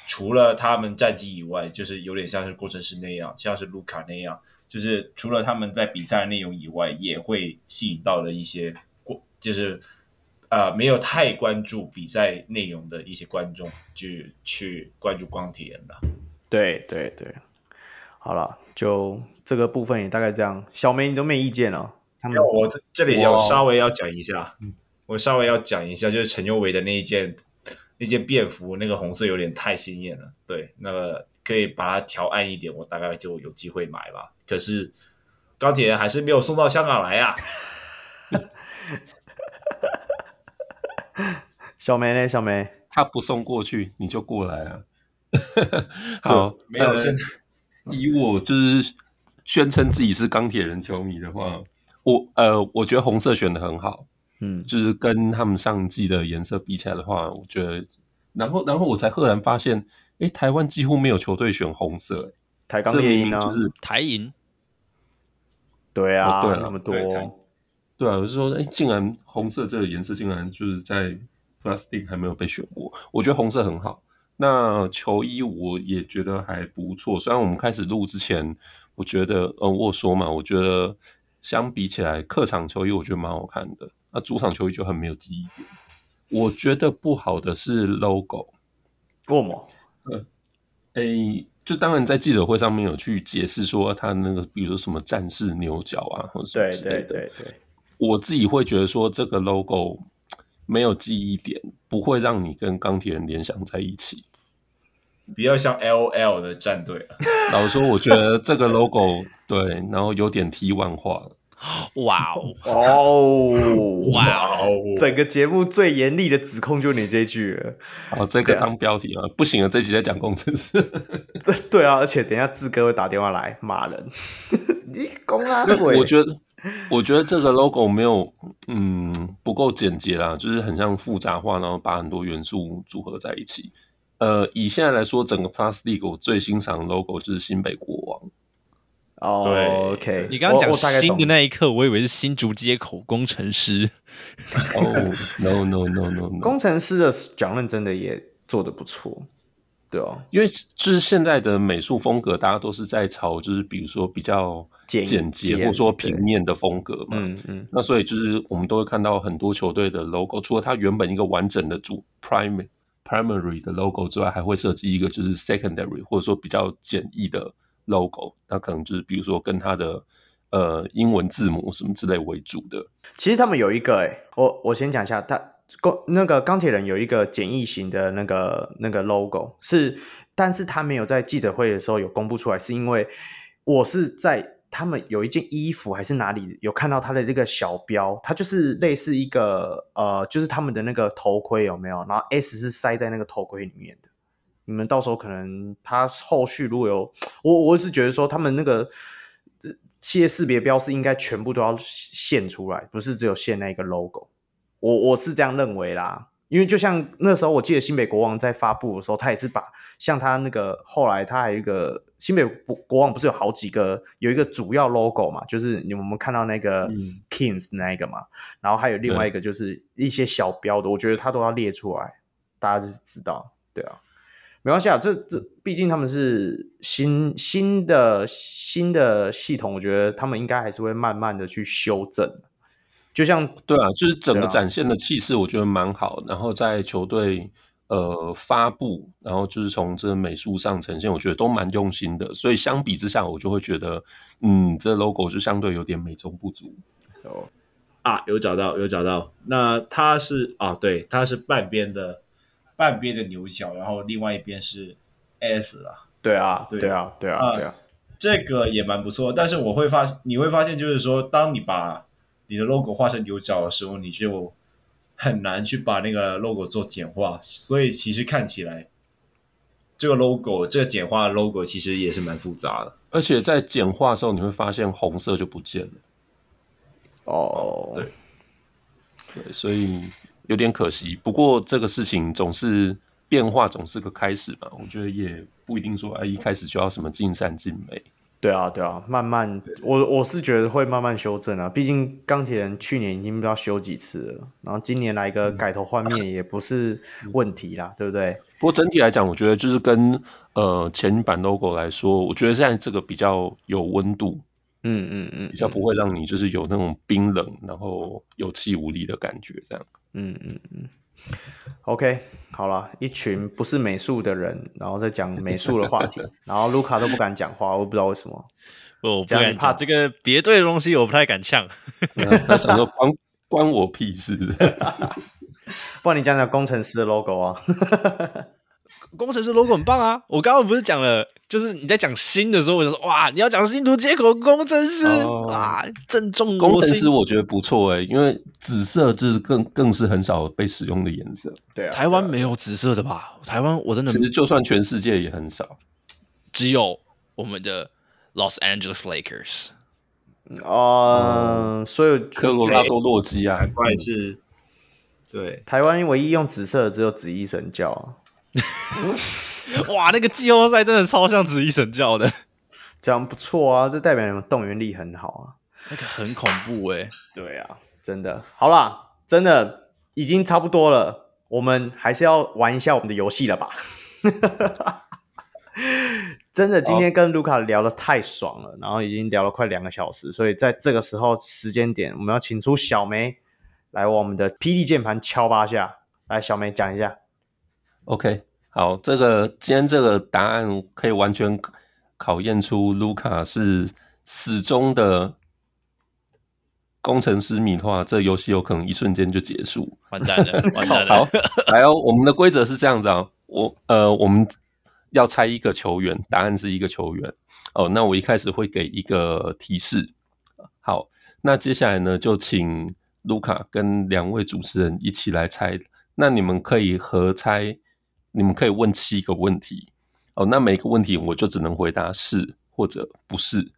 除了他们战绩以外，就是有点像是工程师那样，像是卢卡那样。就是除了他们在比赛内容以外，也会吸引到了一些过，就是呃没有太关注比赛内容的一些观众，就去关注钢铁人了。对对对，好了，就这个部分也大概这样。小梅，你都没意见了？他们我这里要稍微要讲一下，我稍微要讲一下，就是陈佑维的那一件那件便服，那个红色有点太鲜艳了。对，那个。可以把它调暗一点，我大概就有机会买吧。可是钢铁人还是没有送到香港来呀、啊。小梅呢？小梅，他不送过去，你就过来啊。好，没有。呃、以我就是宣称自己是钢铁人球迷的话，我呃，我觉得红色选的很好。嗯，就是跟他们上季的颜色比起来的话，我觉得，然后然后我才赫然发现。哎，台湾几乎没有球队选红色，台钢猎鹰就是台银。对啊，哦、对那么多，对，对啊，我是说，哎，竟然红色这个颜色竟然就是在 Plastic 还没有被选过，我觉得红色很好。那球衣我也觉得还不错，虽然我们开始录之前，我觉得，嗯、呃，我说嘛，我觉得相比起来，客场球衣我觉得蛮好看的，那主场球衣就很没有记忆点。我觉得不好的是 logo，为什么？呃，诶，就当然在记者会上面有去解释说他那个，比如说什么战士牛角啊，或者什么之类的。对对对对，我自己会觉得说这个 logo 没有记忆点，不会让你跟钢铁人联想在一起。比较像 LOL 的战队了。老实说，我觉得这个 logo 对，然后有点 T1 化。哇哦哦哇哦！整个节目最严厉的指控就你这句了。好，这个当标题啊，不行了，这集在讲工程师。对对啊，而且等一下志哥会打电话来骂人。你公啊！我觉得，我觉得这个 logo 没有，嗯，不够简洁啦，就是很像复杂化，然后把很多元素组合在一起。呃，以现在来说，整个 Plus League 我最欣赏的 logo 就是新北国王。哦、oh,，OK，。你刚刚讲新的那一刻，我以为是新竹街口工程师。哦、oh，no no no no no，工程师的讲认真的也做得不错，对哦，因为就是现在的美术风格，大家都是在朝就是比如说比较简洁或者说平面的风格嘛，嗯嗯。那所以就是我们都会看到很多球队的 logo，除了它原本一个完整的主 primary primary 的 logo 之外，还会设计一个就是 secondary 或者说比较简易的。logo，那可能就是比如说跟它的呃英文字母什么之类为主的。其实他们有一个、欸，哎，我我先讲一下，他钢那个钢铁人有一个简易型的那个那个 logo，是，但是他没有在记者会的时候有公布出来，是因为我是在他们有一件衣服还是哪里有看到他的那个小标，它就是类似一个呃，就是他们的那个头盔有没有？然后 S 是塞在那个头盔里面的。你们到时候可能他后续如果有我，我是觉得说他们那个企业识别标识应该全部都要现出来，不是只有现那个 logo。我我是这样认为啦，因为就像那时候我记得新北国王在发布的时候，他也是把像他那个后来他还有一个新北国王不是有好几个有一个主要 logo 嘛，就是你们看到那个 Kings 那一个嘛，然后还有另外一个就是一些小标的，我觉得他都要列出来，大家就知道，对啊。没关系啊，这这毕竟他们是新新的新的系统，我觉得他们应该还是会慢慢的去修正。就像对啊，就是整个展现的气势，我觉得蛮好。然后在球队呃发布，然后就是从这美术上呈现，我觉得都蛮用心的。所以相比之下，我就会觉得，嗯，这 logo 就相对有点美中不足。哦啊，有找到，有找到。那它是啊，对，它是半边的。半边的牛角，然后另外一边是 S 啦。对啊，对啊，对啊，对啊，这个也蛮不错。但是我会发，你会发现，就是说，当你把你的 logo 画成牛角的时候，你就很难去把那个 logo 做简化。所以其实看起来，这个 logo 这个简化的 logo 其实也是蛮复杂的。而且在简化的时候，你会发现红色就不见了。哦，对，对，所以。有点可惜，不过这个事情总是变化，总是个开始嘛。我觉得也不一定说，哎，一开始就要什么尽善尽美。对啊，对啊，慢慢，我我是觉得会慢慢修正啊。毕竟钢铁人去年已经不知道修几次了，然后今年来个改头换面也不是问题啦，嗯、对不对？不过整体来讲，我觉得就是跟呃前版 logo 来说，我觉得现在这个比较有温度。嗯嗯嗯，比较不会让你就是有那种冰冷，然后有气无力的感觉，这样。嗯嗯嗯。OK，好了，一群不是美术的人，然后再讲美术的话题，然后卢卡都不敢讲话，我不知道为什么。我不敢怕这个别对的东西，我不太敢呛。他想说关关我屁事。不然你讲讲工程师的 logo 啊。工程师 logo 很棒啊！我刚刚不是讲了，就是你在讲新的时候，我就说哇，你要讲新竹接口工程师、哦、啊，正中工程师我觉得不错哎、欸，因为紫色这是更更是很少被使用的颜色。对啊，台湾没有紫色的吧？台湾我真的其实就算全世界也很少，只有我们的 Los Angeles Lakers。呃、嗯，所有科罗拉多洛基啊，难怪是。对，台湾唯一用紫色的只有紫衣神教啊。哇，那个季后赛真的超像子怡神教的，这样不错啊，这代表你们动员力很好啊。那个很恐怖哎、欸，对啊，真的。好啦，真的已经差不多了，我们还是要玩一下我们的游戏了吧？真的，今天跟卢卡聊得太爽了，然后已经聊了快两个小时，所以在这个时候时间点，我们要请出小梅来我们的霹雳键盘敲八下，来，小梅讲一下。OK，好，这个今天这个答案可以完全考验出卢卡是死忠的工程师迷的话，这游戏有可能一瞬间就结束。完蛋了，完蛋了。好，来哦，我们的规则是这样子啊，我呃，我们要猜一个球员，答案是一个球员。哦，那我一开始会给一个提示。好，那接下来呢，就请卢卡跟两位主持人一起来猜。那你们可以合猜。你们可以问七个问题哦，那每个问题我就只能回答是或者不是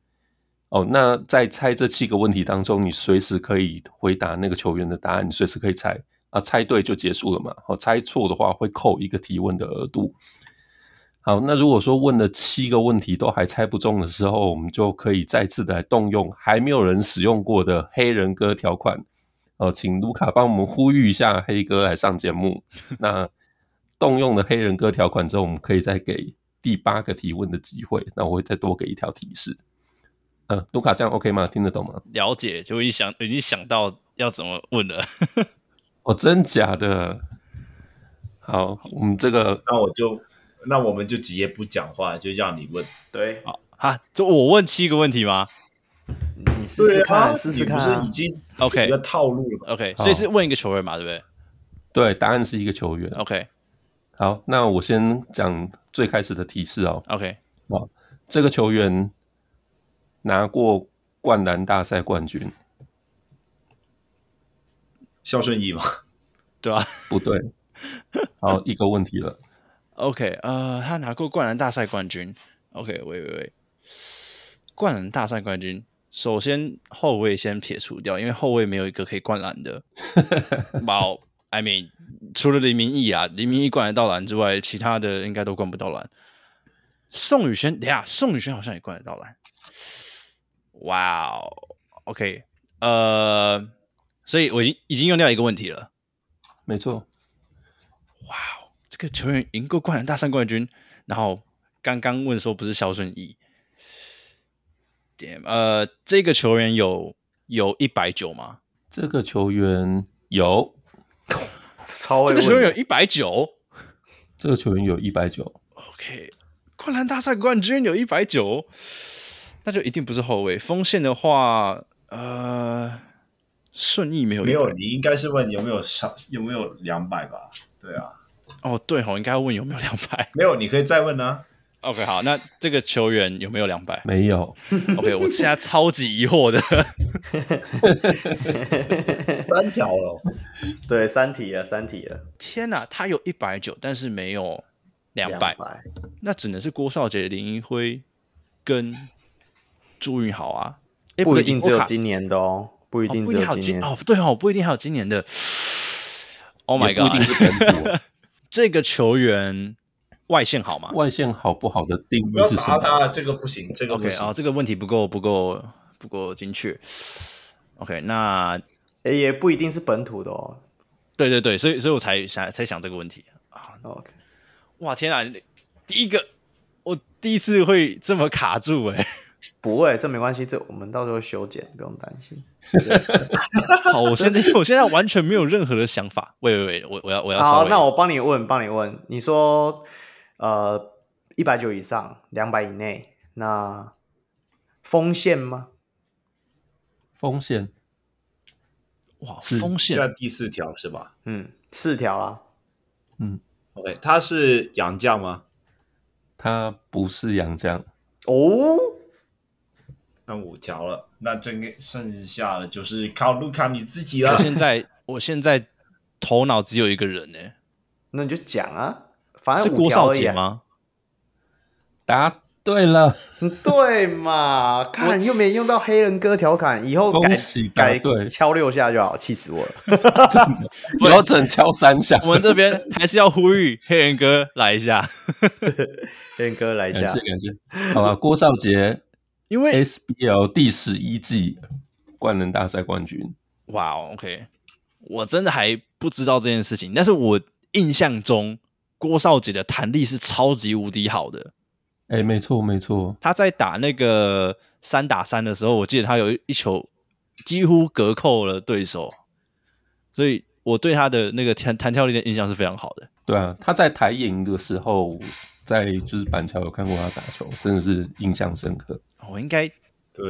哦。那在猜这七个问题当中，你随时可以回答那个球员的答案，你随时可以猜啊，猜对就结束了嘛。好，猜错的话会扣一个提问的额度。好，那如果说问了七个问题都还猜不中的时候，我们就可以再次的来动用还没有人使用过的黑人哥条款哦，请卢卡帮我们呼吁一下黑哥来上节目。那。动用了黑人哥条款之后，我们可以再给第八个提问的机会。那我会再多给一条提示。呃，卢卡这样 OK 吗？听得懂吗？了解，就一想已经想到要怎么问了。哦，真假的？好，我们这个，那我就，那我们就直接不讲话，就让你问。对，好哈，就我问七个问题吗？你试试看，试试看，是已经 OK 一个套路了。OK，所以是问一个球员嘛，对不对？对，答案是一个球员。OK。好，那我先讲最开始的提示哦。OK，好，这个球员拿过灌篮大赛冠军，肖顺义吗？对吧？不对。好，一个问题了。OK，呃，他拿过灌篮大赛冠军。OK，喂喂喂，灌篮大赛冠军，首先后卫先撇除掉，因为后卫没有一个可以灌篮的。猫。I mean，除了黎明义啊，黎明义灌得到篮之外，其他的应该都灌不到篮。宋宇轩，等下，宋宇轩好像也灌得到篮。哇哦，OK，呃，所以我已经已经用掉一个问题了。没错。哇哦，这个球员赢过灌篮大赛冠军，然后刚刚问说不是肖顺义。点，呃，这个球员有有一百九吗？这个球员有。超这个球员有一百九，这个球员有一百九。OK，灌篮大赛冠军有一百九，那就一定不是后卫。锋线的话，呃，顺义没有没有，你应该是问有没有上有没有两百吧？对啊，哦对哦，应该问有没有两百。没有，你可以再问啊。OK，好，那这个球员有没有两百？没有。OK，我现在超级疑惑的。三条了，对，三题了，三题了。天哪，他有一百九，但是没有两百，那只能是郭少杰、林一辉跟朱云豪啊。不一定只有今年的哦，不一定只有今年哦，对哦，不一定还有今年的。Oh my god，不一定是本土。这个球员。外线好吗？外线好不好的定义是什么？他这个不行，这个不行。OK，哦，这个问题不够不够不够精确。OK，那也不一定是本土的哦。对对对，所以所以我才想才想这个问题啊。OK，哇天啊，第一个我第一次会这么卡住哎、欸。不会，这没关系，这我们到时候修剪，不用担心。好，我现在我现在完全没有任何的想法。喂喂喂，我我要我要好，那我帮你问，帮你问，你说。呃，一百九以上，两百以内，那风线吗？风线，哇，锋线，现在第四条是吧？嗯，四条啊。嗯，OK，他是洋将吗？他不是洋将。哦，那五条了，那这个剩下的就是靠卢卡你自己了。我现在我现在头脑只有一个人呢，那你就讲啊。反正是郭少杰吗？答对了，对嘛？看又没用到黑人哥调侃，以后改改对敲六下就好，气死我了！真的，我要整敲三下。我们这边还是要呼吁黑人哥来一下，黑人哥来一下，感谢感谢。好吧，郭少杰，因为 SBL 第十一季冠能大赛冠军。哇、wow，OK，我真的还不知道这件事情，但是我印象中。郭少杰的弹力是超级无敌好的，哎、欸，没错没错。他在打那个三打三的时候，我记得他有一球几乎隔扣了对手，所以我对他的那个弹弹跳力的印象是非常好的。对啊，他在台银的时候，在就是板桥有看过他打球，真的是印象深刻。我应该对，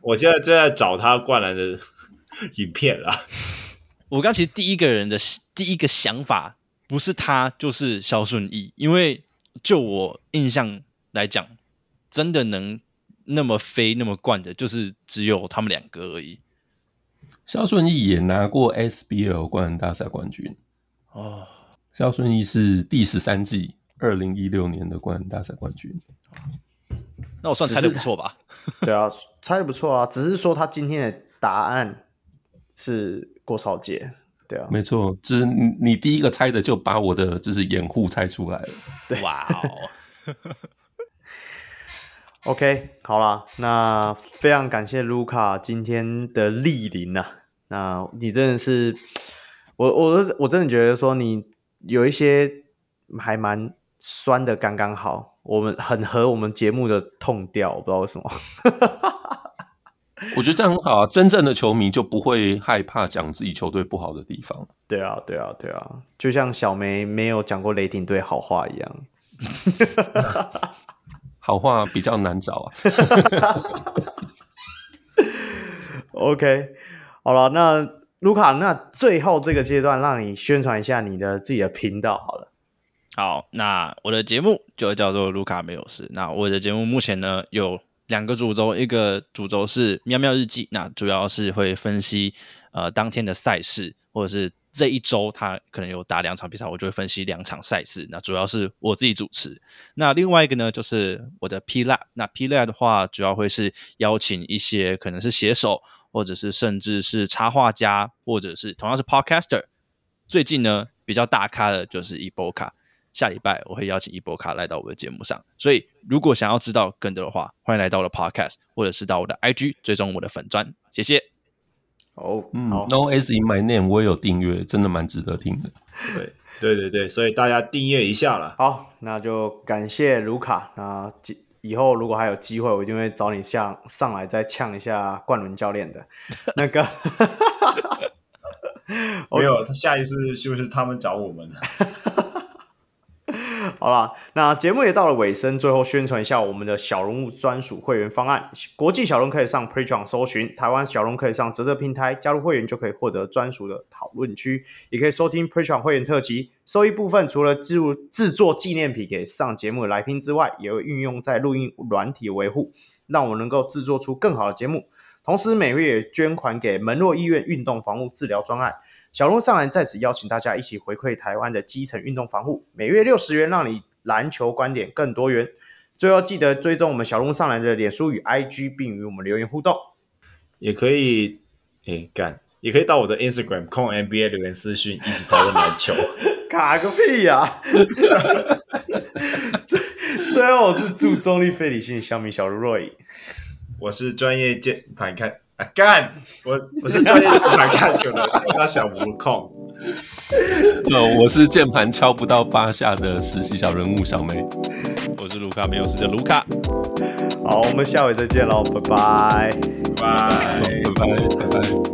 我现在正在找他灌篮的 影片啦。我刚其实第一个人的第一个想法不是他，就是肖顺义，因为就我印象来讲，真的能那么飞那么灌的，就是只有他们两个而已。肖顺义也拿过 SBL 灌篮大赛冠军哦。肖顺义是第十三季二零一六年的灌篮大赛冠军。那我算猜的不错吧？对啊，猜的不错啊。只是说他今天的答案是郭少杰。对啊，没错，就是你你第一个猜的就把我的就是掩护猜出来了。对，哇哦。OK，好啦，那非常感谢卢卡今天的莅临啊。那你真的是，我我我真的觉得说你有一些还蛮酸的，刚刚好，我们很合我们节目的痛调，我不知道为什么。我觉得这样很好啊，真正的球迷就不会害怕讲自己球队不好的地方。对啊，对啊，对啊，就像小梅没有讲过雷霆队好话一样。好话比较难找啊。OK，好了，那卢卡，那最后这个阶段，让你宣传一下你的自己的频道好了。好，那我的节目就叫做卢卡没有事。那我的节目目前呢有两个主轴，一个主轴是喵喵日记，那主要是会分析呃当天的赛事，或者是这一周他可能有打两场比赛，我就会分析两场赛事。那主要是我自己主持。那另外一个呢，就是我的 P Lab。那 P Lab 的话，主要会是邀请一些可能是写手，或者是甚至是插画家，或者是同样是 Podcaster。最近呢比较大咖的就是 Iboka。下礼拜我会邀请伊波卡来到我的节目上，所以如果想要知道更多的话，欢迎来到我的 Podcast，或者是到我的 IG 追踪我的粉专，谢谢。哦，嗯，No S in my name，我也有订阅，真的蛮值得听的。对，对对对，所以大家订阅一下了。好，那就感谢卢卡。那以后如果还有机会，我一定会找你上上来再呛一下冠伦教练的 那个。没有，他下一次就是他们找我们。好啦，那节目也到了尾声，最后宣传一下我们的小人物专属会员方案。国际小龙可以上 Patreon 搜寻，台湾小龙可以上泽泽平台加入会员，就可以获得专属的讨论区，也可以收听 Patreon 会员特辑。收益部分除了置入制作纪念品给上节目的来宾之外，也会运用在录音软体维护，让我们能够制作出更好的节目。同时每月捐款给门诺医院运动防护治疗专案。小龙上篮在此邀请大家一起回馈台湾的基层运动防护，每月六十元，让你篮球观点更多元。最后记得追踪我们小龙上篮的脸书与 IG，并与我们留言互动。也可以，哎干，也可以到我的 Instagram 控 NBA 留言私讯，一起讨论篮球。卡个屁呀、啊！最最后我是祝中立非理性小米小路 Roy，我是专业键盘看。啊 干！我我是专业键盘看球的，那小无控。呃，我是键盘敲不到八下的实习小人物小梅。我是卢卡没有事的卢卡。好，我们下回再见喽，拜拜，拜拜，拜拜，拜拜。